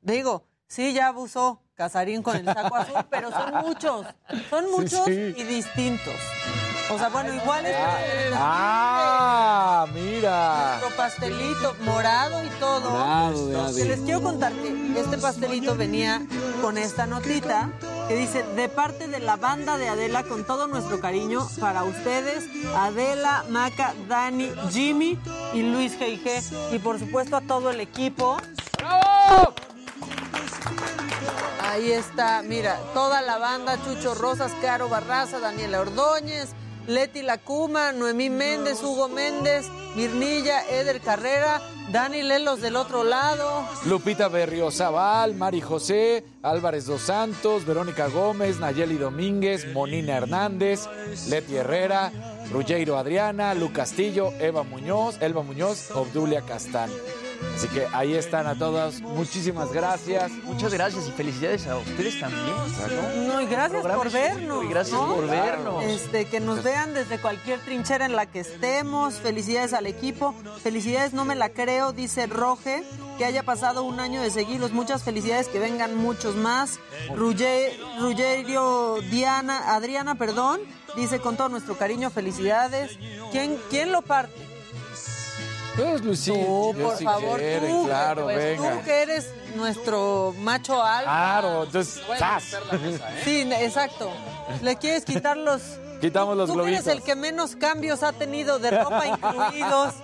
Speaker 5: Digo, sí, ya abusó Casarín con el saco azul, pero son muchos. Son muchos
Speaker 28: sí.
Speaker 5: y distintos. O sea, bueno, igual es
Speaker 28: Ah, mira.
Speaker 5: nuestro pastelito morado y todo.
Speaker 28: Morado de ave.
Speaker 5: Que les quiero contar que este pastelito venía con esta notita que dice, de parte de la banda de Adela, con todo nuestro cariño para ustedes, Adela, Maca, Dani, Jimmy y Luis G&G. Y por supuesto a todo el equipo. Ahí está, mira, toda la banda, Chucho Rosas, Caro Barraza, Daniela Ordóñez, Leti Lacuma, Noemí Méndez, Hugo Méndez, Mirnilla, Eder Carrera, Dani Lelos del otro lado.
Speaker 28: Lupita Berriozabal, Mari José, Álvarez Dos Santos, Verónica Gómez, Nayeli Domínguez, Monina Hernández, Leti Herrera, Ruggeiro Adriana, Lu Castillo, Eva Muñoz, Elba Muñoz, Obdulia Castán. Así que ahí están a todas. Muchísimas gracias.
Speaker 30: Muchas gracias y felicidades a ustedes también.
Speaker 5: No, y gracias por vernos.
Speaker 30: Y gracias
Speaker 5: ¿no?
Speaker 30: por vernos.
Speaker 5: Este, que nos vean desde cualquier trinchera en la que estemos. Felicidades al equipo. Felicidades, no me la creo, dice Roge, que haya pasado un año de seguirlos. Muchas felicidades, que vengan muchos más. Ruggerio Diana, Adriana, perdón, dice con todo nuestro cariño, felicidades. ¿Quién, quién lo parte?
Speaker 28: Pues Luisito,
Speaker 5: Tú,
Speaker 28: yo
Speaker 5: por
Speaker 28: si
Speaker 5: favor,
Speaker 28: quiere,
Speaker 5: tú,
Speaker 28: claro,
Speaker 5: pues,
Speaker 28: venga.
Speaker 5: tú que eres nuestro macho alfa.
Speaker 28: Claro, entonces, ¡zas!
Speaker 5: Sí, exacto. Le quieres quitar los. <laughs>
Speaker 28: Quitamos los
Speaker 5: Tú
Speaker 28: globitos.
Speaker 5: eres el que menos cambios ha tenido de ropa incluidos.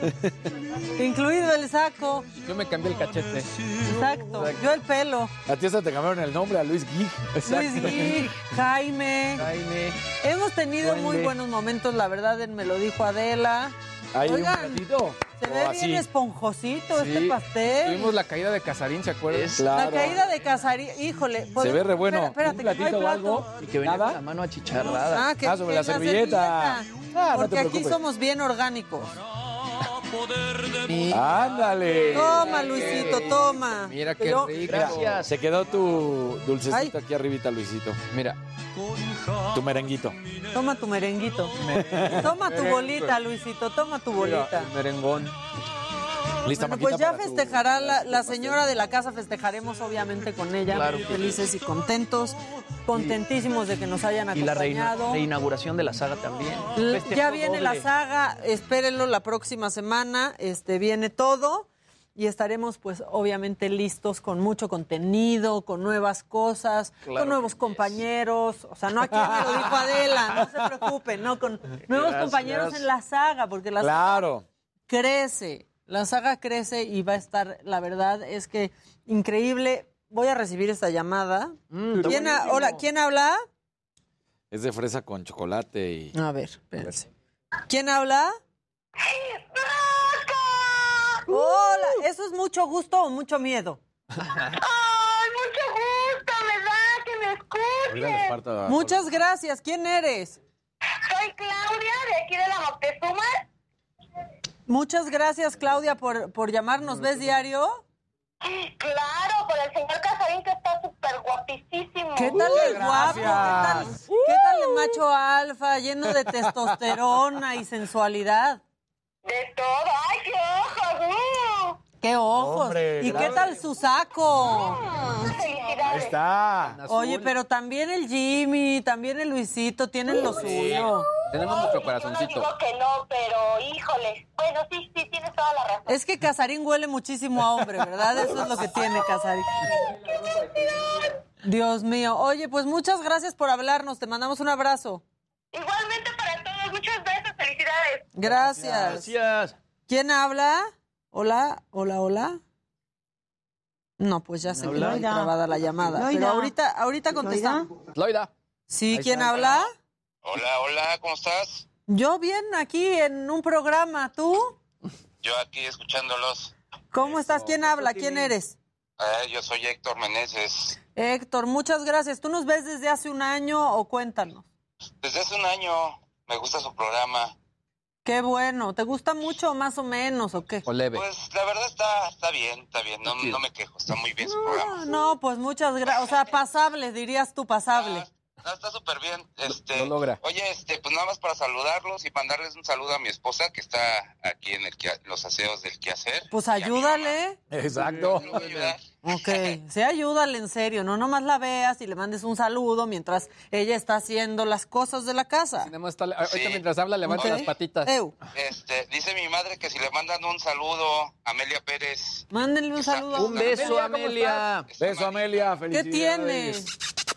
Speaker 5: <laughs> Incluido el saco.
Speaker 29: Yo me cambié el cachete.
Speaker 5: Exacto. Yo el pelo.
Speaker 28: A ti hasta te cambiaron el nombre a Luis Gui.
Speaker 5: Luis Gui, Jaime.
Speaker 29: Jaime.
Speaker 5: Hemos tenido muy buenos momentos, la verdad, me lo dijo Adela.
Speaker 28: Ahí un
Speaker 5: Oigan,
Speaker 28: ratito.
Speaker 5: se ve
Speaker 28: así.
Speaker 5: bien esponjosito este pastel.
Speaker 29: Tuvimos la caída de Casarín, ¿se acuerdan?
Speaker 5: La caída de Casarí, híjole.
Speaker 28: Se ve re bueno.
Speaker 5: Espérate,
Speaker 28: Un platito o
Speaker 5: plato.
Speaker 28: algo.
Speaker 30: Y que venía con la mano achicharrada.
Speaker 5: Ah, que
Speaker 28: Ah, sobre
Speaker 5: que
Speaker 28: la servilleta. Ah, no
Speaker 5: Porque aquí somos bien orgánicos.
Speaker 28: Ándale.
Speaker 5: Toma, Luisito, toma.
Speaker 29: Mira qué
Speaker 5: Pero-
Speaker 29: rico.
Speaker 30: Gracias.
Speaker 28: Se quedó tu dulcecito
Speaker 5: Ay.
Speaker 28: aquí arribita, Luisito.
Speaker 29: Mira,
Speaker 28: Tu merenguito.
Speaker 5: Toma tu merenguito. Toma tu bolita, Luisito, toma tu bolita.
Speaker 29: mira, el merengón.
Speaker 28: Lista,
Speaker 5: Bueno, pues ya
Speaker 28: tu-
Speaker 5: festejará la, la señora de la casa, festejaremos obviamente con ella,
Speaker 30: Claro
Speaker 5: felices y contentos, contentísimos de que nos hayan
Speaker 30: Y la reina-
Speaker 5: acompañado.
Speaker 30: reinauguración de la saga también.
Speaker 5: L- Ya viene la saga, espérenlo la próxima semana, este viene todo y estaremos pues obviamente listos con mucho contenido, con nuevas cosas,
Speaker 30: Claro
Speaker 5: con nuevos compañeros, o sea, no aquí me lo dijo Adela, no se preocupen, no con <laughs> nuevos
Speaker 30: Gracias.
Speaker 5: compañeros en la saga, porque la saga
Speaker 28: Claro.
Speaker 5: crece, la saga crece y va a estar, la verdad es que increíble. Voy a recibir esta llamada.
Speaker 30: Mm,
Speaker 5: ¿Quién ha- hola, ¿quién habla?
Speaker 28: Es de fresa con chocolate y.
Speaker 5: A ver, espérense. ¿Quién habla? Hola, ¿eso es mucho gusto o mucho miedo?
Speaker 32: ¡Ay, mucho gusto! Me da que me escuches.
Speaker 5: Muchas gracias. ¿Quién eres?
Speaker 32: Soy Claudia, de aquí de la Moctezuma.
Speaker 5: Muchas gracias, Claudia, por, por llamarnos. ¿Ves diario?
Speaker 32: Claro, por el señor Casarín que está súper guapísimo.
Speaker 5: ¿Qué tal el guapo? ¿Qué tal, ¿Qué tal el macho alfa, lleno de testosterona y sensualidad?
Speaker 32: De todo. ¡Ay, qué ojos! ¡uh!
Speaker 5: ¡Qué ojos!
Speaker 28: Hombre,
Speaker 5: ¿Y qué
Speaker 28: gracias.
Speaker 5: tal su saco?
Speaker 28: Ahí
Speaker 32: ¡Felicidades!
Speaker 28: está.
Speaker 5: Oye, pero también el Jimmy, también el Luisito tienen lo suyo.
Speaker 29: Tenemos nuestro
Speaker 32: Yo no
Speaker 29: corazoncito.
Speaker 32: digo que no, pero híjole. Bueno, sí, sí, tienes toda la razón.
Speaker 5: Es que Casarín huele muchísimo a hombre, ¿verdad? Eso es lo que tiene Casarín. Dios mío. Oye, pues muchas gracias por hablarnos. Te mandamos un abrazo.
Speaker 32: Igualmente para todos, muchos besos, felicidades.
Speaker 5: Gracias.
Speaker 30: Gracias.
Speaker 5: ¿Quién habla? Hola, hola, hola. No, pues ya se quedó ahí
Speaker 30: Loida.
Speaker 5: trabada la llamada. Pero ahorita, ahorita contestamos.
Speaker 29: Loida.
Speaker 5: Sí, ¿quién habla?
Speaker 48: Hola, hola, ¿cómo estás?
Speaker 5: Yo bien aquí en un programa. ¿Tú?
Speaker 48: Yo aquí escuchándolos.
Speaker 5: ¿Cómo estás? ¿Quién habla? ¿Quién eres?
Speaker 48: Eh, yo soy Héctor Meneses.
Speaker 5: Héctor, muchas gracias. ¿Tú nos ves desde hace un año o cuéntanos?
Speaker 48: Desde hace un año me gusta su programa.
Speaker 5: Qué bueno. ¿Te gusta mucho o más o menos o qué?
Speaker 29: O leve.
Speaker 48: Pues la verdad está, está bien, está bien, no, no me quejo, está muy bien su programa.
Speaker 5: Ah, no, pues muchas gracias. O sea, pasable, dirías tú, pasable.
Speaker 48: No, está súper bien. Este,
Speaker 29: Lo logra.
Speaker 48: Oye, este, pues nada más para saludarlos y mandarles un saludo a mi esposa que está aquí en el los aseos del quehacer.
Speaker 5: Pues ayúdale.
Speaker 28: Exacto.
Speaker 5: Ok, sí, ayúdale en serio. No nomás la veas y le mandes un saludo mientras ella está haciendo las cosas de la casa.
Speaker 29: Está- ahorita
Speaker 48: Sí.
Speaker 29: mientras habla, levanta
Speaker 5: Ok.
Speaker 29: las patitas.
Speaker 48: Este, dice mi madre que si le mandan un saludo a Amelia Pérez.
Speaker 5: mándenle un saludo a
Speaker 30: Un beso,
Speaker 29: ¿cómo
Speaker 30: Amelia.
Speaker 48: está
Speaker 28: Beso. Amelia.
Speaker 5: ¿Qué
Speaker 28: Felicidades.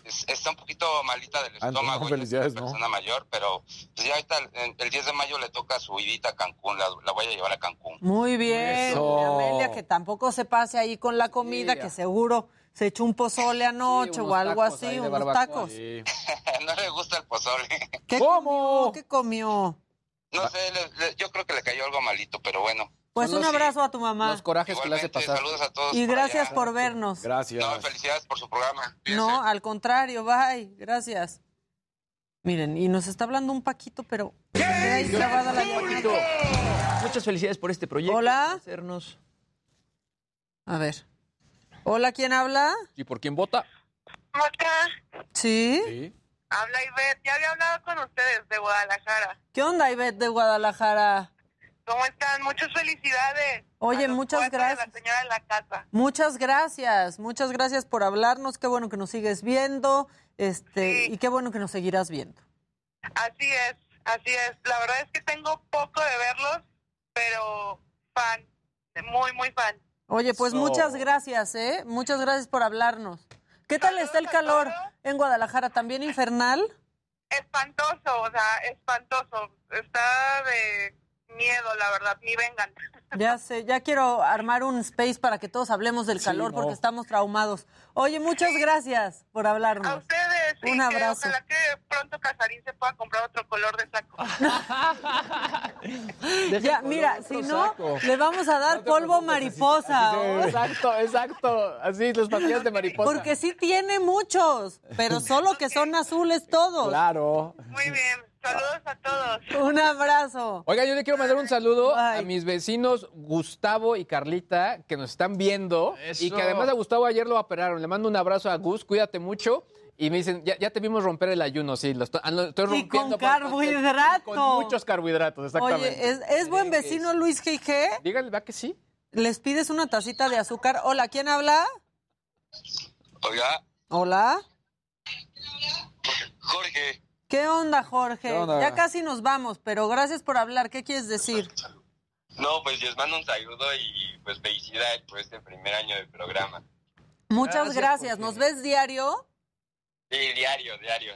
Speaker 48: Es- está un poquito malita del
Speaker 28: Ah,
Speaker 48: estómago.
Speaker 28: no,
Speaker 48: ella es
Speaker 28: felicidades,
Speaker 48: una
Speaker 28: ¿no?
Speaker 48: persona mayor, pero pues ya ahorita el, el 10 de mayo le toca su idita a Cancún, la, la voy a llevar a Cancún.
Speaker 5: Muy bien, Amelia, que tampoco se pase ahí con la comida,
Speaker 29: Sí,
Speaker 5: que seguro se echó un pozole anoche o algo así, unos tacos.
Speaker 28: Sí. <laughs>
Speaker 48: no le gusta el pozole.
Speaker 5: ¿Qué
Speaker 28: ¿Cómo?
Speaker 5: comió? ¿Qué comió?
Speaker 48: No sé, le- le- yo creo que le cayó algo malito, pero bueno.
Speaker 5: Pues un abrazo a tu mamá.
Speaker 29: Los corajes que le hace pasar.
Speaker 48: Saludos a todos.
Speaker 5: Y gracias por vernos.
Speaker 28: Gracias.
Speaker 48: No, felicidades por su programa.
Speaker 5: No, al contrario, bye. Gracias. Miren, y nos está hablando un Paquito, pero ahí la.
Speaker 30: Muchas felicidades por este proyecto.
Speaker 5: Hola.
Speaker 30: Hacernos.
Speaker 5: A ver. Hola, ¿quién habla?
Speaker 29: ¿Y por quién vota?
Speaker 5: ¿Sí?
Speaker 49: Habla Ivette, ya había hablado con ustedes de Guadalajara.
Speaker 5: ¿Qué onda, Ivette de Guadalajara?
Speaker 49: ¿Cómo están? Muchas felicidades.
Speaker 5: Oye, muchas gracias.
Speaker 49: La señora de la casa.
Speaker 5: Muchas gracias, muchas gracias por hablarnos. Qué bueno que nos sigues viendo, este, y qué bueno que nos seguirás viendo.
Speaker 49: Así es, así es. La verdad es que tengo poco de verlos, pero fan, muy, muy fan.
Speaker 5: Oye, pues
Speaker 49: So-
Speaker 5: muchas gracias, ¿eh? Muchas gracias por hablarnos. ¿Qué tal está el calor en Guadalajara? ¿También infernal?
Speaker 49: Espantoso, o sea, espantoso. Está de miedo, la verdad, ni vengan. <laughs>
Speaker 5: Ya sé, ya quiero armar un space para que todos hablemos del calor
Speaker 49: no.
Speaker 5: porque estamos traumados. Oye, muchas gracias por hablarnos.
Speaker 49: A ustedes, sí,
Speaker 5: Un
Speaker 49: que
Speaker 5: abrazo.
Speaker 49: ojalá que pronto Casarín se pueda comprar otro color de saco. <laughs>
Speaker 5: Ya, mira, si no, le vamos a dar polvo mariposa. <laughs>
Speaker 29: Exacto, exacto. Así, los pastillas de mariposa.
Speaker 5: Porque sí tiene muchos, pero solo que son azules todos.
Speaker 29: Claro.
Speaker 49: Muy bien, saludos a todos.
Speaker 5: Un abrazo.
Speaker 29: Oiga, yo le quiero mandar un saludo a mis vecinos Gustavo y Carlita que nos están viendo y que además a Gustavo ayer lo operaron. Le mando un abrazo a Gus, cuídate mucho. Y me dicen, ya, ya te vimos romper el ayuno, sí, lo estoy, ah, lo estoy
Speaker 5: Y
Speaker 29: rompiendo.
Speaker 5: con
Speaker 29: por el pastel.
Speaker 5: carbohidrato.
Speaker 29: Con muchos carbohidratos, exactamente.
Speaker 5: Oye, ¿es, es buen vecino Luis G.G.?
Speaker 29: Dígale, ¿va que sí?
Speaker 5: ¿Les pides una tacita de azúcar? Hola, ¿quién habla?
Speaker 48: Oiga,
Speaker 5: Hola.
Speaker 48: Jorge,
Speaker 5: ¿Qué onda, Jorge?
Speaker 48: ¿Qué onda?
Speaker 5: Ya casi nos vamos, pero gracias por hablar. ¿Qué quieres decir?
Speaker 48: no, pues les mando un saludo y pues felicidades por este primer año del programa.
Speaker 5: Muchas
Speaker 48: Gracias,
Speaker 5: gracias. ¿Nos ves diario?
Speaker 48: Sí, diario, diario.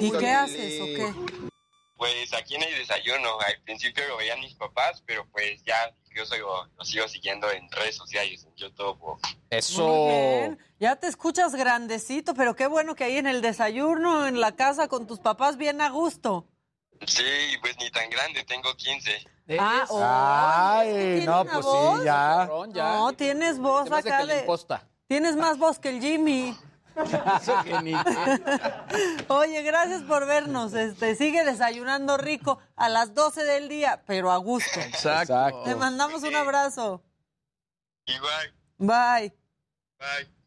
Speaker 5: ¿Y qué haces o qué?
Speaker 48: Pues aquí en el desayuno, al principio lo veían mis papás, pero pues ya yo soy, lo sigo siguiendo en redes sociales, en YouTube. o-
Speaker 5: Muy bien. Ya te escuchas grandecito, pero qué bueno que ahí en el desayuno, en la casa con tus papás, bien a gusto.
Speaker 48: Sí, pues ni tan grande, tengo 15.
Speaker 5: Ah, oh,
Speaker 28: Ay,
Speaker 5: ¿tiene
Speaker 28: no, pues
Speaker 5: voz?
Speaker 28: sí, ya.
Speaker 5: No, tienes voz acá de... Tienes más voz que el Jimmy.
Speaker 29: Eso que ni
Speaker 5: Oye, gracias por vernos. Este, sigue desayunando rico a las 12 del día, pero a gusto.
Speaker 29: Exacto.
Speaker 5: Te mandamos un abrazo.
Speaker 48: Igual.
Speaker 5: Bye.
Speaker 48: Bye.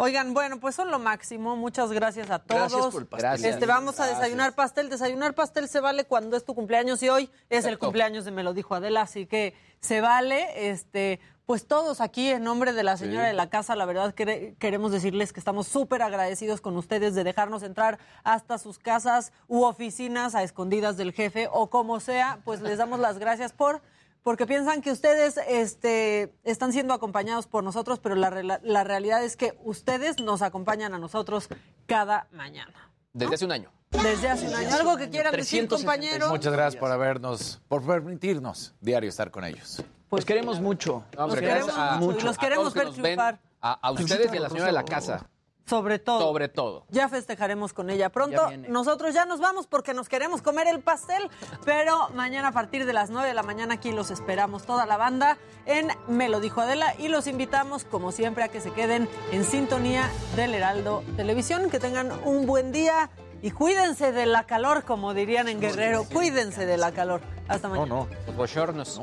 Speaker 5: Oigan, bueno, pues son lo máximo. Muchas gracias a todos.
Speaker 29: Gracias por el pastel. Gracias.
Speaker 5: Este, vamos a desayunar pastel. Desayunar pastel se vale cuando es tu cumpleaños y hoy es el cumpleaños de Me lo dijo Adela, así que se vale. Este, pues todos aquí en nombre de la señora
Speaker 29: Sí.
Speaker 5: de la casa, la verdad quere- queremos decirles que estamos súper agradecidos con ustedes de dejarnos entrar hasta sus casas u oficinas a escondidas del jefe o como sea, pues les damos las gracias por porque piensan que ustedes este, están siendo acompañados por nosotros, pero la, la realidad es que ustedes nos acompañan a nosotros cada mañana.
Speaker 29: Desde hace un año.
Speaker 5: Desde hace un año. ¿Algo que quieran decir, compañeros?
Speaker 28: Muchas gracias por habernos, por permitirnos diario estar con ellos.
Speaker 30: Pues queremos mucho.
Speaker 5: Los queremos
Speaker 29: a-
Speaker 5: mucho los
Speaker 29: a
Speaker 5: queremos
Speaker 29: que
Speaker 5: ver
Speaker 29: ven,
Speaker 5: triunfar.
Speaker 29: A, a ustedes y a la señora de la casa.
Speaker 5: Sobre todo.
Speaker 29: Sobre todo.
Speaker 5: Ya festejaremos con ella pronto.
Speaker 29: Ya.
Speaker 5: Nosotros ya nos vamos porque nos queremos comer el pastel, pero mañana a partir de las 9 de la mañana aquí los esperamos toda la banda en Me lo dijo Adela y los invitamos como siempre a que se queden en sintonía del Heraldo Televisión, que tengan un buen día y cuídense de la calor, como dirían en Guerrero, cuídense de la calor. Hasta mañana.
Speaker 29: No, no. Los bochornos.
Speaker 50: A